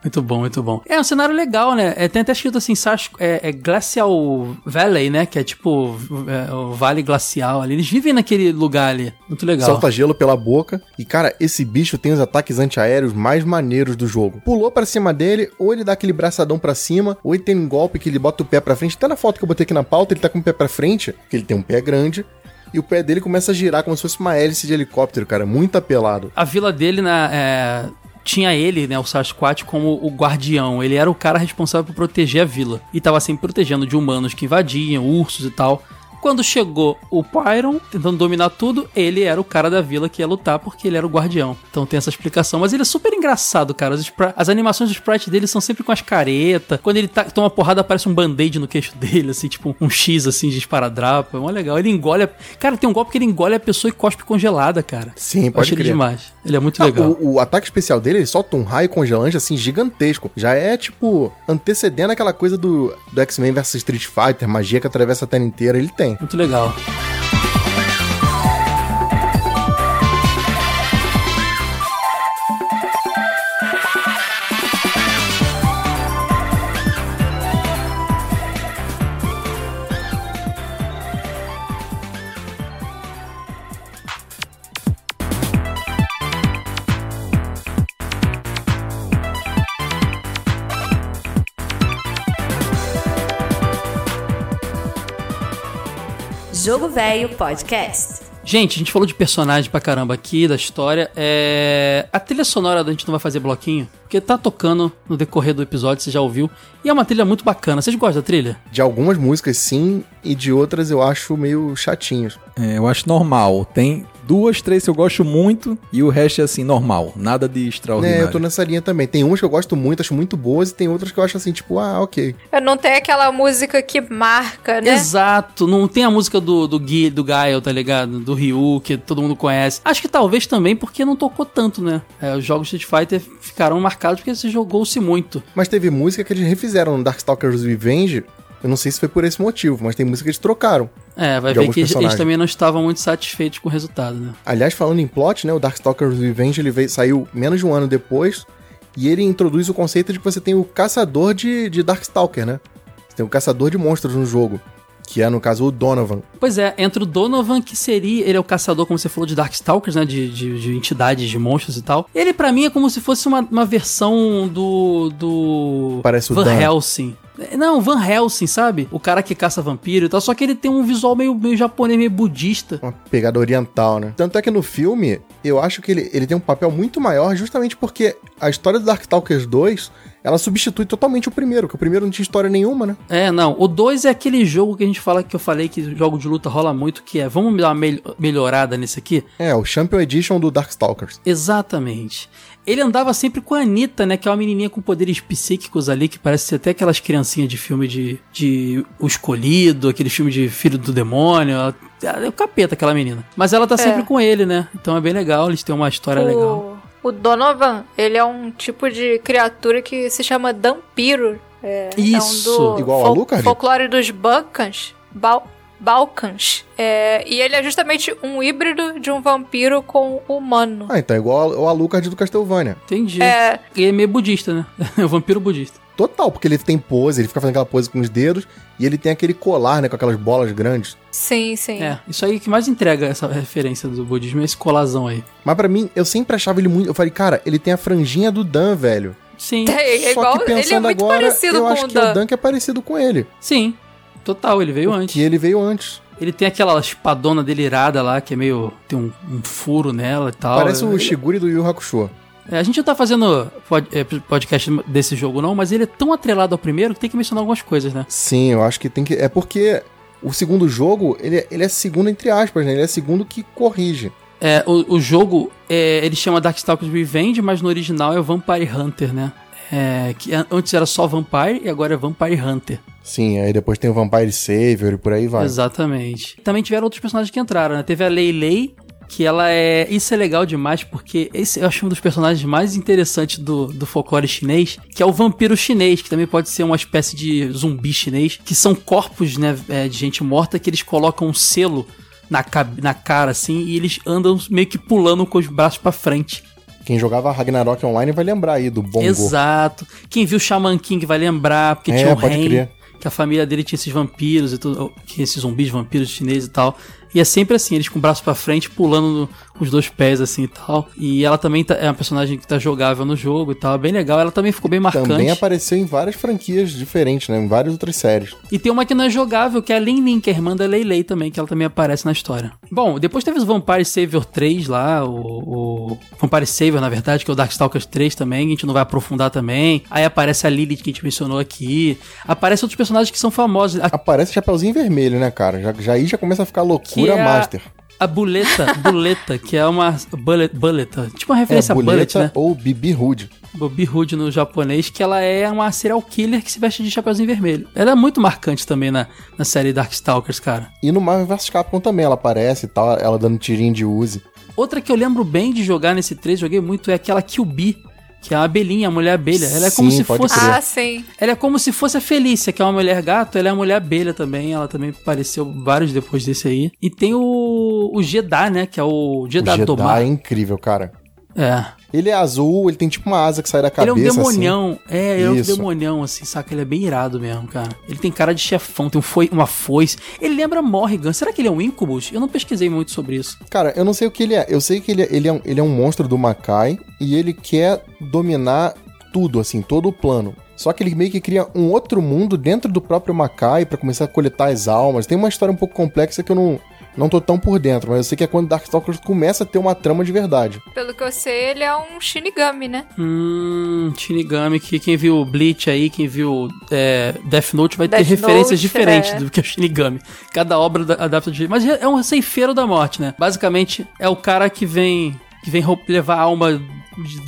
muito bom, muito bom. É um cenário legal, né? É, tem até escrito assim, Sas- é, é Glacial Valley, né? Que é tipo é, o Vale Glacial ali. Eles vivem naquele lugar ali. Muito legal. Solta gelo pela boca. E, cara, esse bicho tem os ataques antiaéreos mais maneiros do jogo. Pulou pra cima dele, ou ele dá aquele braçadão pra cima, ou ele tem um golpe que ele bota o pé pra frente. Até na foto que eu botei aqui na pauta, ele tá com o pé pra frente, porque ele tem um pé grande. E o pé dele começa a girar como se fosse uma hélice de helicóptero, cara. Muito apelado. A vila dele na. é, Tinha ele, né, o Sasquatch, como o guardião. Ele era o cara responsável por proteger a vila. E tava sempre protegendo de humanos que invadiam, ursos e tal. Quando chegou o Pyron, tentando dominar tudo, ele era o cara da vila que ia lutar porque ele era o guardião. Então tem essa explicação. Mas ele é super engraçado, cara. As, as animações do sprite dele são sempre com as caretas. Quando ele tá- toma porrada, aparece um band-aid no queixo dele, assim, tipo um X assim de esparadrapo. É mó legal. Ele engole. A... Cara, tem um golpe que ele engole a pessoa e cospe congelada, cara. Sim, Eu pode ele crer. demais. Ele é muito Ah, legal. o, o ataque especial dele, ele solta um raio congelante, assim, gigantesco. Já é, tipo, antecedendo aquela coisa do, do X-Men vs Street Fighter, magia que atravessa a tela inteira. Ele tem. Muito legal. Jogo Velho Podcast. Gente, a gente falou de personagem pra caramba aqui, da história. É... A trilha sonora a gente não vai fazer bloquinho, porque tá tocando no decorrer do episódio, você já ouviu. E é uma trilha muito bacana. Vocês gostam da trilha? De algumas músicas, sim, e de outras eu acho meio chatinhos. É, eu acho normal. Tem duas, três que eu gosto muito e o resto é assim, normal. Nada de É, extraordinário. eu tô nessa linha também. Tem umas que eu gosto muito, acho muito boas, e tem outras que eu acho assim, tipo, ah, ok. Eu não tenho aquela música que marca, né? Exato. Não tem a música do, do Gui, do Gael, tá ligado? Do Ryu, que todo mundo conhece. Acho que talvez também porque não tocou tanto, né? É, os jogos de Street Fighter ficaram marcados porque se jogou-se muito. Mas teve música que eles refizeram no Darkstalkers Revenge. Eu não sei se foi por esse motivo, mas tem música que eles trocaram. É, vai ver que eles, eles personagens. também não estavam muito satisfeitos com o resultado, né? Aliás, falando em plot, né? O Darkstalkers Revenge ele veio, saiu menos de um ano depois. E ele introduz o conceito de que você tem o caçador de, de Darkstalker, né? Você tem o caçador de monstros no jogo. Que é, no caso, o Donovan. Pois é, entra o Donovan, que seria. Ele é o caçador, como você falou, de Darkstalkers, né? De, de, de entidades, de monstros e tal. Ele, pra mim, é como se fosse uma, uma versão do. do. Parece o Van. Helsing. Não, Van Helsing, sabe? O cara que caça vampiro e tal. Só que ele tem um visual meio, meio japonês, meio budista. Uma pegada oriental, né? Tanto é que no filme, eu acho que ele, ele tem um papel muito maior justamente porque a história do Darkstalkers 2, ela substitui totalmente o primeiro, que o primeiro não tinha história nenhuma, né? É, não. O 2 é aquele jogo que a gente fala que eu falei que jogo de luta rola muito, que é. Vamos dar uma mel- melhorada nesse aqui? É, o Champion Edition do Darkstalkers. Exatamente. Ele andava sempre com a Anitta, né? Que é uma menininha com poderes psíquicos ali, que parece ser até aquelas criancinhas de filme de, de O Escolhido, aquele filme de Filho do Demônio. Ela, ela é o capeta, aquela menina. Mas ela tá sempre com ele, né? Então é bem legal, eles têm uma história legal. O, o Donovan, ele é um tipo de criatura que se chama Dampiro. É, Isso. É um do Igual a Alucard? folclore dos. Bal Balkans. É, e ele é justamente um híbrido de um vampiro com humano. Ah, então é igual ao Alucard do Castlevania. Entendi. É, E é meio budista, né? (laughs) É o vampiro budista. Total, porque ele tem pose, ele fica fazendo aquela pose com os dedos, e ele tem aquele colar, né, com aquelas bolas grandes. sim, sim. É, isso aí que mais entrega essa referência do budismo, é esse colazão aí. Mas pra mim, eu sempre achava ele muito... Eu falei, cara, ele tem a franjinha do Dan, velho. Sim, Tem, é Só igual, que ele é pensando muito agora, parecido eu com acho o que é o Dan. Dan que é parecido com ele. sim. Total, ele veio antes. Que ele veio anantes. Ele tem aquela espadona dele irada lá, que é meio. tem um, um furo nela e tal. Parece o Ele- Shiguri do Yu Hakusho. É, a gente não tá fazendo é, podcast desse jogo, não, mas ele é tão atrelado ao primeiro que tem que mencionar algumas coisas, né? Sim, eu acho que tem que... É porque o segundo jogo, ele, é- ele é segundo entre aspas, né? Ele é segundo que corrige. É, o, o jogo, é, ele chama Darkstalkers Revenge, mas no original é Vampire Hunter, né? É, que an- antes era só Vampire e agora é Vampire Hunter. Sim, aí depois tem o Vampire Savior e por aí vai. Exatamente. Também tiveram outros personagens que entraram, né? Teve a Lei Lei, que ela é. Isso é legal demais, porque esse eu acho um dos personagens mais interessantes do, do folclore chinês, que é o vampiro chinês, que também pode ser uma espécie de zumbi chinês, que são corpos, né, é, de gente morta que eles colocam um selo na, na cara, assim, e eles andam meio que pulando com os braços pra frente. Quem jogava Ragnarok Online vai lembrar aí do Bongo. Exato. Quem viu Shaman King vai lembrar, porque É, tinha pode Ren, crer. que a família dele tinha esses vampiros e tudo, que esses zumbis, vampiros chineses e tal. E é sempre assim, eles com o braço pra frente, pulando os dois pés assim e tal. E ela também tá- é uma personagem que tá jogável no jogo e tal, é bem legal. Ela também ficou bem marcante. Também apareceu em várias franquias diferentes, né? Em várias outras séries. E tem uma que não é jogável, que é a Lin Lin, que é a irmã da Lei Lei também, que ela também aparece na história. Bom, depois teve os Vampire Savior 3 lá, o, o Vampire Savior, na verdade, que é o Darkstalkers 3 também, a gente não vai aprofundar também. Aí aparece a Lilith, que a gente mencionou aqui. Aparecem outros personagens que são famosos. A, Aparece Chapeuzinho Vermelho, né, cara? Já, já aí já começa a ficar loucura é a- master. A Buleta, Buleta, que é uma bullet, Buleta, tipo uma É, referência a Bullet, Buleta né? ou Bibi Hood. Bobby Hood no japonês, que ela é uma serial killer que se veste de chapeuzinho vermelho. Ela é muito marcante também na, na série Darkstalkers, cara. E no Marvel vs Capcom também ela aparece e tal, ela dando tirinho de Uzi. Outra que eu lembro bem de jogar nesse 3, joguei muito, é aquela Kill Bee, que é a abelhinha, a mulher abelha. Ela é como Sim, se pode fosse. crer. Ah, sim. Ela é como se fosse a Felícia, que é uma mulher gato, ela é a mulher abelha também. Ela também apareceu vários depois desse aí. E tem o, o Jeddah, né? Que é o O Jeddah Jedi Domar. é incrível, cara. É. Ele é azul, ele tem tipo uma asa que sai da Ele é um cabeça. assim. demonião. É, ele é um Isso. demonião, assim, saca? Ele é bem irado mesmo, cara. Ele tem cara de chefão, tem um foi, uma foice. Ele lembra Morrigan. Será que ele é um Incubus? Eu não pesquisei muito sobre isso. Cara, eu não sei o que ele é. Eu sei que ele é, ele é, um, ele é um monstro do Makai e ele quer dominar tudo, assim, todo o plano. Só que ele meio que cria um outro mundo dentro do próprio Makai pra começar a coletar as almas. Tem uma história um pouco complexa que eu não, não tô tão por dentro, mas eu sei que é quando Darkstalkers começa a ter uma trama de verdade. Pelo que eu sei, ele é um Shinigami, né? Hum, Shinigami, que quem viu Bleach aí, quem viu é, Death Note vai ter Death referências Note, diferentes é. do que o Shinigami. Cada obra da- adapta de Mas é um ceifeiro da morte, né? Basicamente, é o cara que vem que vem levar a alma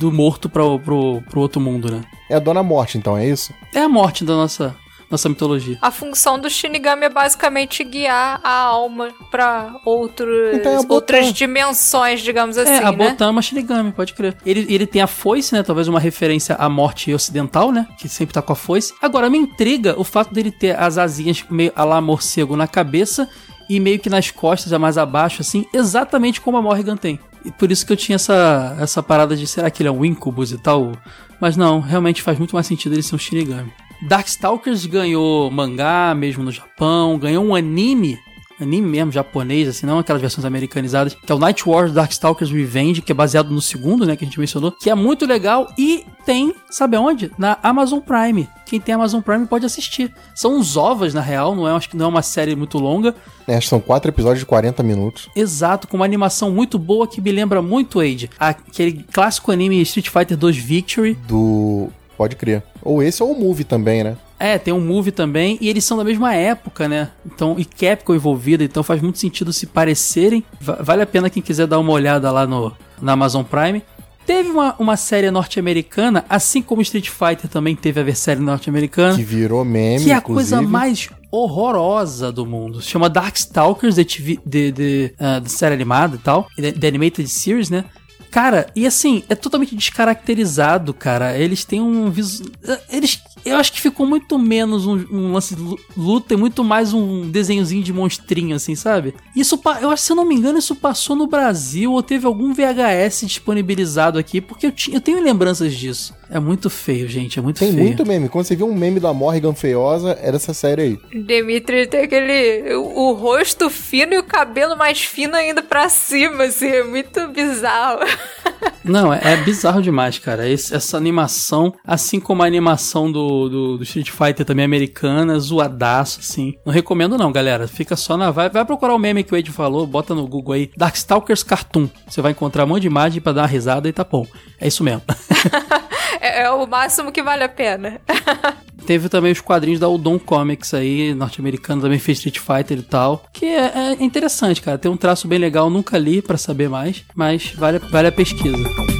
do morto pro, pro, pro outro mundo, né? É a Dona Morte, então, é isso? É a morte da nossa, nossa mitologia. A função do Shinigami é basicamente guiar a alma pra outros, Então é outras dimensões, digamos assim, é, a né? Botan é Shinigami, pode crer. Ele, ele tem a foice, né? Talvez uma referência à morte ocidental, né? Que sempre tá com a foice. Agora, me intriga o fato dele ter as asinhas meio a lá morcego na cabeça e meio que nas costas, a mais abaixo, assim, exatamente como a Morrigan tem. E por isso que eu tinha essa, essa parada de será que ele é um Incubus e tal? Mas não, realmente faz muito mais sentido ele ser um Shinigami. Darkstalkers ganhou mangá mesmo no Japão, ganhou um anime anime mesmo, japonês, assim, não aquelas versões americanizadas, que é o Night Wars Darkstalkers Revenge, que é baseado no segundo, né, que a gente mencionou, que é muito legal e tem, sabe aonde? Na Amazon Prime. Quem tem Amazon Prime pode assistir. São uns ovas, na real, não é, acho que não é uma série muito longa. É, acho que são quatro episódios de 40 minutos. Exato, com uma animação muito boa que me lembra muito, Age, aquele clássico anime Street Fighter 2 Victory. Do. Pode crer. Ou esse ou o Movie também, né? É, tem um movie também, e eles são da mesma época, né? Então, e Capcom envolvida, então faz muito sentido se parecerem. Va- Vale a pena quem quiser dar uma olhada lá no, na Amazon Prime. Teve uma, uma série norte-americana, assim como Street Fighter também teve a série norte-americana, Que virou meme. que é a inclusive. coisa mais horrorosa do mundo. Se chama Darkstalkers, de, TV, de, de, ah, de série animada e tal, de, de Animated Series, né? Cara, e assim, é totalmente descaracterizado, cara. Eles têm um visu... Eles. Eu acho que ficou muito menos um, um lance de lu- luta e muito mais um desenhozinho de monstrinho, assim, sabe? Isso, eu acho, se eu não me engano, isso passou no Brasil ou teve algum VHS disponibilizado aqui, porque eu, eu tenho lembranças disso. É muito feio, gente, é muito Tem feio. muito meme. Quando você viu um meme da Morrigan feiosa, era essa série aí. Dimitri tem aquele. O, o rosto fino e o cabelo mais fino ainda pra cima, assim. É muito bizarro. (laughs) Não, é, é bizarro demais, cara. Esse- essa animação, assim como a animação do, do, do Street Fighter também americana, zoadaço, assim. Não recomendo não, galera. Fica só na... Vai, vai procurar o meme que o Ed falou, bota no Google aí, Darkstalkers Cartoon. Você vai encontrar um monte de imagem pra dar uma risada e tá bom. É isso mesmo. (laughs) É, é o máximo que vale a pena. (laughs) Teve também os quadrinhos da Udon Comics aí, norte-americano, também fez Street Fighter e tal. Que é, é interessante, cara. Tem um traço bem legal, nunca li pra saber mais, mas vale, vale a pesquisa.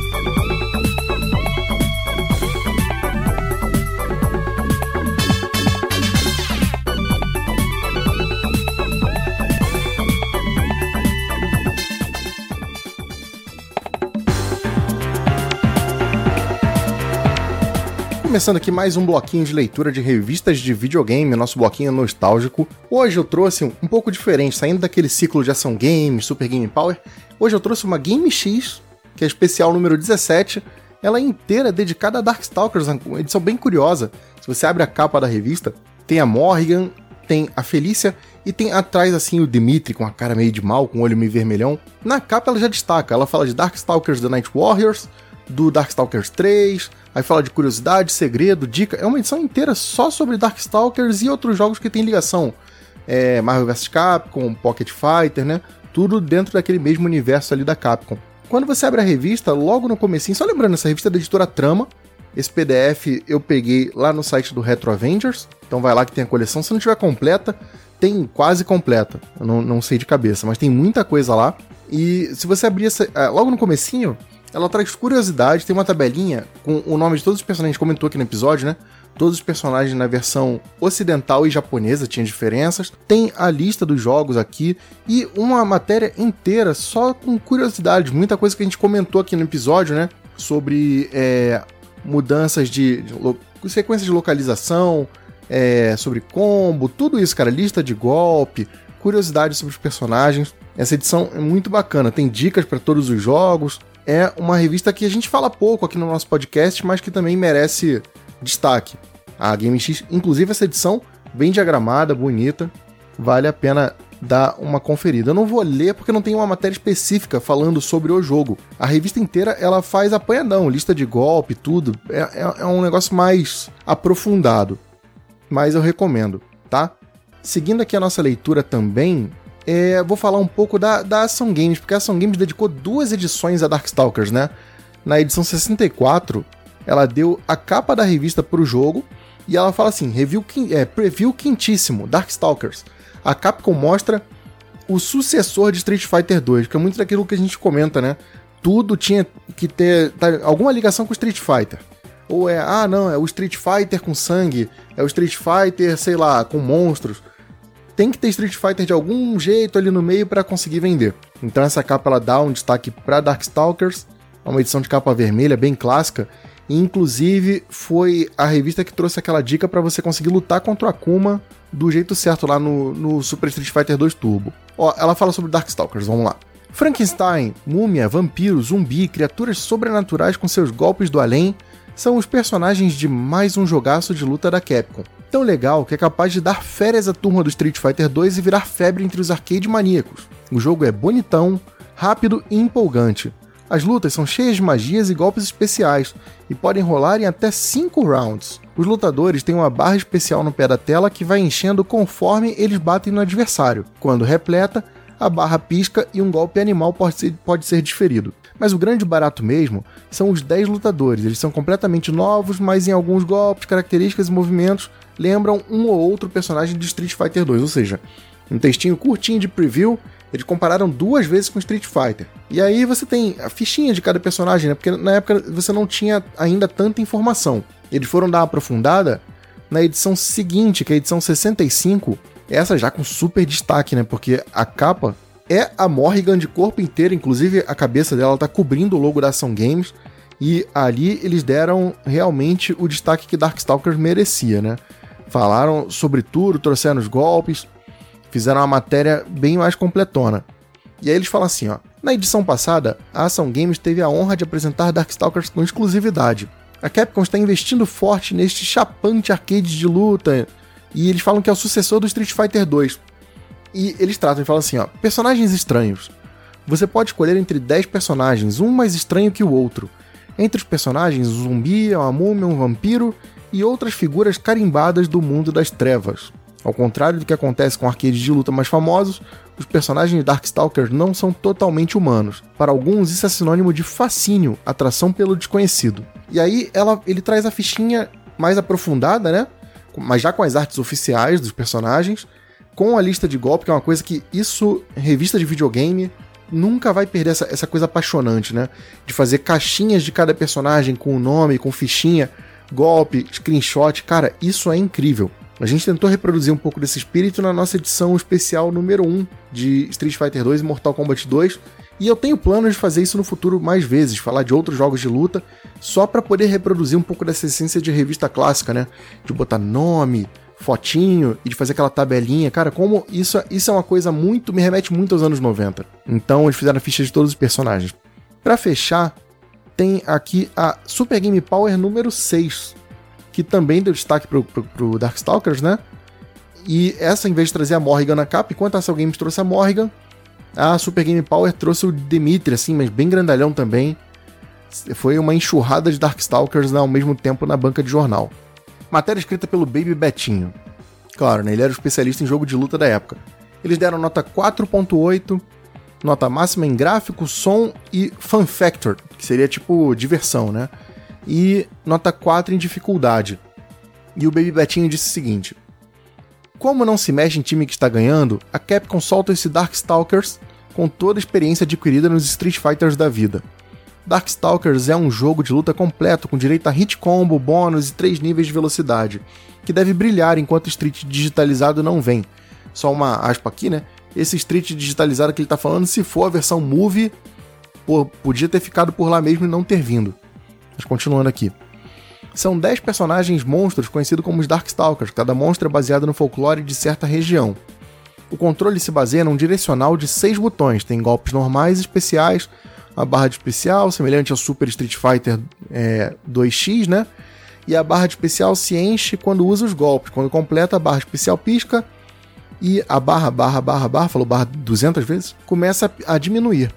Começando aqui mais um bloquinho de leitura de revistas de videogame, nosso bloquinho nostálgico. Hoje eu trouxe um, um pouco diferente, saindo daquele ciclo de ação games, Super Game Power. Hoje eu trouxe uma Game X, que é especial número 17. Ela é inteira dedicada a Darkstalkers, uma edição bem curiosa. Se você abre a capa da revista, tem a Morrigan, tem a Felícia e tem atrás assim o Dimitri com a cara meio de mal, com o olho meio vermelhão. Na capa ela já destaca, ela fala de Darkstalkers The Night Warriors, do Darkstalkers 3, aí fala de curiosidade, segredo, dica. É uma edição inteira só sobre Darkstalkers e outros jogos que tem ligação. É, Marvel vs Capcom, Pocket Fighter, né? Tudo dentro daquele mesmo universo ali da Capcom. Quando você abre a revista, logo no comecinho, só lembrando, essa revista é da editora Trama. Esse PDF eu peguei lá no site do Retro Avengers. Então vai lá que tem a coleção. Se não tiver completa, tem quase completa. Eu não, não sei de cabeça, mas tem muita coisa lá. E se você abrir essa. É, logo no comecinho, ela traz curiosidade, tem uma tabelinha com o nome de todos os personagens, comentou aqui no episódio, né? Todos os personagens na versão ocidental e japonesa tinham diferenças. Tem a lista dos jogos aqui e uma matéria inteira só com curiosidades, muita coisa que a gente comentou aqui no episódio, né? Sobre é, mudanças de, de sequência de localização, é, sobre combo, tudo isso, cara. Lista de golpe, curiosidades sobre os personagens. Essa edição é muito bacana, tem dicas para todos os jogos, é uma revista que a gente fala pouco aqui no nosso podcast, mas que também merece destaque. A Game X, inclusive essa edição, bem diagramada, bonita, vale a pena dar uma conferida. Eu não vou ler porque não tem uma matéria específica falando sobre o jogo. A revista inteira ela faz apanhadão, lista de golpe, tudo. É, é, é um negócio mais aprofundado. Mas eu recomendo, tá? Seguindo aqui a nossa leitura também, é, vou falar um pouco da, da Ação Games, porque a Ação Games dedicou duas edições a Darkstalkers, né? Na edição 64, ela deu a capa da revista para o jogo e ela fala assim: review, é, preview quentíssimo, Darkstalkers. A Capcom mostra o sucessor de Street Fighter 2, que é muito daquilo que a gente comenta, né? Tudo tinha que ter tá, alguma ligação com Street Fighter. Ou é, ah, não, é o Street Fighter com sangue, é o Street Fighter, sei lá, com monstros tem que ter Street Fighter de algum jeito ali no meio para conseguir vender. Então essa capa ela dá um destaque para Darkstalkers, é uma edição de capa vermelha bem clássica, e inclusive foi a revista que trouxe aquela dica para você conseguir lutar contra o Akuma do jeito certo lá no, no Super Street Fighter 2 Turbo. Ó, ela fala sobre Darkstalkers, vamos lá. Frankenstein, múmia, vampiro, zumbi, criaturas sobrenaturais com seus golpes do além são os personagens de mais um jogaço de luta da Capcom tão legal que é capaz de dar férias à turma do Street Fighter 2 e virar febre entre os arcade maníacos. O jogo é bonitão, rápido e empolgante. As lutas são cheias de magias e golpes especiais e podem rolar em até 5 rounds. Os lutadores têm uma barra especial no pé da tela que vai enchendo conforme eles batem no adversário. Quando repleta, a barra pisca e um golpe animal pode ser, pode ser diferido. Mas o grande barato mesmo são os 10 lutadores. Eles são completamente novos, mas em alguns golpes, características e movimentos lembram um ou outro personagem de Street Fighter 2, ou seja, um textinho curtinho de preview, eles compararam duas vezes com Street Fighter. E aí você tem a fichinha de cada personagem, né? Porque na época você não tinha ainda tanta informação. Eles foram dar uma aprofundada na edição seguinte, que é a edição 65, essa já com super destaque, né? Porque a capa é a Morrigan de corpo inteiro, inclusive a cabeça dela está cobrindo o logo da Ação Games. E ali eles deram realmente o destaque que Darkstalkers merecia, né? Falaram sobre tudo, trouxeram os golpes, fizeram uma matéria bem mais completona. E aí eles falam assim, ó. Na edição passada, a Ação Games teve a honra de apresentar Darkstalkers com exclusividade. A Capcom está investindo forte neste chapante arcade de luta, e eles falam que é o sucessor do Street Fighter 2. E eles tratam e falam assim, ó, personagens estranhos. Você pode escolher entre 10 personagens, um mais estranho que o outro. Entre os personagens, um zumbi, uma múmia, um vampiro e outras figuras carimbadas do mundo das trevas. Ao contrário do que acontece com arcades de luta mais famosos, os personagens de Darkstalkers não são totalmente humanos. Para alguns, isso é sinônimo de fascínio, atração pelo desconhecido. E aí ela, ele traz a fichinha mais aprofundada, né? Mas já com as artes oficiais dos personagens, com a lista de golpe, que é uma coisa que isso, revista de videogame, nunca vai perder essa, essa coisa apaixonante, né? De fazer caixinhas de cada personagem com o nome, com fichinha golpe, screenshot, cara, isso é incrível. A gente tentou reproduzir um pouco desse espírito na nossa edição especial número 1 de Street Fighter 2 e Mortal Kombat 2, E eu tenho planos de fazer isso no futuro mais vezes, falar de outros jogos de luta, só para poder reproduzir um pouco dessa essência de revista clássica, né? De botar nome, fotinho e de fazer aquela tabelinha. Cara, como isso, isso é uma coisa muito. me remete muito aos anos 90. Então eles fizeram a ficha de todos os personagens. Para fechar, tem aqui a Super Game Power número 6, que também deu destaque pro, pro, pro Darkstalkers, né? E essa, em vez de trazer a Morrigan na capa, enquanto a Cell Games trouxe a Morrigan, a Super Game Power trouxe o Dimitri, assim, mas bem grandalhão também. Foi uma enxurrada de Darkstalkers ao mesmo tempo na banca de jornal. Matéria escrita pelo Baby Betinho. Claro, né? Ele era o especialista em jogo de luta da época. Eles deram nota 4.8, nota máxima em gráfico, som e fun factor, que seria tipo diversão, né? E nota 4 em dificuldade. E o Baby Betinho disse o seguinte: como não se mexe em time que está ganhando, a Capcom solta esse Darkstalkers com toda a experiência adquirida nos Street Fighters da vida. Darkstalkers é um jogo de luta completo com direito a hit combo, bônus e 3 níveis de velocidade, que deve brilhar enquanto Street digitalizado não vem. Só uma aspa aqui, né? Esse Street digitalizado que ele está falando, se for a versão Movie, pô, podia ter ficado por lá mesmo e não ter vindo. Mas continuando aqui. São 10 personagens monstros conhecidos como os Darkstalkers, cada monstro é baseado no folclore de certa região. O controle se baseia num direcional de 6 botões, tem golpes normais e especiais, uma barra de especial, semelhante ao Super Street Fighter é, 2X, né? E a barra de especial se enche quando usa os golpes. Quando completa, a barra especial pisca e a barra, barra, barra, barra, falou barra 200 vezes, começa a diminuir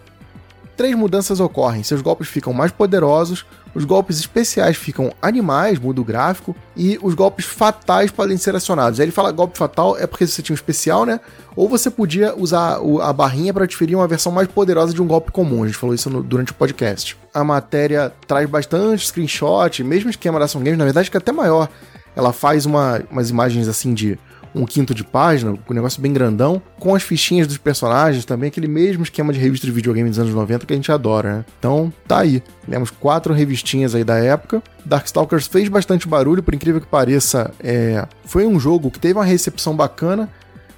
três mudanças ocorrem. Seus golpes ficam mais poderosos, os golpes especiais ficam animais, muda o gráfico, e os golpes fatais podem ser acionados. Aí ele fala golpe fatal é porque você tinha um especial, né? Ou você podia usar a barrinha para diferir uma versão mais poderosa de um golpe comum. A gente falou isso no, durante o podcast. A matéria traz bastante screenshot, mesmo esquema da Ação Games, na verdade, que é até maior. Ela faz uma, umas imagens assim de um quinto de página, um negócio bem grandão, com as fichinhas dos personagens também, aquele mesmo esquema de revista de videogame dos anos 90 que a gente adora, né? Então, tá aí. Temos quatro revistinhas aí da época. Darkstalkers fez bastante barulho, por incrível que pareça, é... foi um jogo que teve uma recepção bacana.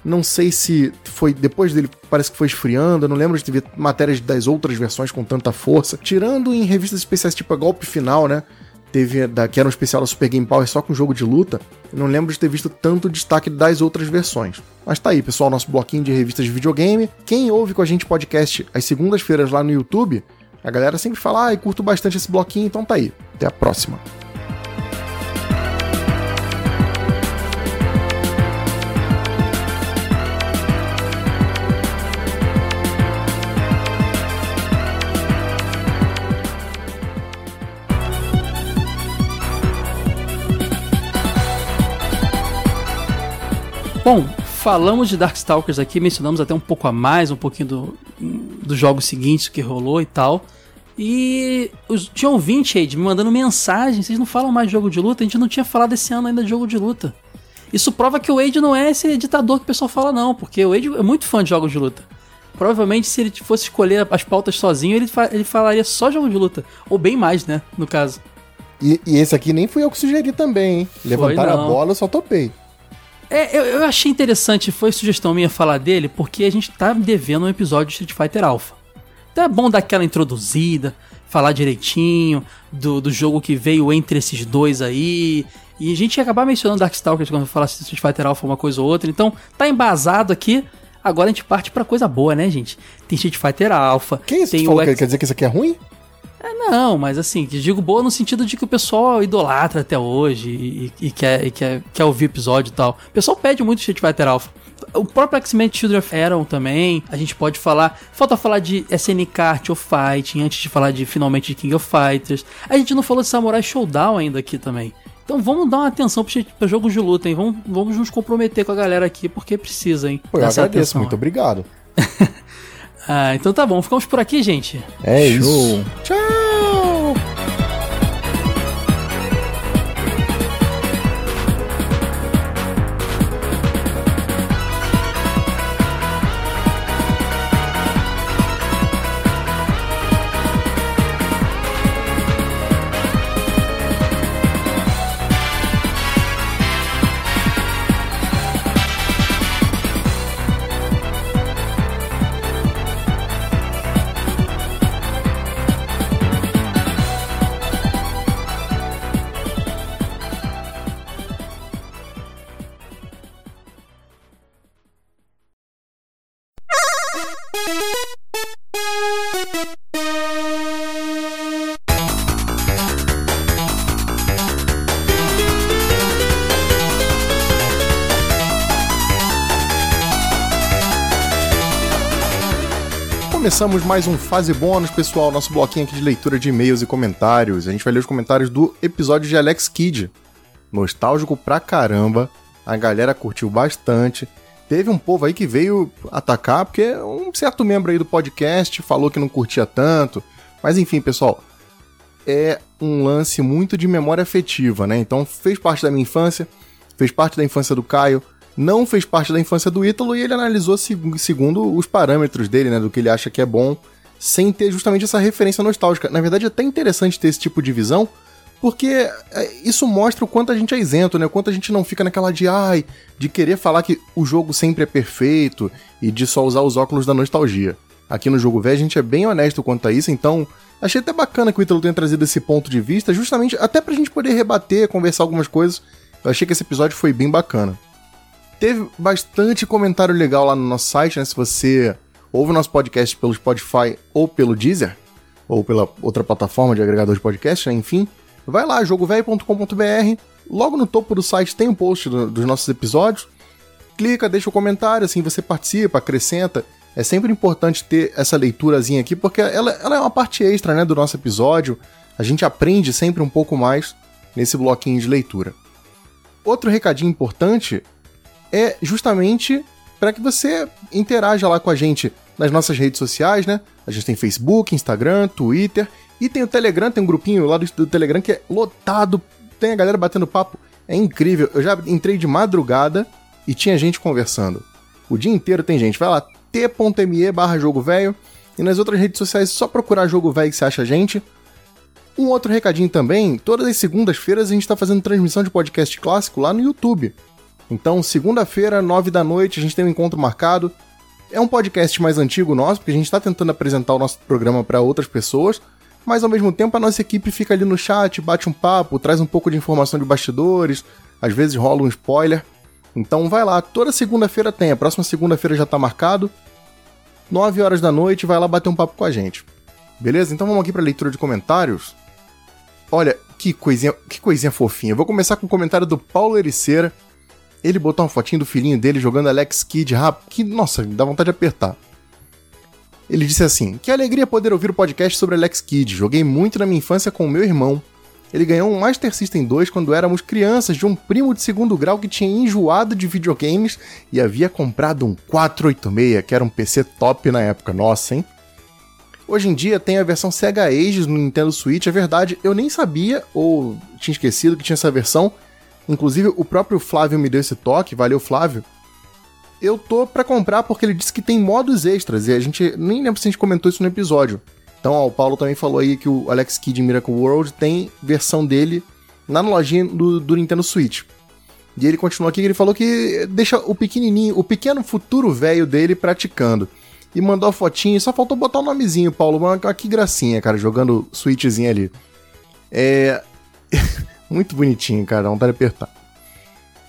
Não sei se foi depois dele, parece que foi esfriando. Eu não lembro de ter matérias das outras versões com tanta força. Tirando em revistas especiais tipo a Golpe Final, né? Teve da, que era um especial da Super Game Power só com jogo de luta, eu não lembro de ter visto tanto destaque das outras versões. Mas tá aí, pessoal, nosso bloquinho de revistas de videogame. Quem ouve com a gente podcast às segundas-feiras lá no YouTube, a galera sempre fala, ah, curto bastante esse bloquinho, então tá aí. Até a próxima. Bom, falamos de Darkstalkers aqui, mencionamos até um pouco a mais, um pouquinho do, dos jogos seguintes que rolou e tal. E os, tinha 20 aí me mandando mensagem, vocês não falam mais de jogo de luta? A gente não tinha falado esse ano ainda de jogo de luta. Isso prova que o Wade não é esse ditador que o pessoal fala, não, porque o Wade é muito fã de jogos de luta. Provavelmente, se ele fosse escolher as pautas sozinho, ele, fa ele falaria só jogo de luta. Ou bem mais, né? No caso. E, e esse aqui nem fui eu que sugeri também, hein? Levantaram a bola, eu só topei. É, eu, eu, achei interessante, foi sugestão minha falar dele, porque a gente tá devendo um episódio de Street Fighter Alpha. Então é bom dar aquela introduzida, falar direitinho do, do jogo que veio entre esses dois aí. E a gente ia acabar mencionando Darkstalkers quando eu falasse Street Fighter Alpha uma coisa ou outra. Então tá embasado aqui. Agora a gente parte pra coisa boa, né, gente? Tem Street Fighter Alpha. É isso? Tem o X... Quer dizer que isso aqui é ruim? É, não, mas assim, digo boa no sentido de que o pessoal idolatra até hoje e, e, quer, e quer, quer ouvir episódio e tal. O pessoal pede muito Street Fighter Alpha. O próprio X-Men Children of Aeron também, a gente pode falar. Falta falar de SNK Art of Fighting, antes de falar de finalmente de King of Fighters. A gente não falou de Samurai Showdown ainda aqui também. Então vamos dar uma atenção para jogos de luta, hein? Vamos, vamos nos comprometer com a galera aqui, porque precisa, hein? Pô, eu agradeço, atenção, muito obrigado. (laughs) ah, então tá bom, ficamos por aqui, gente. É Show. isso. Tchau! Começamos mais um Fase Bônus, pessoal, nosso bloquinho aqui de leitura de e-mails e comentários. A gente vai ler os comentários do episódio de Alex Kidd. Nostálgico pra caramba, a galera curtiu bastante. Teve um povo aí que veio atacar, porque um certo membro aí do podcast falou que não curtia tanto. Mas enfim, pessoal, é um lance muito de memória afetiva, né? Então fez parte da minha infância, fez parte da infância do Caio, não fez parte da infância do Ítalo e ele analisou segundo os parâmetros dele, né? Do que ele acha que é bom, sem ter justamente essa referência nostálgica. Na verdade, é até interessante ter esse tipo de visão, porque é, isso mostra o quanto a gente é isento, né? O quanto a gente não fica naquela de ai, de querer falar que o jogo sempre é perfeito e de só usar os óculos da nostalgia. Aqui no jogo velho a gente é bem honesto quanto a isso, então achei até bacana que o Ítalo tenha trazido esse ponto de vista, justamente até pra gente poder rebater, conversar algumas coisas. Eu achei que esse episódio foi bem bacana. Teve bastante comentário legal lá no nosso site, né? Se você ouve o nosso podcast pelo Spotify ou pelo Deezer, ou pela outra plataforma de agregador de podcast, né? enfim, vai lá, jogovelho.com.br. Logo no topo do site tem um post do, dos nossos episódios. Clica, deixa o um comentário, assim você participa, acrescenta. É sempre importante ter essa leiturazinha aqui, porque ela, ela é uma parte extra né, do nosso episódio. A gente aprende sempre um pouco mais nesse bloquinho de leitura. Outro recadinho importante é justamente para que você interaja lá com a gente nas nossas redes sociais, né? A gente tem Facebook, Instagram, Twitter e tem o Telegram, tem um grupinho lá do, do Telegram que é lotado, tem a galera batendo papo. É incrível. Eu já entrei de madrugada e tinha gente conversando. O dia inteiro tem gente. Vai lá, t.me barra jogo velho. E nas outras redes sociais, só procurar jogo velho que você acha a gente. Um outro recadinho também, todas as segundas-feiras a gente está fazendo transmissão de podcast clássico lá no YouTube. Então, segunda-feira, nove da noite, a gente tem um encontro marcado. É um podcast mais antigo nosso, porque a gente está tentando apresentar o nosso programa para outras pessoas, mas ao mesmo tempo a nossa equipe fica ali no chat, bate um papo, traz um pouco de informação de bastidores, às vezes rola um spoiler. Então vai lá, toda segunda-feira tem, a próxima segunda-feira já está marcado. 9 horas da noite, vai lá bater um papo com a gente. Beleza? Então vamos aqui para a leitura de comentários. Olha, que coisinha, que coisinha fofinha. Eu vou começar com o comentário do Paulo Ericeira. Ele botou uma fotinho do filhinho dele jogando Alex Kidd rápido, que, nossa, dá vontade de apertar. Ele disse assim: Que alegria poder ouvir o podcast sobre Alex Kidd. Joguei muito na minha infância com o meu irmão. Ele ganhou um Master System 2 quando éramos crianças de um primo de segundo grau que tinha enjoado de videogames e havia comprado um 486, que era um PC top na época. Nossa, hein? Hoje em dia tem a versão Sega Ages no Nintendo Switch, é verdade, eu nem sabia ou tinha esquecido que tinha essa versão. Inclusive o próprio Flávio me deu esse toque, valeu Flávio eu tô para comprar porque ele disse que tem modos extras e a gente nem lembro se a gente comentou isso no episódio. Então, ó, o Paulo também falou aí que o Alex Kidd Miracle World tem versão dele na lojinha do, do Nintendo Switch. E ele continuou aqui que ele falou que deixa o pequenininho, o pequeno futuro velho dele praticando. E mandou a fotinha, só faltou botar o nomezinho, Paulo. Mas que gracinha, cara, jogando Switchzinho ali. É. (laughs) Muito bonitinho, cara, vontade de apertar.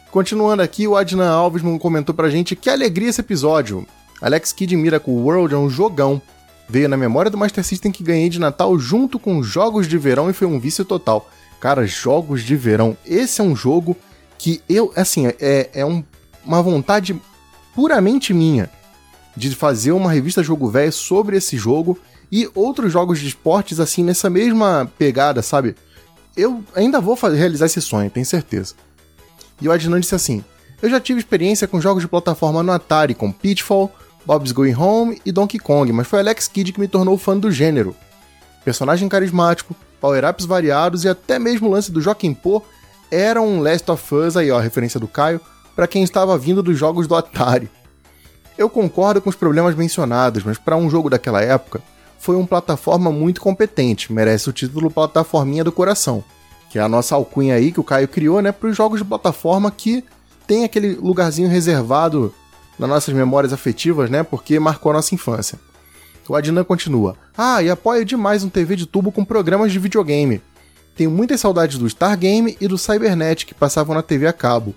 Continuando aqui, o Adnan Alves comentou pra gente que alegria esse episódio. Alex Kidd Miracle World é um jogão. Veio na memória do Master System que ganhei de Natal junto com jogos de verão e foi um vício total. Cara, jogos de verão. Esse é um jogo que eu, assim, é, é um, uma vontade puramente minha de fazer uma revista Jogo Velho sobre esse jogo e outros jogos de esportes, assim, nessa mesma pegada, sabe? Eu ainda vou fazer, realizar esse sonho, tenho certeza. E o Adnan disse assim: Eu já tive experiência com jogos de plataforma no Atari, com Pitfall, Bob's Going Home e Donkey Kong, mas foi Alex Kidd que me tornou fã do gênero. Personagem carismático, power-ups variados e até mesmo o lance do Joaquim Pô era um Last of Us, aí ó, a referência do Caio, para quem estava vindo dos jogos do Atari. Eu concordo com os problemas mencionados, mas para um jogo daquela época, foi uma plataforma muito competente, merece o título Plataforminha do Coração que é a nossa alcunha aí que o Caio criou, né, para os jogos de plataforma que tem aquele lugarzinho reservado nas nossas memórias afetivas, né, porque marcou a nossa infância. O Adnan continua: Ah, e apoio demais um TV de tubo com programas de videogame. Tenho muitas saudades do Stargame e do Cybernet que passavam na TV a cabo.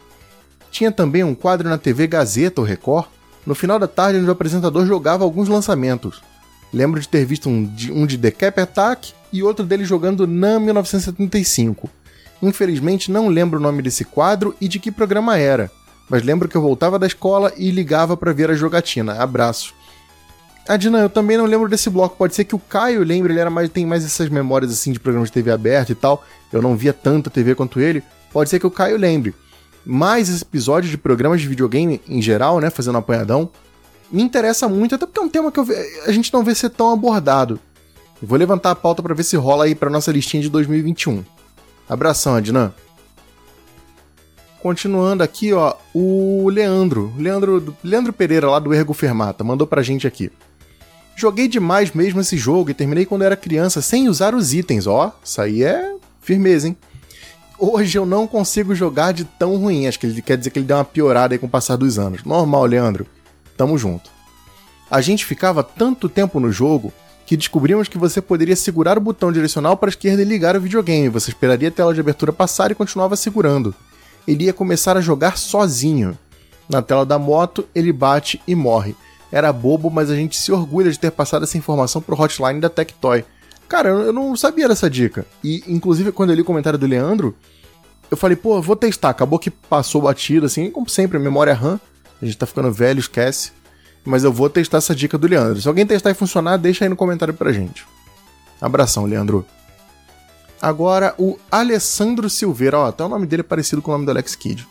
Tinha também um quadro na TV Gazeta ou Record, no final da tarde onde o apresentador jogava alguns lançamentos. Lembro de ter visto um de, um de The Cap Attack e outro dele jogando NAM 1975. Infelizmente não lembro o nome desse quadro e de que programa era, mas lembro que eu voltava da escola e ligava para ver a jogatina. Abraço. Adina, eu também não lembro desse bloco. Pode ser que o Caio lembre, ele era mais, tem mais essas memórias assim de programas de TV aberta e tal. Eu não via tanta TV quanto ele. Pode ser que o Caio lembre. Mas esse episódio de programas de videogame em geral, né, fazendo um apanhadão, me interessa muito, até porque é um tema que ve... a gente não vê ser tão abordado. Eu vou levantar a pauta para ver se rola aí para nossa listinha de 2021. Abração, Adnan. Continuando aqui, ó, o Leandro, Leandro, Leandro Pereira lá do Ergo Fermata, mandou pra gente aqui. Joguei demais mesmo esse jogo e terminei quando era criança sem usar os itens, ó, isso aí é firmeza, hein? Hoje eu não consigo jogar de tão ruim, acho que ele quer dizer que ele deu uma piorada aí com o passar dos anos. Normal, Leandro, tamo junto. A gente ficava tanto tempo no jogo que descobrimos que você poderia segurar o botão direcional para a esquerda e ligar o videogame. Você esperaria a tela de abertura passar e continuava segurando ele ia começar a jogar sozinho. Na tela da moto, ele bate e morre. Era bobo, mas a gente se orgulha de ter passado essa informação pro hotline da Tectoy. Cara, eu não sabia dessa dica. E, inclusive, quando eu li o comentário do Leandro, eu falei, pô, vou testar. Acabou que passou batido, assim, como sempre, a memória RAM. A gente tá ficando velho, esquece. Mas eu vou testar essa dica do Leandro. Se alguém testar e funcionar, deixa aí no comentário pra gente. Abração, Leandro. Agora o Alessandro Silveira, ó, até o nome dele é parecido com o nome do Alex Kidd.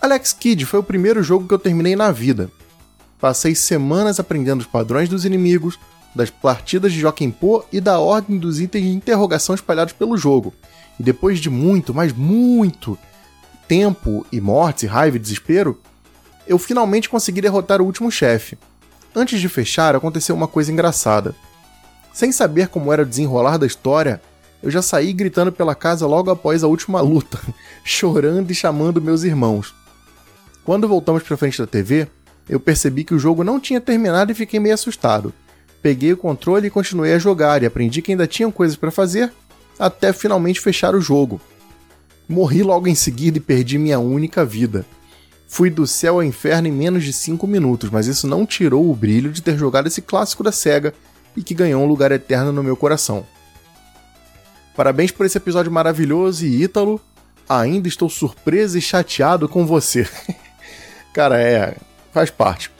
Alex Kidd foi o primeiro jogo que eu terminei na vida. Passei semanas aprendendo os padrões dos inimigos, das partidas de Joaquim Pô e da ordem dos itens de interrogação espalhados pelo jogo. E depois de muito, mas muito tempo e morte, raiva e desespero, eu finalmente consegui derrotar o último chefe. Antes de fechar, aconteceu uma coisa engraçada. Sem saber como era o desenrolar da história, eu já saí gritando pela casa logo após a última luta, (laughs) chorando e chamando meus irmãos. Quando voltamos para frente da TV, eu percebi que o jogo não tinha terminado e fiquei meio assustado. Peguei o controle e continuei a jogar e aprendi que ainda tinham coisas para fazer até finalmente fechar o jogo. Morri logo em seguida e perdi minha única vida. Fui do céu ao inferno em menos de 5 minutos, mas isso não tirou o brilho de ter jogado esse clássico da SEGA e que ganhou um lugar eterno no meu coração. Parabéns por esse episódio maravilhoso e Ítalo, ainda estou surpreso e chateado com você. (laughs) Cara, é. faz parte.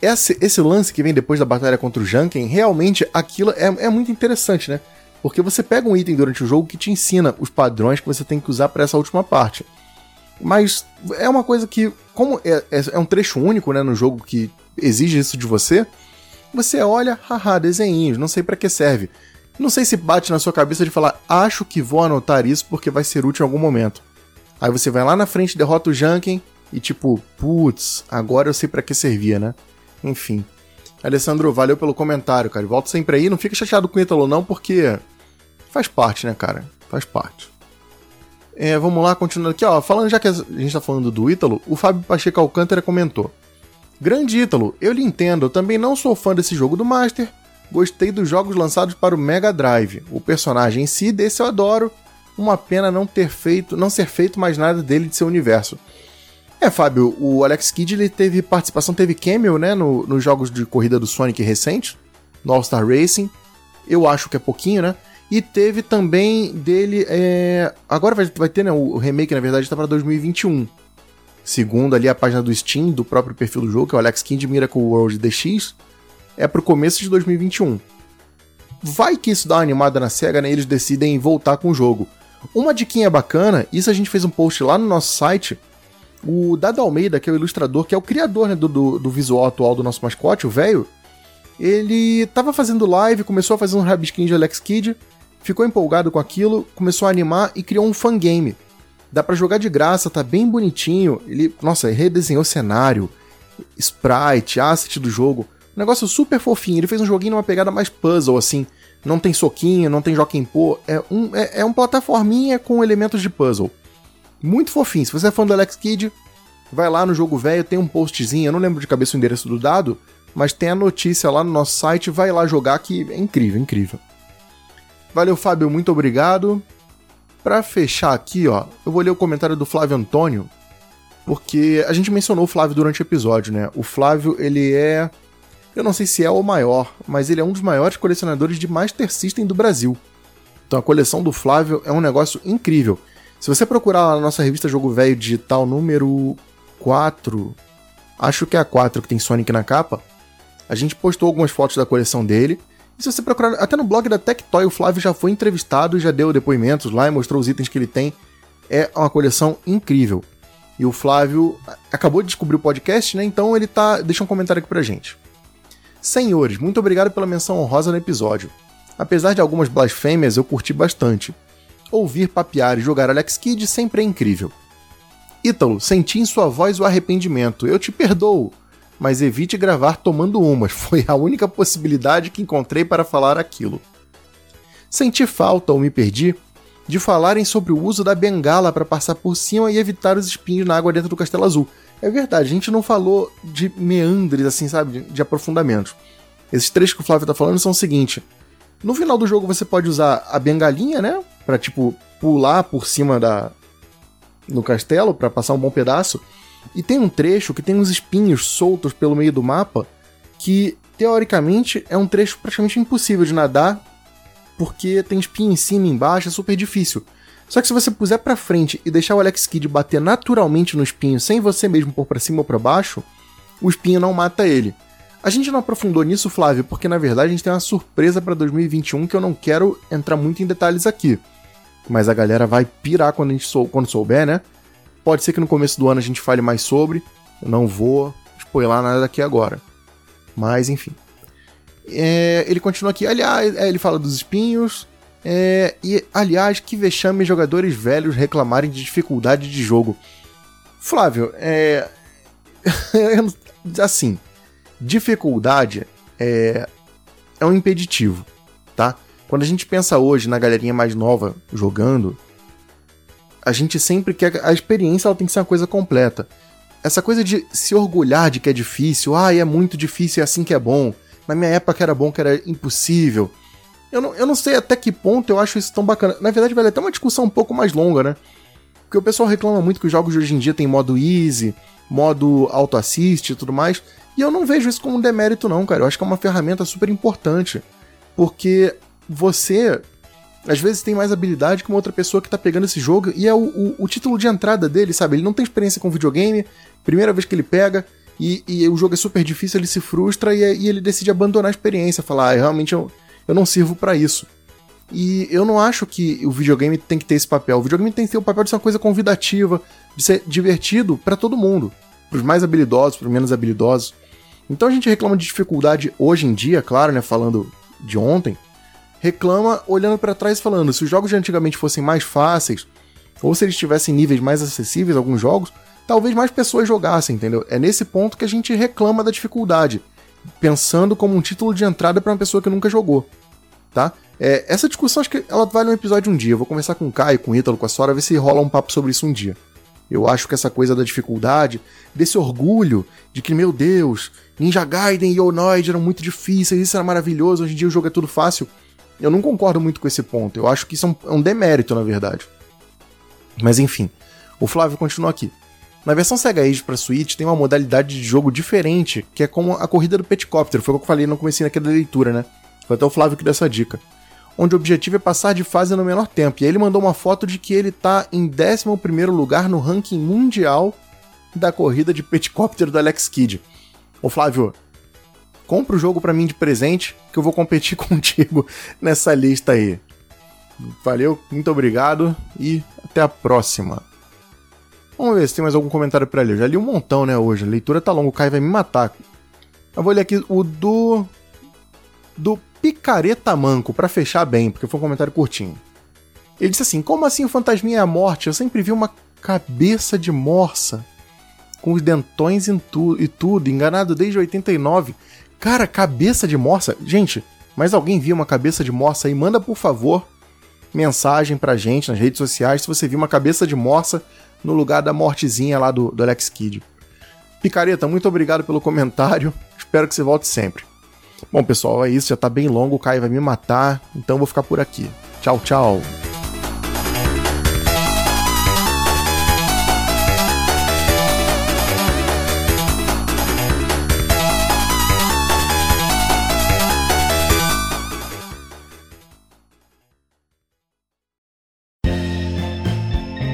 Esse, esse lance que vem depois da batalha contra o Junken, realmente aquilo é, é muito interessante, né? Porque você pega um item durante o jogo que te ensina os padrões que você tem que usar para essa última parte. Mas é uma coisa que, como é, é, é, um trecho único né, no jogo que exige isso de você, você olha, haha, desenhinhos, não sei para que serve. Não sei se bate na sua cabeça de falar, acho que vou anotar isso porque vai ser útil em algum momento. Aí você vai lá na frente, derrota o Junkin e tipo, putz, agora eu sei para que servia, né? Enfim. Alessandro, valeu pelo comentário, cara. Volta sempre aí, não fica chateado com o Ítalo não, porque faz parte, né, cara? Faz parte. É, vamos lá, continuando aqui, ó. Falando, já que a gente tá falando do Ítalo, o Fábio Pacheco Alcântara comentou. Grande Ítalo, eu lhe entendo, eu também não sou fã desse jogo do Master, Gostei dos jogos lançados para o Mega Drive. O personagem em si, desse eu adoro. Uma pena não ter feito, não ser feito mais nada dele de seu universo. É, Fábio, o Alex Kidd ele teve participação, teve cameo, né, no, nos jogos de corrida do Sonic recente, no All-Star Racing. Eu acho que é pouquinho, né? E teve também dele. É... Agora vai, vai ter, né? O remake, na verdade, está para 2021. Segundo ali a página do Steam, do próprio perfil do jogo, que é o Alex Kidd Miracle World DX é pro começo de 2021. Vai que isso dá uma animada na SEGA, né? Eles decidem voltar com o jogo. Uma diquinha bacana, isso a gente fez um post lá no nosso site. O Dado Almeida, que é o ilustrador, que é o criador né, do, do, do visual atual do nosso mascote, o velho, ele tava fazendo live, começou a fazer um rabisquinho de Alex Kidd, ficou empolgado com aquilo, começou a animar e criou um fangame. Dá para jogar de graça, tá bem bonitinho. Ele, nossa, redesenhou cenário, sprite, asset do jogo. Um negócio super fofinho. Ele fez um joguinho numa pegada mais puzzle, assim. Não tem soquinho, não tem Joaquim Pô. É um, é, é um plataforminha com elementos de puzzle. Muito fofinho. Se você é fã do Alex Kidd, vai lá no jogo velho, tem um postzinho. Eu não lembro de cabeça o endereço do dado, mas tem a notícia lá no nosso site. Vai lá jogar que é incrível, incrível. Valeu, Fábio. Muito obrigado. Para fechar aqui, ó, eu vou ler o comentário do Flávio Antônio, porque a gente mencionou o Flávio durante o episódio, né? O Flávio, ele é eu não sei se é o maior, mas ele é um dos maiores colecionadores de Master System do Brasil. Então a coleção do Flávio é um negócio incrível. Se você procurar lá na nossa revista Jogo Velho Digital número 4, acho que é a 4 que tem Sonic na capa, A gente postou algumas fotos da coleção dele. Se você procurar, até no blog da Tectoy, o Flávio já foi entrevistado e já deu depoimentos lá e mostrou os itens que ele tem. É uma coleção incrível. E o Flávio acabou de descobrir o podcast, né? Então ele tá. Deixa um comentário aqui pra gente. Senhores, muito obrigado pela menção honrosa no episódio. Apesar de algumas blasfêmias, eu curti bastante. Ouvir papear e jogar Alex Kidd sempre é incrível. Ítalo, senti em sua voz o arrependimento. Eu te perdoo, mas evite gravar tomando umas. (laughs) Foi a única possibilidade que encontrei para falar aquilo. Senti falta ou me perdi de falarem sobre o uso da bengala para passar por cima e evitar os espinhos na água dentro do Castelo Azul. É verdade, a gente não falou de meandres, assim, sabe, de, de aprofundamentos. Esses três que o Flávio tá falando são o seguinte: no final do jogo você pode usar a bengalinha, né, para tipo pular por cima da no castelo para passar um bom pedaço. E tem um trecho que tem uns espinhos soltos pelo meio do mapa que teoricamente é um trecho praticamente impossível de nadar porque tem espinho em cima e embaixo, é super difícil. Só que se você puser para frente e deixar o Alex Kidd bater naturalmente no espinho sem você mesmo pôr para cima ou para baixo, o espinho não mata ele. A gente não aprofundou nisso, Flávio, porque na verdade a gente tem uma surpresa para 2021 que eu não quero entrar muito em detalhes aqui. Mas a galera vai pirar quando a gente sou, quando souber, né? Pode ser que no começo do ano a gente fale mais sobre. Eu não vou spoiler nada daqui agora. Mas enfim. É, ele continua aqui. Aliás, é, ele fala dos espinhos. É, e, aliás, que vexame jogadores velhos reclamarem de dificuldade de jogo. Flávio, é. (laughs) assim, dificuldade é, é um impeditivo, tá? Quando a gente pensa hoje na galerinha mais nova jogando, a gente sempre quer. A experiência ela tem que ser uma coisa completa. Essa coisa de se orgulhar de que é difícil, ah, é muito difícil, é assim que é bom. Na minha época era bom, que era impossível. Eu não, eu não sei até que ponto eu acho isso tão bacana. Na verdade, vale até uma discussão um pouco mais longa, né? Porque o pessoal reclama muito que os jogos de hoje em dia tem modo easy, modo auto-assist e tudo mais. E eu não vejo isso como um demérito, não, cara. Eu acho que é uma ferramenta super importante. Porque você, às vezes, tem mais habilidade que uma outra pessoa que tá pegando esse jogo. E é o, o, o título de entrada dele, sabe? Ele não tem experiência com videogame, primeira vez que ele pega. E, e, o jogo é super difícil, ele se frustra e, e ele decide abandonar a experiência, falar, ah, realmente eu, eu não sirvo para isso. E eu não acho que o videogame tem que ter esse papel. O videogame tem que ter o papel de ser uma coisa convidativa, de ser divertido para todo mundo, para os mais habilidosos, para os menos habilidosos. Então a gente reclama de dificuldade hoje em dia, claro, né, falando de ontem, reclama olhando para trás falando, se os jogos de antigamente fossem mais fáceis, ou se eles tivessem níveis mais acessíveis alguns jogos, talvez mais pessoas jogassem, entendeu? É nesse ponto que a gente reclama da dificuldade, pensando como um título de entrada para uma pessoa que nunca jogou, tá? É, essa discussão acho que ela vale um episódio um dia. Eu vou conversar com o Caio, com o Ítalo, com a Sora, ver se rola um papo sobre isso um dia. Eu acho que essa coisa da dificuldade, desse orgulho de que, meu Deus, Ninja Gaiden e Onoid eram muito difíceis, isso era maravilhoso, hoje em dia o jogo é tudo fácil. Eu não concordo muito com esse ponto. Eu acho que isso é um, é um demérito, na verdade. Mas enfim, o Flávio continua aqui. Na versão Sega Age para Switch tem uma modalidade de jogo diferente, que é como a corrida do Petcopter, foi o que eu falei no começo aqui da leitura, né? Foi até o Flávio que deu essa dica. Onde o objetivo é passar de fase no menor tempo. E aí ele mandou uma foto de que ele tá em 11 lugar no ranking mundial da corrida de Petcopter do Alex Kidd. Ô Flávio, compra o jogo para mim de presente, que eu vou competir (laughs) contigo nessa lista aí. Valeu, muito obrigado e até a próxima. Vamos ver se tem mais algum comentário para ler. Eu já li um montão, né, hoje. A leitura tá longa, o Kai vai me matar. Eu vou ler aqui o do. Do Picareta Manco, para fechar bem, porque foi um comentário curtinho. Ele disse assim: Como assim o fantasminha é a morte? Eu sempre vi uma cabeça de morsa com os dentões tu e tudo, enganado desde 89. Cara, cabeça de morsa. Gente, mas alguém viu uma cabeça de morsa aí? Manda por favor mensagem pra gente nas redes sociais se você viu uma cabeça de morsa no lugar da mortezinha lá do, do Alex Kidd. Picareta, muito obrigado pelo comentário. Espero que você volte sempre. Bom, pessoal, é isso. Já tá bem longo. O Caio vai me matar. Então vou ficar por aqui. Tchau, tchau.